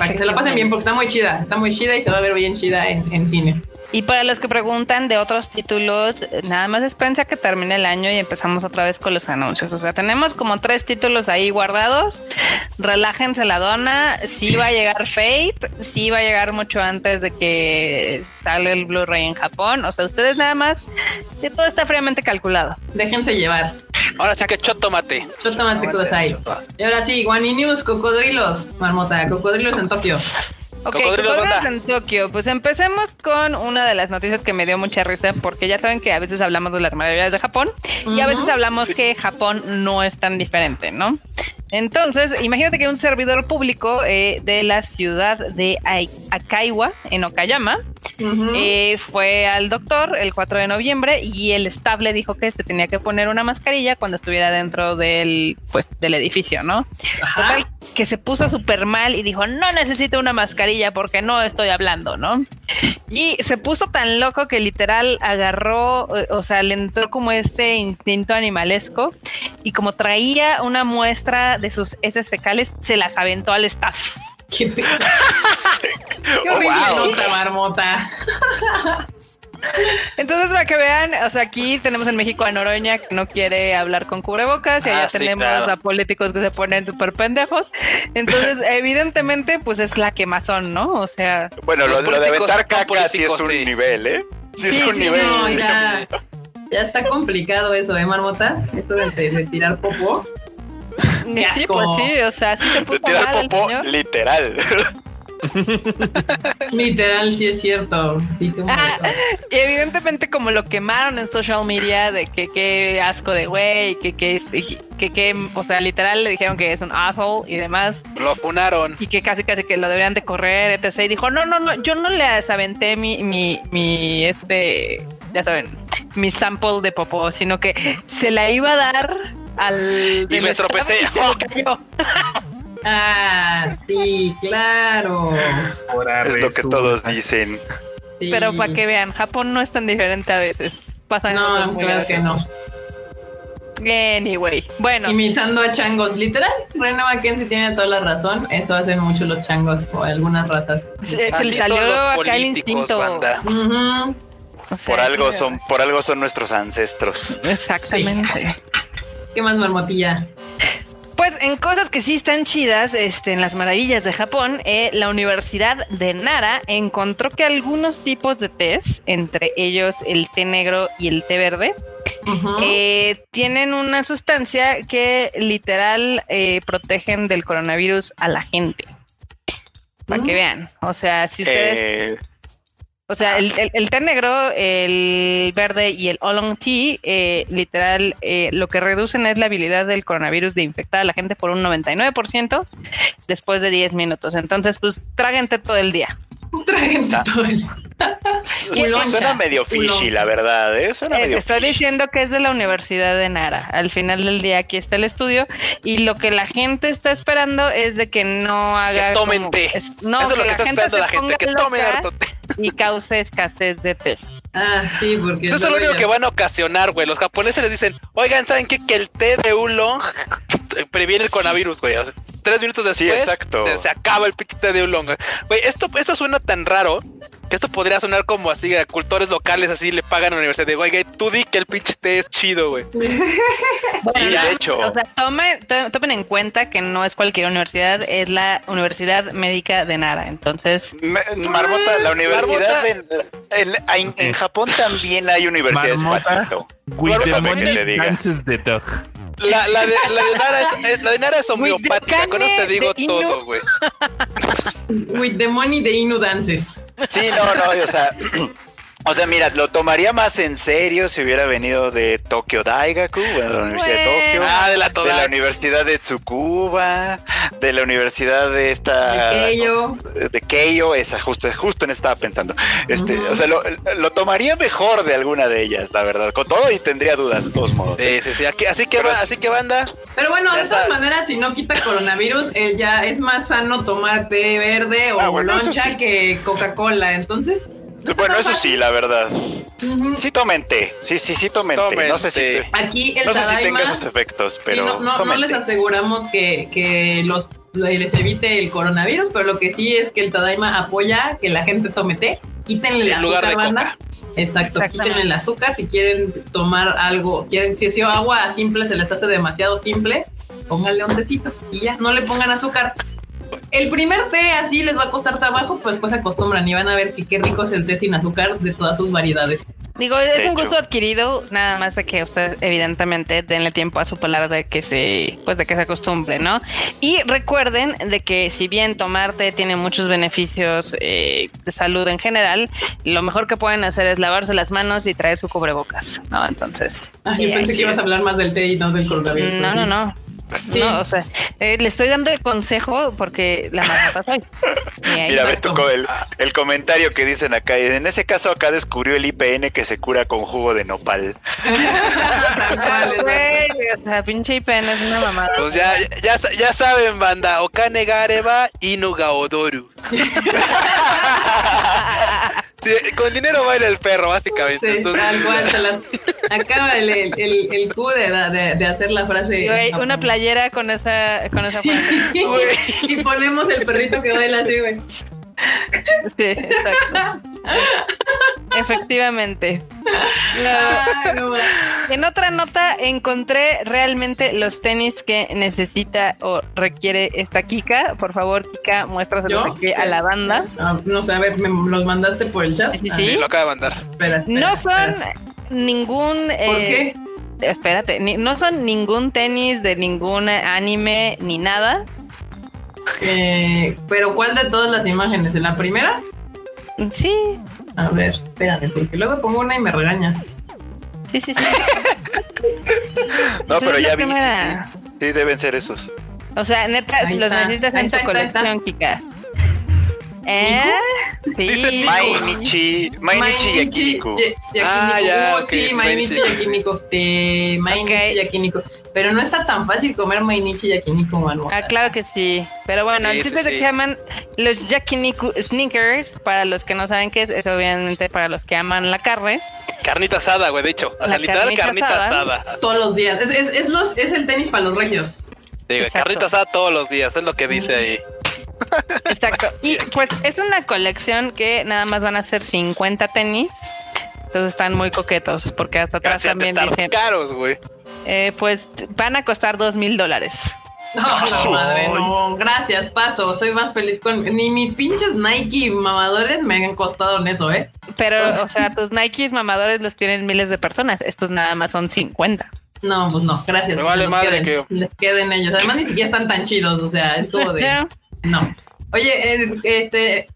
Para que se la pasen bien, porque está muy chida, está muy chida y se va a ver bien chida en, en cine. Y para los que preguntan de otros títulos, nada más espérense a que termine el año y empezamos otra vez con los anuncios. O sea, tenemos como tres títulos ahí guardados. Relájense la dona. Sí va a llegar Fate, sí va a llegar mucho antes de que salga el Blu-ray en Japón. O sea, ustedes nada más, que todo está fríamente calculado. Déjense llevar. Ahora sí que chotomate. Chotomate Kudasai. Y ahora sí, Wani News, cocodrilos, marmota, cocodrilos en Tokio. Ok, Cocodrilos, en Tokio. Pues empecemos con una de las noticias que me dio mucha risa, porque ya saben que a veces hablamos de las maravillas de Japón y a veces hablamos que Japón no es tan diferente, ¿no? Entonces, imagínate que un servidor público eh, de la ciudad de Ai- Akaiwa, en Okayama, eh, fue al doctor el 4 de noviembre y el staff le dijo que se tenía que poner una mascarilla cuando estuviera dentro del, pues, del edificio, ¿no? Ajá. Total, que se puso súper mal y dijo, no necesito una mascarilla porque no estoy hablando, ¿no? Y se puso tan loco que literal agarró, o sea, le entró como este instinto animalesco y como traía una muestra de sus heces fecales, se las aventó al staff. Qué, Qué Oh, wow. marmota. Entonces, para que vean, o sea, aquí tenemos en México a Noroña que no quiere hablar con cubrebocas y Ah, allá sí, tenemos claro. a políticos que se ponen súper pendejos. Entonces, evidentemente, pues es la quemazón, ¿no? O sea, Bueno, lo, de aventar caca sí es un sí. nivel, ¿eh? Sí, Sí, es un sí, nivel. No, ya, ya está complicado eso, ¿eh, marmota? Eso de, tirar popó. Sí, pues sí, o sea, sí se De puso tirar mal popó, literal. Literal, sí es cierto. Ah, y evidentemente como lo quemaron en social media de que qué asco de güey, que que, es- que que, o sea, literal le dijeron que es un asshole y demás. Lo funaron. y que casi casi que lo deberían de correr, etc. Y dijo, no, no, no, yo no le aventé mi, mi, mi, este, ya saben, mi sample de popó, sino que se la iba a dar al... Y me tropecé. y se le cayó. Ah, sí, claro. Ahora Es lo que todos dicen. Sí. Pero para que vean, Japón no es tan diferente a veces. Pasan cosas No, muy claro que no. Anyway, bueno, Imitando a changos, literal. Reina Mackenzie tiene toda la razón. Eso hacen mucho los changos o algunas razas. se, le salió acá el instinto. banda. Ujú. O sea, Por algo son, por algo son nuestros ancestros. Exactamente. ¿Qué más, marmotilla? Pues en cosas que sí están chidas, este, en las maravillas de Japón, eh, la Universidad de Nara encontró que algunos tipos de tés, entre ellos el té negro y el té verde, eh, tienen una sustancia que literal eh, protegen del coronavirus a la gente. Para que Mm. vean. O sea, si ustedes Eh, o sea, el, el- té negro, el verde y el oolong tea, eh, literal, eh, lo que reducen es la habilidad del coronavirus de infectar a la gente por un 99% después de 10 minutos. Entonces, pues, tráguense todo el día. El- Uloncha, suena medio fishy, la verdad. ¿eh? Suena Eh, te medio estoy fishy. diciendo que es de la Universidad de Nara. Al final del día aquí está el estudio y lo que la gente está esperando es de que no haga... Que tomen como- té. es- no, Eso es lo que la está gente esperando la gente. Que tomen harto té. y cause escasez de té. Ah, sí, porque. Eso es lo único que van a ocasionar, güey. Los japoneses les dicen, oigan, ¿saben qué? Que el té de oolong previene el coronavirus, güey. O sea, tres minutos Sí, después exacto. Se, se acaba el pinche té de güey. Güey, esto, esto suena tan raro que esto podría sonar como así a cultores locales así le pagan a la universidad de, oiga, tú di que el pinche té es chido, güey. Sí, de hecho. O sea, tomen, to- tomen en cuenta que no es cualquier universidad, es la Universidad Médica de Nara. Entonces, Me- Marmota, la universidad Marmota. en, en- en Japón también hay universidades Marmota. patito. With the money te diga. dances the dog. La, la, de, la de Nara es, es- la de Nara es homeopática, con eso te digo todo, güey. With the money de Inu Dances. Sí, no, no, o sea, o sea, mira, lo tomaría más en serio si hubiera venido de Tokyo Daigaku, bueno, de la Universidad de. Tokio, Ah, de la de toda. la Universidad de Tsukuba, de la Universidad de esta De Keio. de Keio, esa justo, justo en eso estaba pensando. Este, o sea, lo, lo tomaría mejor de alguna de ellas, la verdad, con todo y tendría dudas de todos modos. ¿eh? Sí, sí, sí. Aquí- así que va, así que banda. Pero bueno, de todas maneras, si no quita coronavirus, eh, ya es más sano tomar té verde o Ah, bueno, loncha sí. que Coca-Cola. Entonces. Bueno, eso sí, la verdad. Sí tomen té, sí, sí, sí tomen té. No sé si, te- Aquí el no sé si Tadaima. tenga esos efectos, sí, pero no, no- no les aseguramos que, que los les evite el coronavirus, pero lo que sí es que el Tadaima apoya que la gente tome té. Quítenle el azúcar, de banda. Exacto, quítenle el azúcar si quieren tomar algo, quieren, si ese agua simple se les hace demasiado simple, pónganle un tecito y ya, no le pongan azúcar. El primer té así les va a costar trabajo, pues pues se acostumbran y van a ver que qué rico es el té sin azúcar de todas sus variedades. digo, es De un hecho. gusto adquirido, nada más de que ustedes evidentemente denle tiempo a su paladar de que se, pues de que se acostumbre, ¿no? Y recuerden de que si bien tomar té tiene muchos beneficios eh, de salud en general, lo mejor que pueden hacer es lavarse las manos y traer su cubrebocas, ¿no? Entonces, Ah, yo pensé que ibas a hablar más del té y no del coronavirus. no, no, no. Sí. No, o sea, eh, le estoy dando el consejo porque la marmota soy. Y ahí Mira, me tocó el, el comentario que dicen acá. y En ese caso, acá descubrió el IPN que se cura con jugo de nopal. Güey, o sea, pinche IPN es una mamada. Pues ya, ya, ya saben, banda. Okane Gareba Inuga Odoru. Sí, con dinero baila el perro, básicamente. Sí, Entonces, tal cual, se las acaba el, el, el, el Q de, de, de hacer la frase. Güey, una playera con esa, con esa frase. Y ponemos el perrito que baila así, güey. Sí, exacto. Efectivamente. Ay, no, En otra nota encontré realmente los tenis que necesita o requiere esta Kika. Por favor, Kika, muéstraselos ¿Yo? aquí a la banda. Ah, no sé, a ver, me los mandaste por el chat. Sí, A sí. Sí, lo acaba de mandar. espera, espera, No son espera. ningún... ¿Por eh, qué? Espérate, ni- no son ningún tenis de ningún anime ni nada. Eh, pero ¿cuál de todas las imágenes? ¿En la primera? Sí, A ver, espérate, porque luego pongo una y me regaña. sí, sí, sí. No, pero ya vi. Sí, primera. sí. Sí, deben ser esos. O sea, neta, Ahí los está, necesitas ahí en tu está, ahí colección, Kika. ¿Eh? Sí. Mainichi, Mainichi Yakiniku. Ya- Yakiniku. Ah, ya, Uh, ok, Sí, Mainichi Mainichi. Yakiniku. Sí, Mainichi Ok. Yakiniku. Pero no está tan fácil comer Mainichi Yakiniku, mano. Ah, claro que sí. Pero bueno, Sí, el sí, chiste es de que sí. se llaman los Yakiniku Sneakers. Para los que no saben qué es, es obviamente para los que aman la carne. Carnita asada, güey, de hecho. O sea, La literal carnita carnita asada. asada. Todos los días. Es, es, es, los, es el tenis para los regios. Sí, güey, carnita asada todos los días, es lo que dice ahí. Exacto. Y pues es una colección que nada más van a ser 50 tenis. Entonces están muy coquetos porque hasta atrás Gracias, también están dice, caros, güey. Eh, pues van a costar dos mil dólares. No, no, madre, no. Gracias, paso. Soy más feliz con. Ni mis pinches Nike mamadores me han costado en eso, ¿eh? Pero, o sea, tus Nikes mamadores los tienen miles de personas. Estos nada más son 50. No, pues no, gracias. Me vale Les madre queden, que- Les queden ellos. Además, ni siquiera están tan chidos. O sea, es como de. No. Oye, el- este.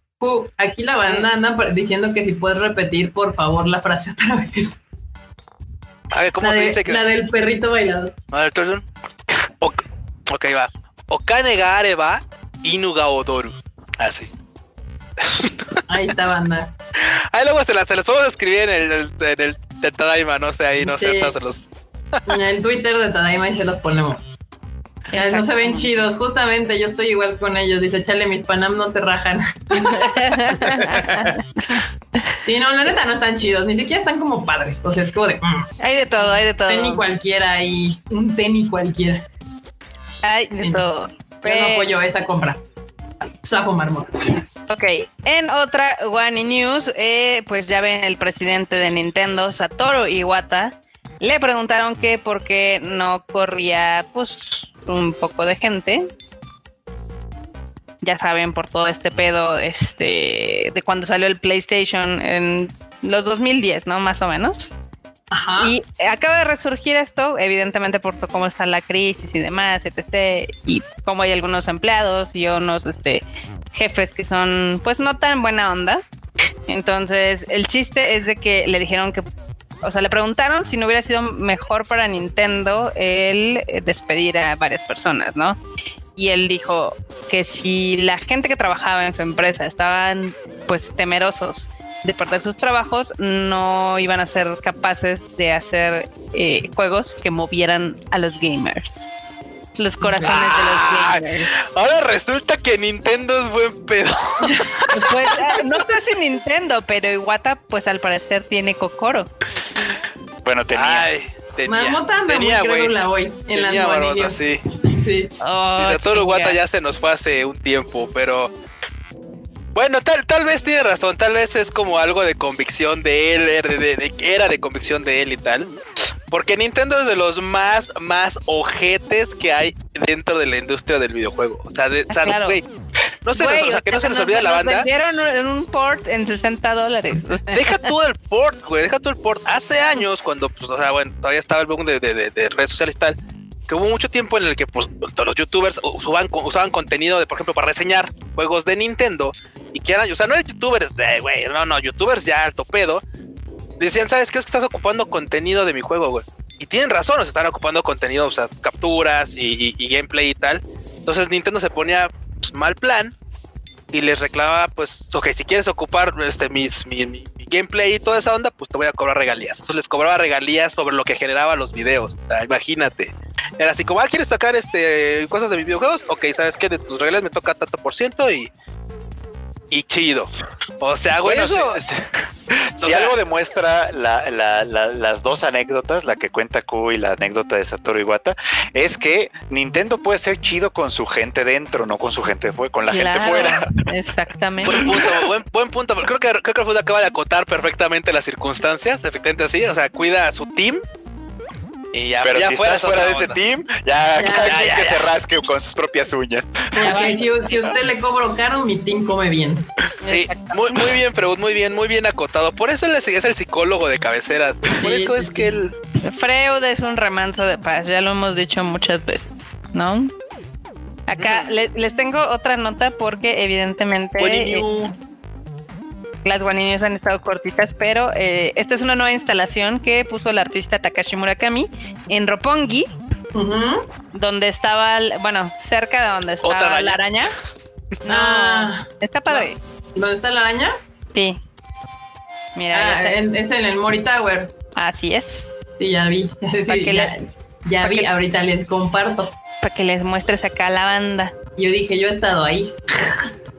Aquí la banda anda diciendo que si puedes repetir, por favor, la frase otra vez. A ver, ¿cómo la, se de- dice que.? la del perrito bailador. A ver, ¿tú- Ok, va. Okane ga areba, inu ga odoru. Así. Ahí está, banda. Ahí luego se las, se las podemos escribir en el, en el, de Tadaima, no sé, ahí, no sé, Sí. se los. En el Twitter de Tadaima y se los ponemos. Ya, no se ven chidos, justamente yo estoy igual con ellos. Dice, chale, mis Panam no se rajan. Sí, no, la neta no están chidos, ni siquiera están como padres. O sea, es como de mm, Hay de todo, hay de todo. tenis cualquiera y un tenis cualquiera. Hay de Sí. todo. Yo no apoyo esa compra. Safo marmot. Ok, en otra One News, eh, pues ya ven el presidente de Nintendo, Satoru Iwata, le preguntaron que por qué no corría pues un poco de gente. Ya saben, por todo este pedo, este, de cuando salió el PlayStation en los 2010, ¿no? Más o menos. Ajá. Y acaba de resurgir esto, evidentemente por cómo está la crisis y demás, etc. Y como hay algunos empleados y unos este, jefes que son, pues, no tan buena onda. Entonces, el chiste es de que le dijeron que, o sea, le preguntaron si no hubiera sido mejor para Nintendo el eh, despedir a varias personas, ¿no? Y él dijo que si la gente que trabajaba en su empresa estaban, pues, temerosos de perder sus trabajos, no iban a ser capaces de hacer eh, juegos que movieran a los gamers. Los corazones Ah, de los gamers. Ahora resulta que Nintendo es buen pedo. Pues ah, no estás en Nintendo, pero Iwata, pues al parecer tiene Kokoro. Bueno, tenía. Ay, tenía. Marmota anda muy crédula hoy en las Tenía Marmota, guanillas. sí. Sí. Oh, Sí, Satoru chinga. Iwata ya se nos fue hace un tiempo, pero bueno, tal, tal vez tiene razón, tal vez es como algo de convicción de él, era de, de- era de convicción de él y tal. Porque Nintendo es de los más, más ojetes que hay dentro de la industria del videojuego. O sea, de, o sea, claro. no se, nos- o sea, que no se nos nos- olvida la banda. vendieron un- un port en 60 dólares. Deja todo el port, güey, deja todo el port. Hace años, cuando, pues, o sea, bueno, todavía estaba el boom de, de- de- de redes sociales y tal, que hubo mucho tiempo en el que, pues, los youtubers usaban, usaban contenido de, por ejemplo, para reseñar juegos de Nintendo y que eran, o sea, no eran youtubers de, güey, no, no, youtubers ya alto pedo. Decían, ¿sabes qué? Es que estás ocupando contenido de mi juego, güey. Y tienen razón, o están ocupando contenido, o sea, capturas y, gameplay y tal. Entonces Nintendo se ponía pues, mal plan y les reclamaba, pues, ok, si quieres ocupar este mi, gameplay y toda esa onda, pues te voy a cobrar regalías. Entonces les cobraba regalías sobre lo que generaba los videos. Imagínate. Era así como, ah, ¿quieres sacar este cosas de mis videojuegos? Ok, ¿sabes qué? De tus regalías me toca tanto por ciento y. Y chido. O sea, güey, Bueno, eso. si, este, si sea- algo demuestra la- la- la- las dos anécdotas, la que cuenta Q y la anécdota de Satoru Iwata, es que Nintendo puede ser chido con su gente dentro, no con su gente fuera, con la gente fuera. Exactamente. Buen punto, buen, buen punto. Creo que, creo que acaba de acotar perfectamente las circunstancias. Efectivamente, así. O sea, cuida a su team. Y ya, Pero ya si estás es fuera de ese team, ya, Ya, cada ya, quien ya, que ya. se rasque con sus propias uñas. Porque si, si usted le cobro caro, mi team come bien. Sí, muy, muy bien, Freud, muy bien, muy bien acotado. Por eso él es, es el psicólogo de cabeceras. Por Sí, eso sí, es sí. que él. Freud es un remanso de paz, ya lo hemos dicho muchas veces, ¿no? Acá le- les tengo otra nota porque evidentemente eh, las News han estado cortitas, pero eh, esta es una nueva instalación que puso el artista Takashi Murakami en Roppongi, Ujú. donde estaba, el- bueno, cerca de donde ¿Otra estaba araña? la araña. No, Ah. está padre. ¿Dónde está la araña? Sí. Mira, Ah, te- en- es en el Mori Tower. así es. Sí, ya vi. Sí, Pa' que ya, vi, que- ahorita les comparto. Para que les muestres acá la banda. Yo dije, yo he estado ahí.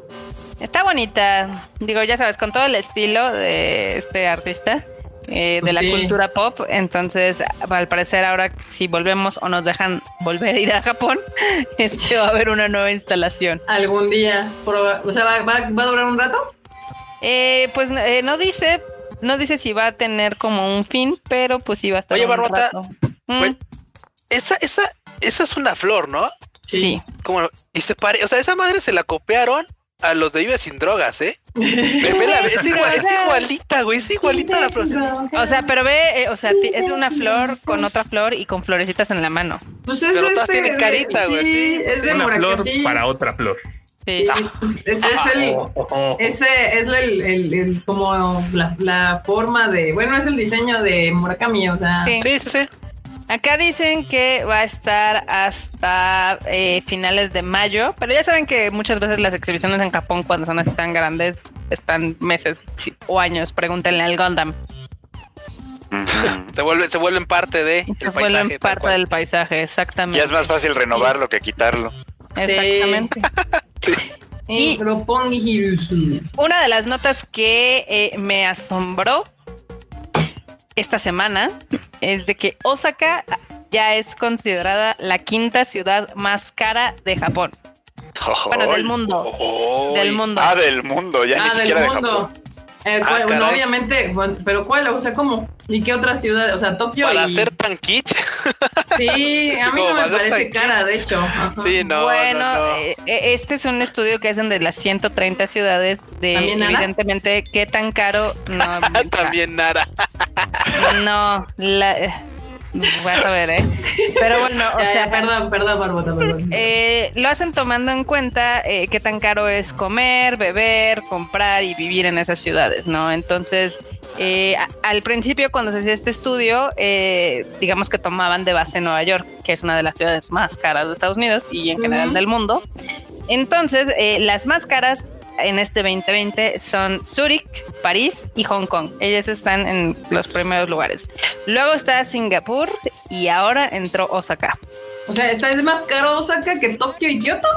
Está bonita. Digo, ya sabes, con todo el estilo de este artista. eh, de la cultura pop, entonces al parecer ahora si volvemos o nos dejan volver a ir a Japón, este va a haber una nueva instalación. Algún día. O sea, ¿va, va- va a durar un rato? Eh, pues eh, no dice, no dice si va a tener como un fin, pero pues sí va a estar. Oye, un Barbota, rato. Mm, pues, Esa, esa, esa es una flor, ¿no? sí. Como, y se pare, o sea, esa madre se la copiaron a los de Vive sin drogas, ¿eh? Ve- ve la- es, igual- es igualita, güey, es igualita la flor. O sea, pero ve, eh, o sea, es una flor con otra flor y con florecitas en la mano. Pues es Pero todas este tienen carita, güey, sí. es de Una flor para otra flor. Sí. Pues ese es el, Oh, oh, oh. ese es el, el- el- como la, la forma de, bueno, es el diseño de Murakami, o sea, Sí. Sí, sí, sí. Acá dicen que va a estar hasta eh, finales de mayo, pero ya saben que muchas veces las exhibiciones en Japón cuando son así tan grandes están meses sí, o años. Pregúntenle al Gundam. Se, vuelve, se vuelven parte de Se el vuelven paisaje. parte del paisaje, exactamente. Ya es más fácil renovarlo que quitarlo. Exactamente. y Y-. Una de las notas que eh, me asombró esta semana es de que Osaka ya es considerada la quinta ciudad más cara de Japón. Bueno, del mundo. Oy. Del mundo. Ah, del mundo, ya ni Ah, del siquiera de. Japón. Eh, Ah, obviamente, bueno, pero ¿cuál? O sea, ¿cómo? ¿Y qué otra ciudad? O sea, Tokio Para y... ser tan kitsch. Sí, a mí no me parece cara, de hecho. Ajá. Sí, no. bueno, no, no. eh, eh, este es un estudio que hacen de las 130 ciudades de ¿También Nara? evidentemente qué tan caro no También Nara. no la vas a ver, eh. Pero bueno, o Ya, ya, sea, perdón, perdón, Barbota, perdón. eh, lo hacen tomando en cuenta eh, qué tan caro es comer, beber, comprar y vivir en esas ciudades, ¿no? Entonces, eh, a- al principio cuando se hacía este estudio, eh, digamos que tomaban de base Nueva York, que es una de las ciudades más caras de Estados Unidos y en general del mundo. Entonces, eh, las más caras en este 2020 son Zurich, París y Hong Kong. Ellas están en los primeros lugares. Luego está Singapur y ahora entró Osaka. O sea, ¿está es más caro Osaka que Tokio y Kioto?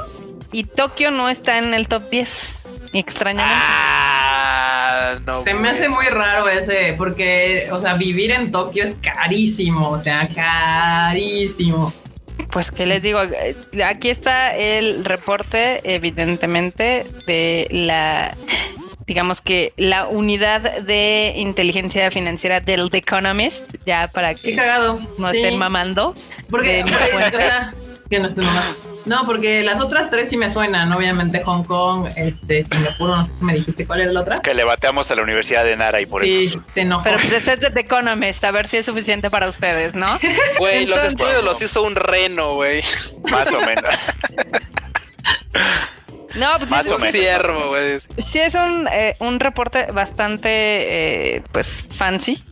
Y Tokio no está en el top 10, extrañamente. Ah, no. Se me hace muy raro ese, porque, o sea, vivir en Tokio es carísimo, o sea, carísimo. Pues que les digo, Eh, aquí está el reporte, evidentemente, de la, digamos que la unidad de inteligencia financiera del The Economist, ya para Qué que cagado. no Sí. estén mamando. Porque, que no estén mamando. No, porque las otras tres sí me suenan, obviamente Hong Kong, este, Singapur, no sé si me dijiste cuál era la otra. Es que le bateamos a la Universidad de Nara y por sí, eso. se enojó. Pero pues este es de The Economist, a ver si es suficiente para ustedes, ¿no? Güey, los estudios los hizo un reno, güey. Más o menos. No, pues Más sí, o Un menos. ciervo, güey. sí es un, eh, un reporte bastante, eh, pues, fancy.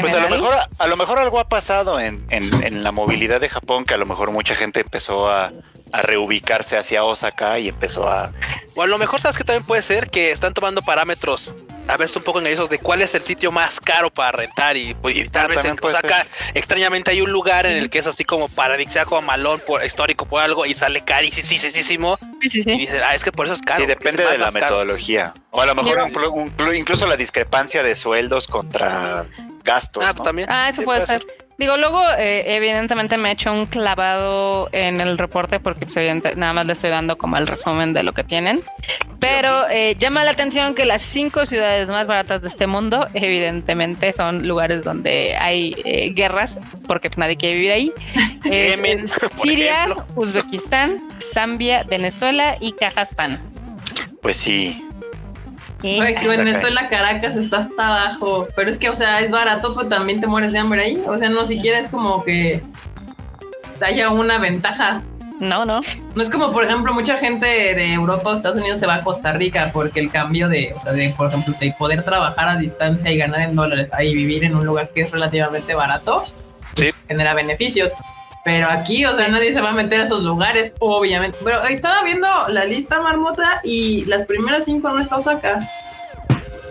Pues a lo mejor, a lo mejor algo ha pasado en, en- en la movilidad de Japón, que a lo mejor mucha gente empezó a, a reubicarse hacia Osaka y empezó a... O a lo mejor sabes que también puede ser que están tomando parámetros a veces un poco engañosos de cuál es el sitio más caro para rentar y, pues, y tal Ah, vez también en puede Osaka extrañamente hay un lugar en el que es así como paradisíaco malón por histórico por algo y sale carísimo Sí, sí, y sí. dicen ah es que por eso es caro sí, depende de la más caro. metodología. O a lo mejor inclu- inclu- incluso la discrepancia de sueldos contra gastos. ah ¿no? pues también Ah, eso Sí, puede ser. Digo, luego, eh, evidentemente me he hecho un clavado en el reporte porque pues, evidente- nada más le estoy dando como el resumen de lo que tienen. Pero eh, llama la atención que las cinco ciudades más baratas de este mundo, evidentemente, son lugares donde hay eh, guerras, porque pues, nadie quiere vivir ahí. Es- Yemen, es por Siria, ejemplo. Uzbekistán, Zambia, Venezuela y Kazajstán. Pues sí. Y- Güey, que Venezuela, Caracas está hasta abajo. Pero es que, o sea, es barato, pero también te mueres de hambre ahí. O sea, no siquiera es como que haya una ventaja. No, no. No es como, por ejemplo, mucha gente de Europa o Estados Unidos se va a Costa Rica porque el cambio de, o sea, de, por ejemplo, de poder trabajar a distancia y ganar en dólares ahí vivir en un lugar que es relativamente barato, pues, Sí. genera beneficios. Pero aquí, o sea, nadie se va a meter a esos lugares, obviamente. Pero estaba viendo la lista marmota y las primeras cinco no está Osaka.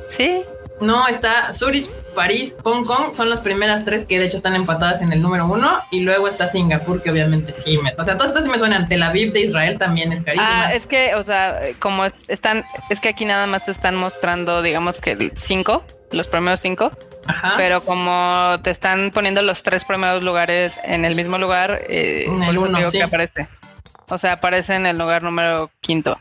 Sí. No, está Zurich, París, Hong Kong, son las primeras tres que de hecho están empatadas en el número uno. Y luego está Singapur, que obviamente sí me. O sea, todas estas sí me suenan. Tel Aviv de Israel también es carísima. Ah, es que, o sea, como están, es que aquí nada más te están mostrando, digamos que cinco, los primeros cinco, Ajá. pero como te están poniendo los tres primeros lugares en el mismo lugar, eh, el uno, sí. que aparece. O sea, aparece en el lugar número quinto.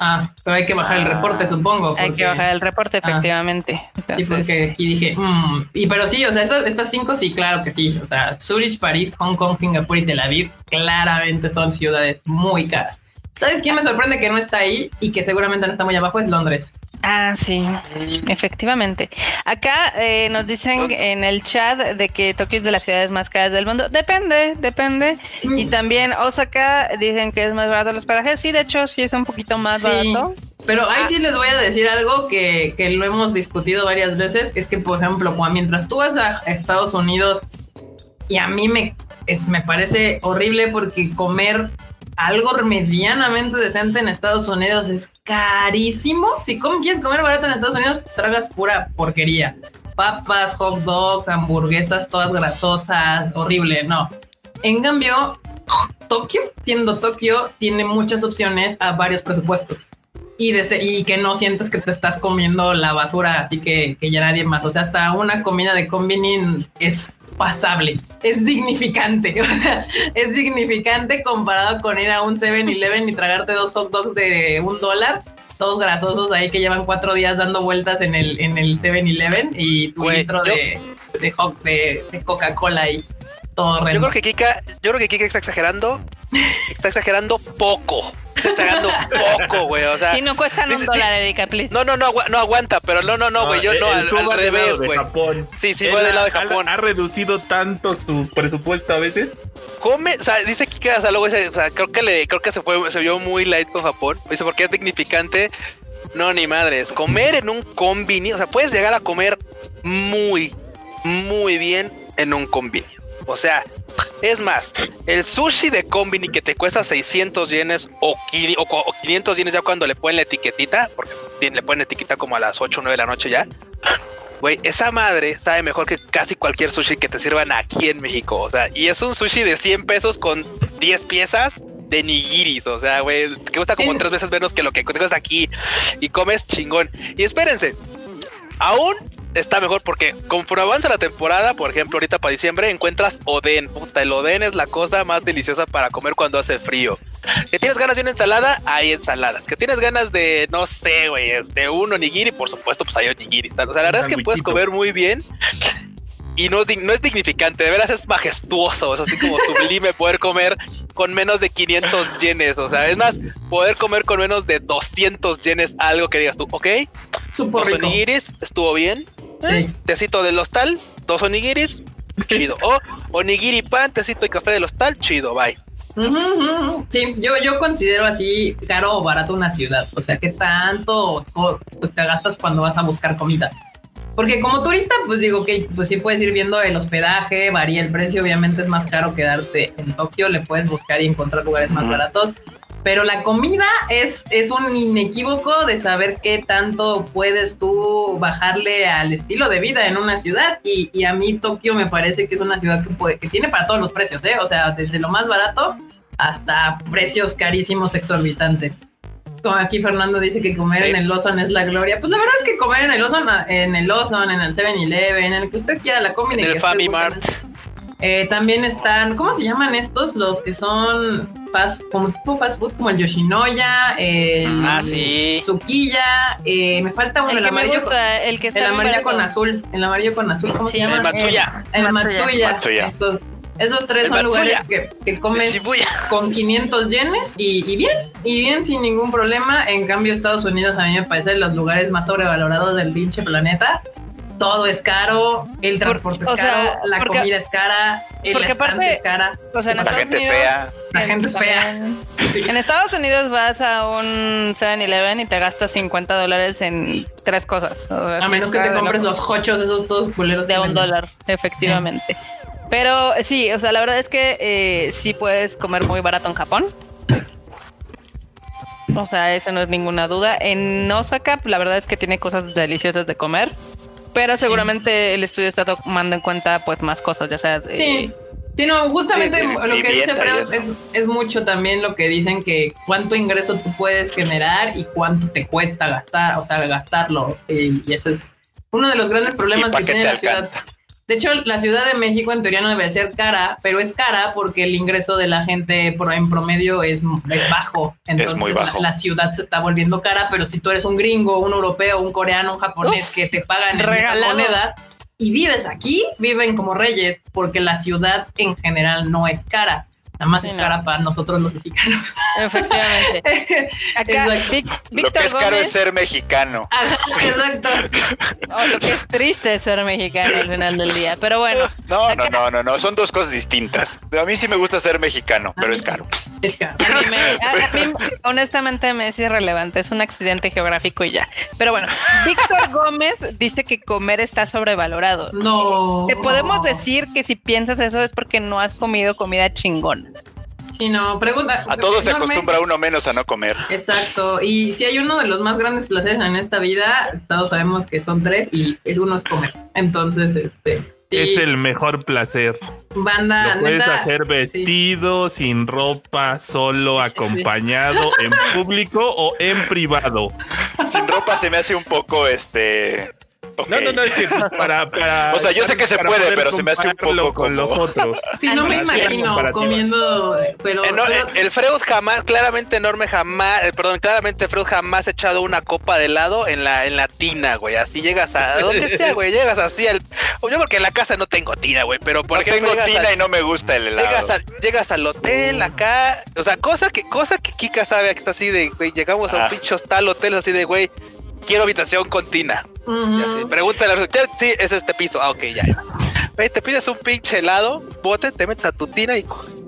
Ah, pero hay que bajar el reporte, supongo. Hay que bajar el reporte, Ah. efectivamente. Sí, Entonces, porque aquí dije, mm, y pero sí, o sea, estas, estas cinco sí, claro que sí. O sea, Zurich, París, Hong Kong, Singapur y Tel Aviv claramente son ciudades muy caras. ¿Sabes quién me sorprende que no está ahí y que seguramente no está muy abajo? Es Londres. Ah, sí, efectivamente. Acá eh, nos dicen en el chat de que Tokio es de las ciudades más caras del mundo. Depende, depende. Y Mm. también Osaka dicen que es más barato los parajes. Sí, de hecho, sí es un poquito más Sí. barato. Pero ahí Ah. sí les voy a decir algo que, que lo hemos discutido varias veces, es que por ejemplo, mientras tú vas a Estados Unidos y a mí me, es, me parece horrible porque comer algo medianamente decente en Estados Unidos es carísimo. Si com- quieres comer barato en Estados Unidos, tragas pura porquería. Papas, hot dogs, hamburguesas, todas grasosas, horrible, no. En cambio, Tokio, siendo Tokio, tiene muchas opciones a varios presupuestos y, que no sientes que te estás comiendo la basura, así que, ya nadie más. O sea, hasta una comida de combini es pasable, es dignificante, o sea, es significante comparado con ir a un 7-Eleven y tragarte dos hot dogs de un dólar. Todos grasosos ahí que llevan cuatro días dando vueltas en el en el 7-Eleven y tu litro yo- de, de, de, de Coca-Cola ahí. Todo Yo creo que Kika, yo creo que Kika está exagerando, está exagerando poco, está exagerando poco, güey, o sea, Si no cuestan un dólar, Erika, please. no, no, no, no aguanta, pero no, no, no, güey, yo no, al, al revés, de güey. Japón. Sí, sí, voy del lado de ha- Japón. Ha, reducido tanto su presupuesto a veces. come, o sea, dice Kika, o sea, luego dice, o sea, creo que le, creo que se fue, se vio muy light con Japón. Dice, porque es dignificante. No, ni madres. Comer en un combini, o sea, puedes llegar a comer muy, muy bien en un combini. O sea, es más, el sushi de combini que te cuesta 600 yenes o, o, o 500 yenes ya cuando le ponen la etiquetita, porque le ponen etiqueta como a las 8 o 9 de la noche ya. Güey, esa madre sabe mejor que casi cualquier sushi que te sirvan aquí en México. O sea, y es un sushi de 100 pesos con 10 piezas de nigiris. O sea, güey, que cuesta como tres veces menos que lo que cuesta aquí. Y comes chingón. Y espérense, aún está mejor porque conforme avanza la temporada, por ejemplo, ahorita para diciembre, encuentras oden. Puta, el oden es la cosa más deliciosa para comer cuando hace frío. Que tienes ganas de una ensalada, hay ensaladas. Que tienes ganas de, no sé, güey, este, un onigiri, por supuesto, pues hay onigiri. tal. O sea, la verdad es que puedes comer muy bien. Y no, es no es dignificante, de veras es majestuoso, es así como sublime poder comer con menos de 500 yenes, o sea, es más, poder comer con menos de 200 yenes algo que digas tú, ok, Súper dos onigiris, estuvo bien, Sí. tecito del hostal, dos onigiris, chido, o onigiri pan, tecito y café del hostal, chido, bye. Sí, yo, yo considero así caro o barato una ciudad. O sea, ¿qué tanto pues, te gastas cuando vas a buscar comida? Porque como turista, pues digo que pues sí puedes ir viendo el hospedaje, varía el precio, obviamente es más caro quedarte en Tokio, le puedes buscar y encontrar lugares más baratos. Pero la comida es, es un inequívoco de saber qué tanto puedes tú bajarle al estilo de vida en una ciudad. Y, y a mí Tokio me parece que es una ciudad que, puede, que tiene para todos los precios, ¿eh? O sea, desde lo más barato hasta precios carísimos exorbitantes. Como aquí Fernando dice que comer Sí. en el Lawson es la gloria. Pues la verdad es que comer en el Lawson, en el Lawson, en el 7-Eleven, en el que usted quiera la comida. En y el Famimart. Eh, también están, ¿cómo se llaman estos? Los que son fast, como tipo fast food, como el Yoshinoya, el Ah, sí. Sukiya, eh, me falta uno, el el, que me amarillo, gusta, el que está el amarillo con azul, el amarillo con azul, ¿cómo Sí, se llama? el Matsuya. El, el Matsuya. Matsuya. Matsuya. Esos, esos tres son lugares que, que comes con 500 yenes y, y bien, y bien sin ningún problema. En cambio, Estados Unidos a mí me parece los lugares más sobrevalorados del pinche planeta. todo es caro, el Por- transporte es sea, caro, la porque- comida es cara, el porque estancia aparte- es cara. O sea, en La Estados gente es Unidos- fea. La gente es fea. En Estados Unidos vas a un 7-Eleven y te gastas 50 dólares en tres cosas. O sea, A menos que te compres los hochos esos todos culeros. de un dólar, efectivamente. Pero sí, o sea, la verdad es que eh, sí puedes comer muy barato en Japón. O sea, esa no es ninguna duda. En Osaka, la verdad es que tiene cosas deliciosas de comer. Pero seguramente el estudio está tomando en cuenta pues más cosas, ya sea eh, Sí. Sí, no, justamente Sí, lo que dice Freud es, es mucho también lo que dicen que cuánto ingreso tú puedes generar y cuánto te cuesta gastar, o sea, gastarlo. Y, y ese es uno de los grandes ¿Y problemas que tiene la ciudad. alcanza? De hecho, la Ciudad de México en teoría no debe ser cara, pero es cara porque el ingreso de la gente por, en promedio es, es bajo. Entonces muy la- bajo. La, ciudad se está volviendo cara, pero si tú eres un gringo, un europeo, un coreano, un japonés Uf, que te pagan en monedas y vives aquí, viven como reyes porque la ciudad en general no es cara. Nada más Sí, es no. cara para nosotros los mexicanos. efectivamente. Acá. Vic- Lo que Víctor es caro es ser mexicano. Ajá, exacto. oh, lo que es triste es ser mexicano al final del día. Pero bueno, No, no, no, no, no, son dos cosas distintas. A mí sí me gusta ser mexicano, pero es caro. Es caro. A mí, me- a- a mí, honestamente me es irrelevante, es un accidente geográfico y ya. Pero bueno, Víctor Gómez dice que comer está sobrevalorado. No. Te podemos decir que si piensas eso es porque no has comido comida chingona. Sí, no, pregunta. A todos se acostumbra uno menos a no comer. Exacto. Y si hay uno de los más grandes placeres en esta vida, todos sabemos que son tres y es uno es comer. Entonces, este. sí, Es el mejor placer. banda. Lo puedes neta, hacer sí. vestido, sin ropa, solo, Sí, sí, sí. acompañado, en público o en privado. Sin ropa se me hace un poco este. No, no, no, es que para, para- O sea, yo sé que se puede, pero se me hace un poco con como- los otros. Sí, no me imagino comiendo, pero. Eh, no, pero- eh, el Freud jamás, claramente enorme jamás, eh, perdón, claramente Freud jamás ha echado una copa de helado en la, en la tina, güey. Así llegas a, a donde sea, güey, llegas así al. Yo porque en la casa no tengo tina, güey, pero por No ejemplo. tengo llegas tina al- y no me gusta el helado. Llegas al, llegas al hotel acá, o sea, cosa que, cosa que Kika sabe que está así de, güey, llegamos a un Ah. pinche tal hotel así de, güey, quiero habitación con tina. Y así, pregúntale, al sí, es este piso. Ah, ok, ya. te pides un pinche helado, bote, te metes a tu tina y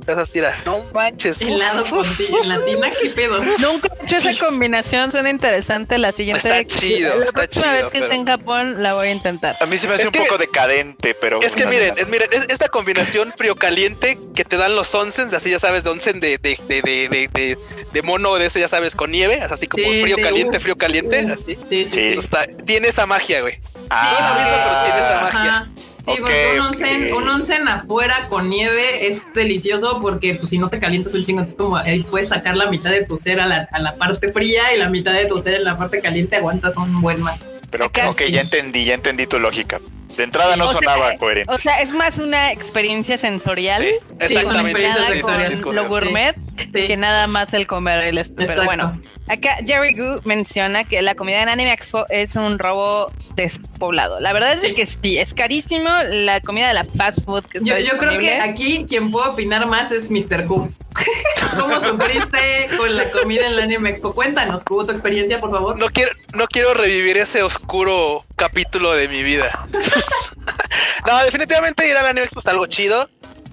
así, de, no manches. Helado con ti en la tina, ¿qué pedo? Nunca he hecho esa combinación, suena interesante. La siguiente Está chido, la está próxima chido, vez que pero- esté en Japón la voy a intentar. A mí se me hace Es un que- poco decadente, pero. Es que miren, es, miren, es esta combinación frío-caliente que te dan los onsens, así ya sabes, de onsen de, de, de, de, de, de- de mono de ese, ya sabes, con nieve, así como Sí, frío-caliente, sí, frío-caliente, uf. así. Sí, sí. Sí. Tiene esa magia, güey. Ah, no es lo mismo, pero tiene esa magia. Ajá. Sí, porque un onsen, ok. un onsen afuera con nieve es delicioso porque pues si no te calientas un chingo, entonces como ahí puedes sacar la mitad de tu ser a la, a la parte fría y la mitad de tu ser en la parte caliente aguantas un buen más. Pero Acá ok, sí. ya entendí, ya entendí tu lógica. De entrada no O sea, sonaba coherente. O sea, es más una experiencia sensorial. Sí, exactamente. sensoriales. con lo gourmet Sí. que nada más el comer el esto. Pero bueno, acá Jerry Gu menciona que la comida en Anime Expo es un robo despoblado. La verdad es que sí, es carísimo la comida de la fast food que Yo, yo creo que aquí quien puede opinar más es Mr. Q. ¿Cómo sufriste con la comida en la Anime Expo? Cuéntanos, Q, tu experiencia, por favor. No quiero, no quiero revivir ese oscuro capítulo de mi vida. no, definitivamente ir a la Anime Expo es algo chido.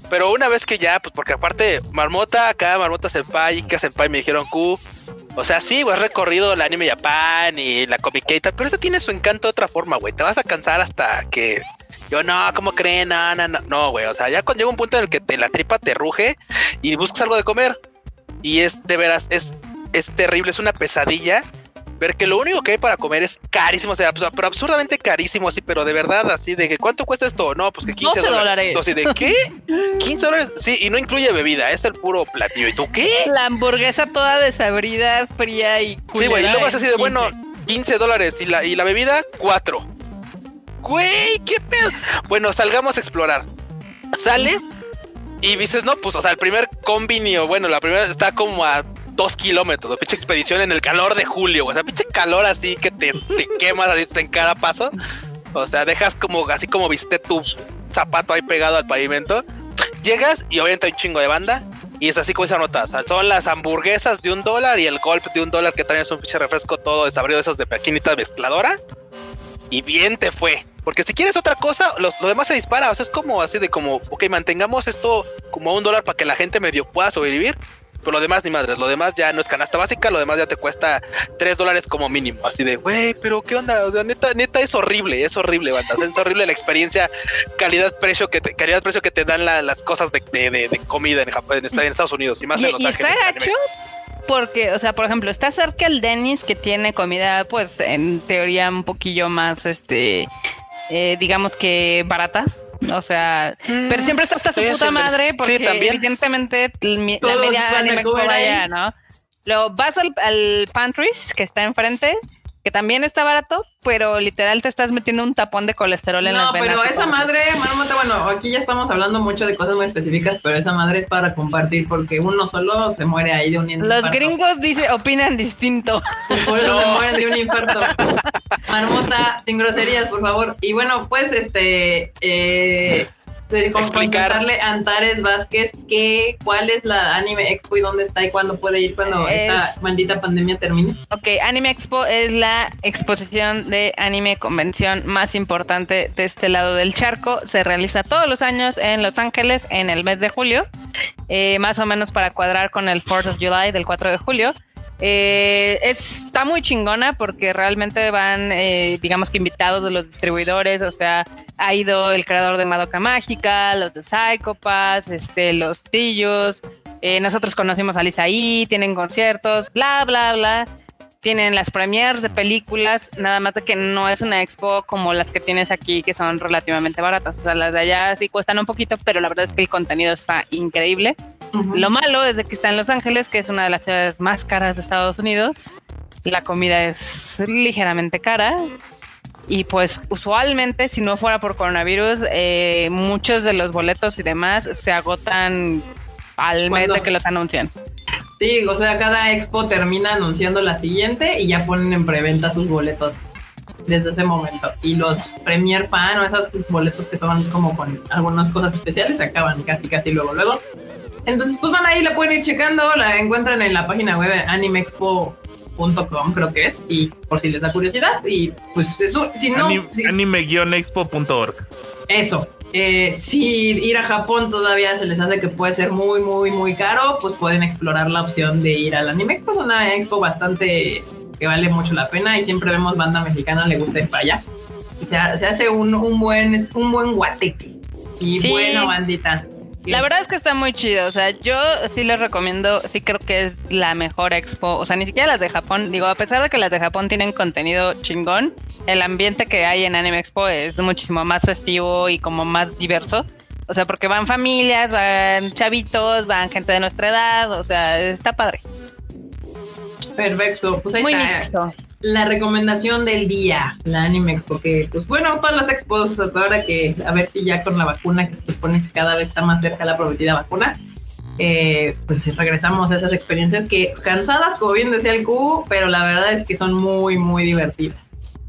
Pero una vez que ya, pues porque aparte, Marmota, acá Marmota Senpai y Kika Senpai me dijeron Q. O sea, sí, güey, has recorrido el anime Japan y la Comic pero esto tiene su encanto de otra forma, güey. Te vas a cansar hasta que. Yo no, ¿cómo creen? No, no, no, no, güey. O sea, ya cuando llega un punto en el que te, la tripa te ruge y buscas algo de comer. Y es de veras, es, es terrible, es una pesadilla ver que lo único que hay para comer es carísimo, o sea, abs- pero absurdamente carísimo, así, pero de verdad, así, de que ¿cuánto cuesta esto? No, pues que 15 12 dólares. de ¿qué? 15 dólares, sí, y no incluye bebida, es el puro platillo. ¿Y tú qué? La hamburguesa toda desabrida, fría y Sí, güey, y culera luego es así de, en bueno, 15. 15 dólares y la, y la bebida, 4. Güey, qué pedo. Bueno, salgamos a explorar. Sales y dices, no, pues, o sea, el primer combini, o bueno, la primera está como a dos kilómetros, o pinche expedición en el calor de julio, o sea, pinche calor así que te, te quemas así en cada paso. O sea, dejas como, así como viste tu zapato ahí pegado al pavimento. Llegas y obviamente hay un chingo de banda. Y es así como esa nota. o sea, son las hamburguesas de un dólar y el golpe de un dólar que traen es un pinche refresco todo desabrido de esos de maquinita mezcladora. Y bien te fue. Porque si quieres otra cosa, lo, lo demás se dispara. O sea, es como así de como, ok, mantengamos esto como a un dólar para que la gente medio pueda sobrevivir. Pero lo demás ni madres, lo demás ya no es canasta básica, lo demás ya te cuesta tres dólares como mínimo. Así de, güey, pero qué onda, o sea, neta, neta es horrible, es horrible, banda. Es horrible la experiencia calidad-precio que te, calidad-precio que te dan la- las cosas de, de- de- de comida en Japón, en, Estados Unidos y más Y, en Los y está Ángeles. gacho porque, o sea, por ejemplo, está cerca el Dennis que tiene comida, pues, en teoría un poquillo más, este, eh, digamos que barata. O sea, pero siempre está hasta su puta madre porque evidentemente la Todos media anime ahí. vaya, ¿no? Luego vas al, al Pantries que está enfrente, que también está barato, pero literal te estás metiendo un tapón de colesterol en No, las venas. pero esa madre, marmota, bueno, aquí ya estamos hablando mucho de cosas muy específicas, pero esa madre es para compartir porque uno solo se muere ahí de un Los infarto. gringos dice, opinan distinto. Por eso No. se mueren de un infarto. Marmota, sin groserías, por favor. Y bueno, pues este eh, de contestarle a Antares Vázquez que cuál es la anime expo y dónde está y cuándo puede ir cuando Es- esta maldita pandemia termine. Ok, Anime Expo es la exposición de anime convención más importante de este lado del charco. Se realiza todos los años en Los Ángeles en el mes de julio, eh, más o menos para cuadrar con el 4th of July del 4 de julio. Eh, está muy chingona porque realmente van, eh, digamos que invitados de los distribuidores, o sea, ha ido el creador de Madoka Mágica, los de Psychopaths, este, los Tillos, eh, nosotros conocimos a Lisa ahí, tienen conciertos, bla, bla, bla. Tienen las premiers de películas, nada más de que no es una expo como las que tienes aquí, que son relativamente baratas. O sea, las de allá sí cuestan un poquito, pero la verdad es que el contenido está increíble. Lo malo es de que está en Los Ángeles, que es una de las ciudades más caras de Estados Unidos. La comida es ligeramente cara. Y pues usualmente, si no fuera por coronavirus, eh, muchos de los boletos y demás se agotan al mes ¿Cuándo? de que los anuncian. Sí, o sea, cada expo termina anunciando la siguiente y ya ponen en preventa sus boletos desde ese momento. Y los Premier Fan o esos boletos que son como con algunas cosas especiales se acaban casi, casi luego, luego. Entonces, pues van ahí, la pueden ir checando, la encuentran en la página web animexpo.com, creo que es, y por si les da curiosidad. Y pues eso, si no, Ani- si- Anime-expo.org. eso. Eh, si ir a Japón todavía se les hace que puede ser muy, muy, muy caro, pues pueden explorar la opción de ir al Anime Expo. Es una expo bastante que vale mucho la pena y siempre vemos banda mexicana, le gusta ir para allá. Y se, se hace un, un buen, un buen guateque. Y Sí. bueno, bandita. La verdad es que está muy chido. O sea, yo sí les recomiendo, sí creo que es la mejor expo. O sea, ni siquiera las de Japón. Digo, a pesar de que las de Japón tienen contenido chingón, el ambiente que hay en Anime Expo es muchísimo más festivo y como más diverso. O sea, porque van familias, van chavitos, van gente de nuestra edad. O sea, está padre. Perfecto. Pues ahí Muy está. mixto. La recomendación del día, la Animex, porque pues bueno, todas las expos, ahora que a ver si ya con la vacuna, que se supone que cada vez está más cerca la prometida vacuna, eh, pues regresamos a esas experiencias que cansadas, como bien decía el Q, pero la verdad es que son muy, muy divertidas.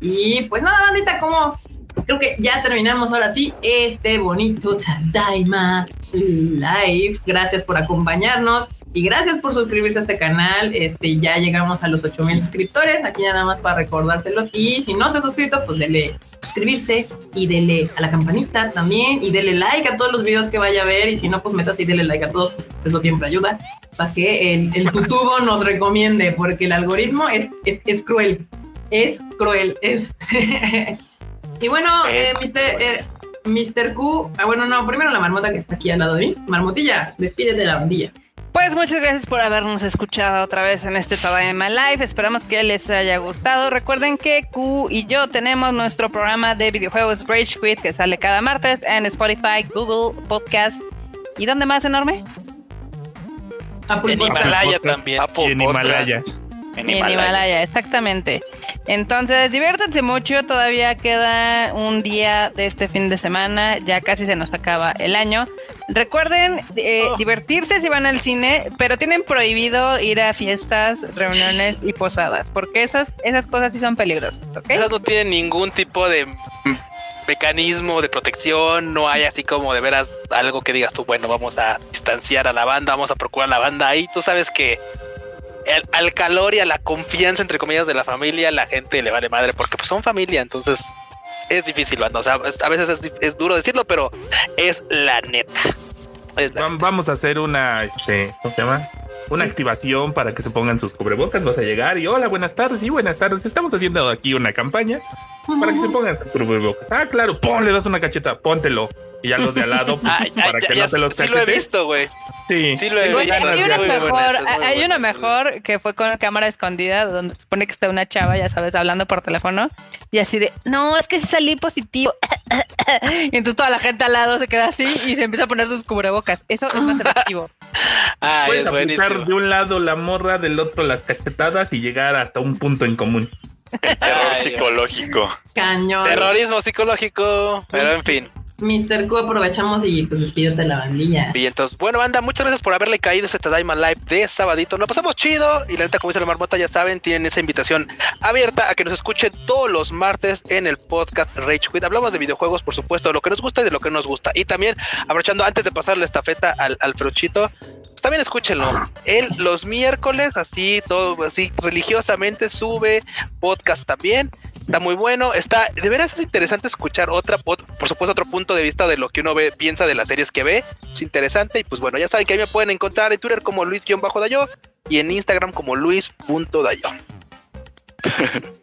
Y pues nada, bandita, como creo que ya terminamos ahora sí este bonito Tadaima Live. Gracias por acompañarnos y gracias por suscribirse a este canal. Este ya llegamos a los 8000 suscriptores. Aquí ya nada más para recordárselos. Y si no se ha suscrito, pues dele suscribirse y dele a la campanita también y dele like a todos los videos que vaya a ver. Y si no, pues metas y dele like a todos. Eso siempre ayuda para que el, el tutubo nos recomiende, porque el algoritmo es, es, es cruel. Es cruel. Este. y bueno, Es eh, Mr. eh, Mr. Q. Ah, bueno, no, primero la marmota que está aquí al lado de mí. Marmotilla, despídete de la bandilla. Pues muchas gracias por habernos escuchado otra vez en este Tadaima Live. Esperamos que les haya gustado. Recuerden que Q y yo tenemos nuestro programa de videojuegos Rage Quit que sale cada martes en Spotify, Google Podcast. ¿Y dónde más, enorme? Apple En. Himalaya también. Apple Y en Podcast. Himalaya. En En Himalaya. Himalaya, exactamente. Entonces, diviértanse mucho. Todavía queda un día de este fin de semana. Ya casi se nos acaba el año. Recuerden eh, Oh. divertirse si van al cine, pero tienen prohibido ir a fiestas, reuniones y posadas, porque esas, esas cosas sí son peligrosas, ¿ok? Esas no tienen ningún tipo de mecanismo de protección, no hay así como de veras algo que digas tú, bueno, vamos a distanciar a la banda, vamos a procurar a la banda ahí, tú sabes que el- al calor y a la confianza entre comillas de la familia, la gente le vale madre porque pues son familia, entonces es difícil, banda. O sea, es- a veces es, duro decirlo, pero es la neta. Es la- Vam- Vamos a hacer una, este, ¿cómo se llama? Una activación para que se pongan sus cubrebocas. Vas a llegar y hola, buenas tardes. Y buenas tardes. Estamos haciendo aquí una campaña para que se pongan sus cubrebocas. Ah, claro, pon, le das una cacheta, póntelo. Y ya los de al lado, pues, para ya- que ya- no te los sí lo he cachetes. visto, güey. Sí. Sí lo he Güey, visto. hay una mejor, hay buena una mejor que fue con cámara escondida, donde se supone que está una chava, ya sabes, hablando por teléfono, y así de, no, es que sí salí positivo. y entonces toda la gente al lado se queda así y se empieza a poner sus cubrebocas. Eso es más efectivo. Ah, Puedes es aplicar buenísimo. de un lado la morra, del otro las cachetadas y llegar hasta un punto en común. Terror Ay, psicológico. Cañón. Terrorismo psicológico. Pero en fin. Mr. Q, aprovechamos y pues despídete la bandilla. Y entonces, bueno, banda, muchas gracias por haberle caído a este Tadaima Live de sabadito. Nos pasamos chido. Y la neta, como dice la marmota, ya saben, tienen esa invitación abierta a que nos escuchen todos los martes en el podcast Rage Quit. Hablamos de videojuegos, por supuesto, de lo que nos gusta y de lo que no nos gusta. Y también, aprovechando antes de pasar la estafeta al, al Fruchito, pues también escúchenlo. Él los miércoles, así, todo así, religiosamente sube podcast también. Está muy bueno. Está, de veras es interesante escuchar otra, ot- por supuesto, otro punto de vista de lo que uno ve, piensa de las series que ve. Es interesante. Y pues bueno, ya saben que ahí me pueden encontrar en Twitter como Luis-Dayo y en Instagram como Luis.dayo.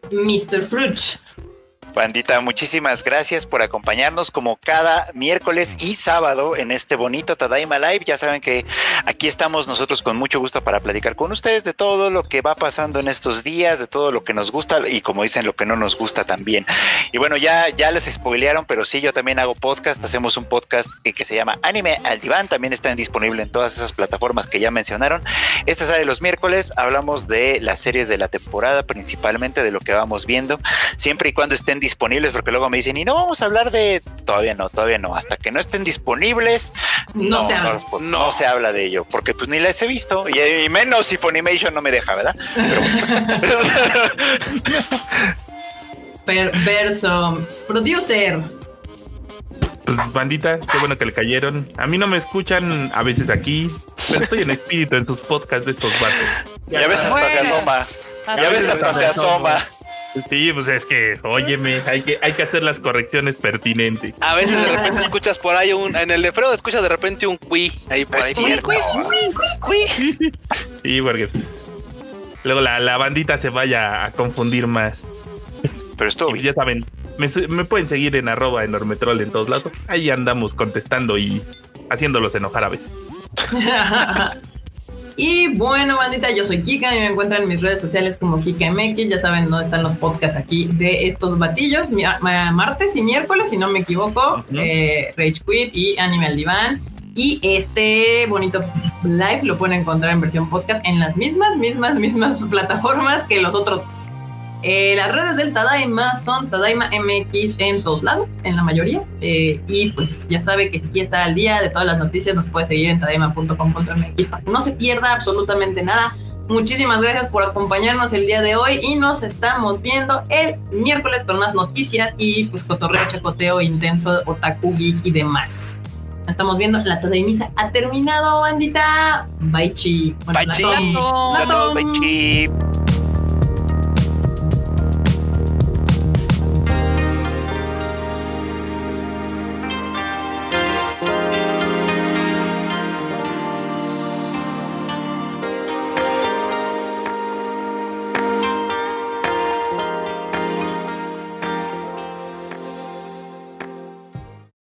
Mr. Fruch. Bandita, muchísimas gracias por acompañarnos como cada miércoles y sábado en este bonito Tadaima Live. Ya saben que aquí estamos nosotros con mucho gusto para platicar con ustedes de todo lo que va pasando en estos días, de todo lo que nos gusta y como dicen lo que no nos gusta también. Y bueno, ya, ya les spoilearon, pero sí, yo también hago podcast. Hacemos un podcast que, se llama Anime al Diván. También está disponible en todas esas plataformas que ya mencionaron. Este sale los miércoles. Hablamos de las series de la temporada, principalmente de lo que vamos viendo siempre y cuando estén disponibles, porque luego me dicen, y no vamos a hablar de, todavía no, todavía no, hasta que no estén disponibles, No se habla. No. no se habla de ello, porque pues ni las he visto, y, y menos si Funimation no me deja, ¿verdad? Pero Perverso. Producer. Pues bandita, qué bueno que le cayeron. A mí no me escuchan a veces aquí, pero estoy en espíritu en tus podcasts de estos vatos. ya ves hasta se asoma, Ah, ya ves hasta se asoma. Sí, pues es que, óyeme, hay que, hay que hacer las correcciones pertinentes. A veces de repente escuchas por ahí un. En el de Fredo escuchas de repente un qui ahí por ahí. Cierto. Sí, porque pues, luego la, la bandita se vaya a confundir más. Pero Y bien. ya saben, me, me pueden seguir en arroba enormetrol en todos lados. Ahí andamos contestando y haciéndolos enojar a veces. y bueno, bandita, yo soy Kika y me encuentran en mis redes sociales como KikaMX. Ya saben dónde están los podcasts aquí de estos batillos. Mi- ma- martes y miércoles, si no me equivoco. Eh, Rage Quit y Animal Divan. Y este bonito live lo pueden encontrar en versión podcast en las mismas, mismas, mismas plataformas que los otros. Eh, las redes del Tadaima son Tadaima MX en todos lados, en la mayoría. Eh, y pues ya sabe que si quiere estar al día de todas las noticias, nos puede seguir en tadaima.com.mx para que no se pierda absolutamente nada. Muchísimas gracias por acompañarnos el día de hoy y nos estamos viendo el miércoles con más noticias y pues cotorreo, chacoteo intenso, otaku, geek y demás. Nos estamos viendo, la Tadaimisa ha terminado, bandita. Bye chi. Bueno, Bye, chi. Bye, chip.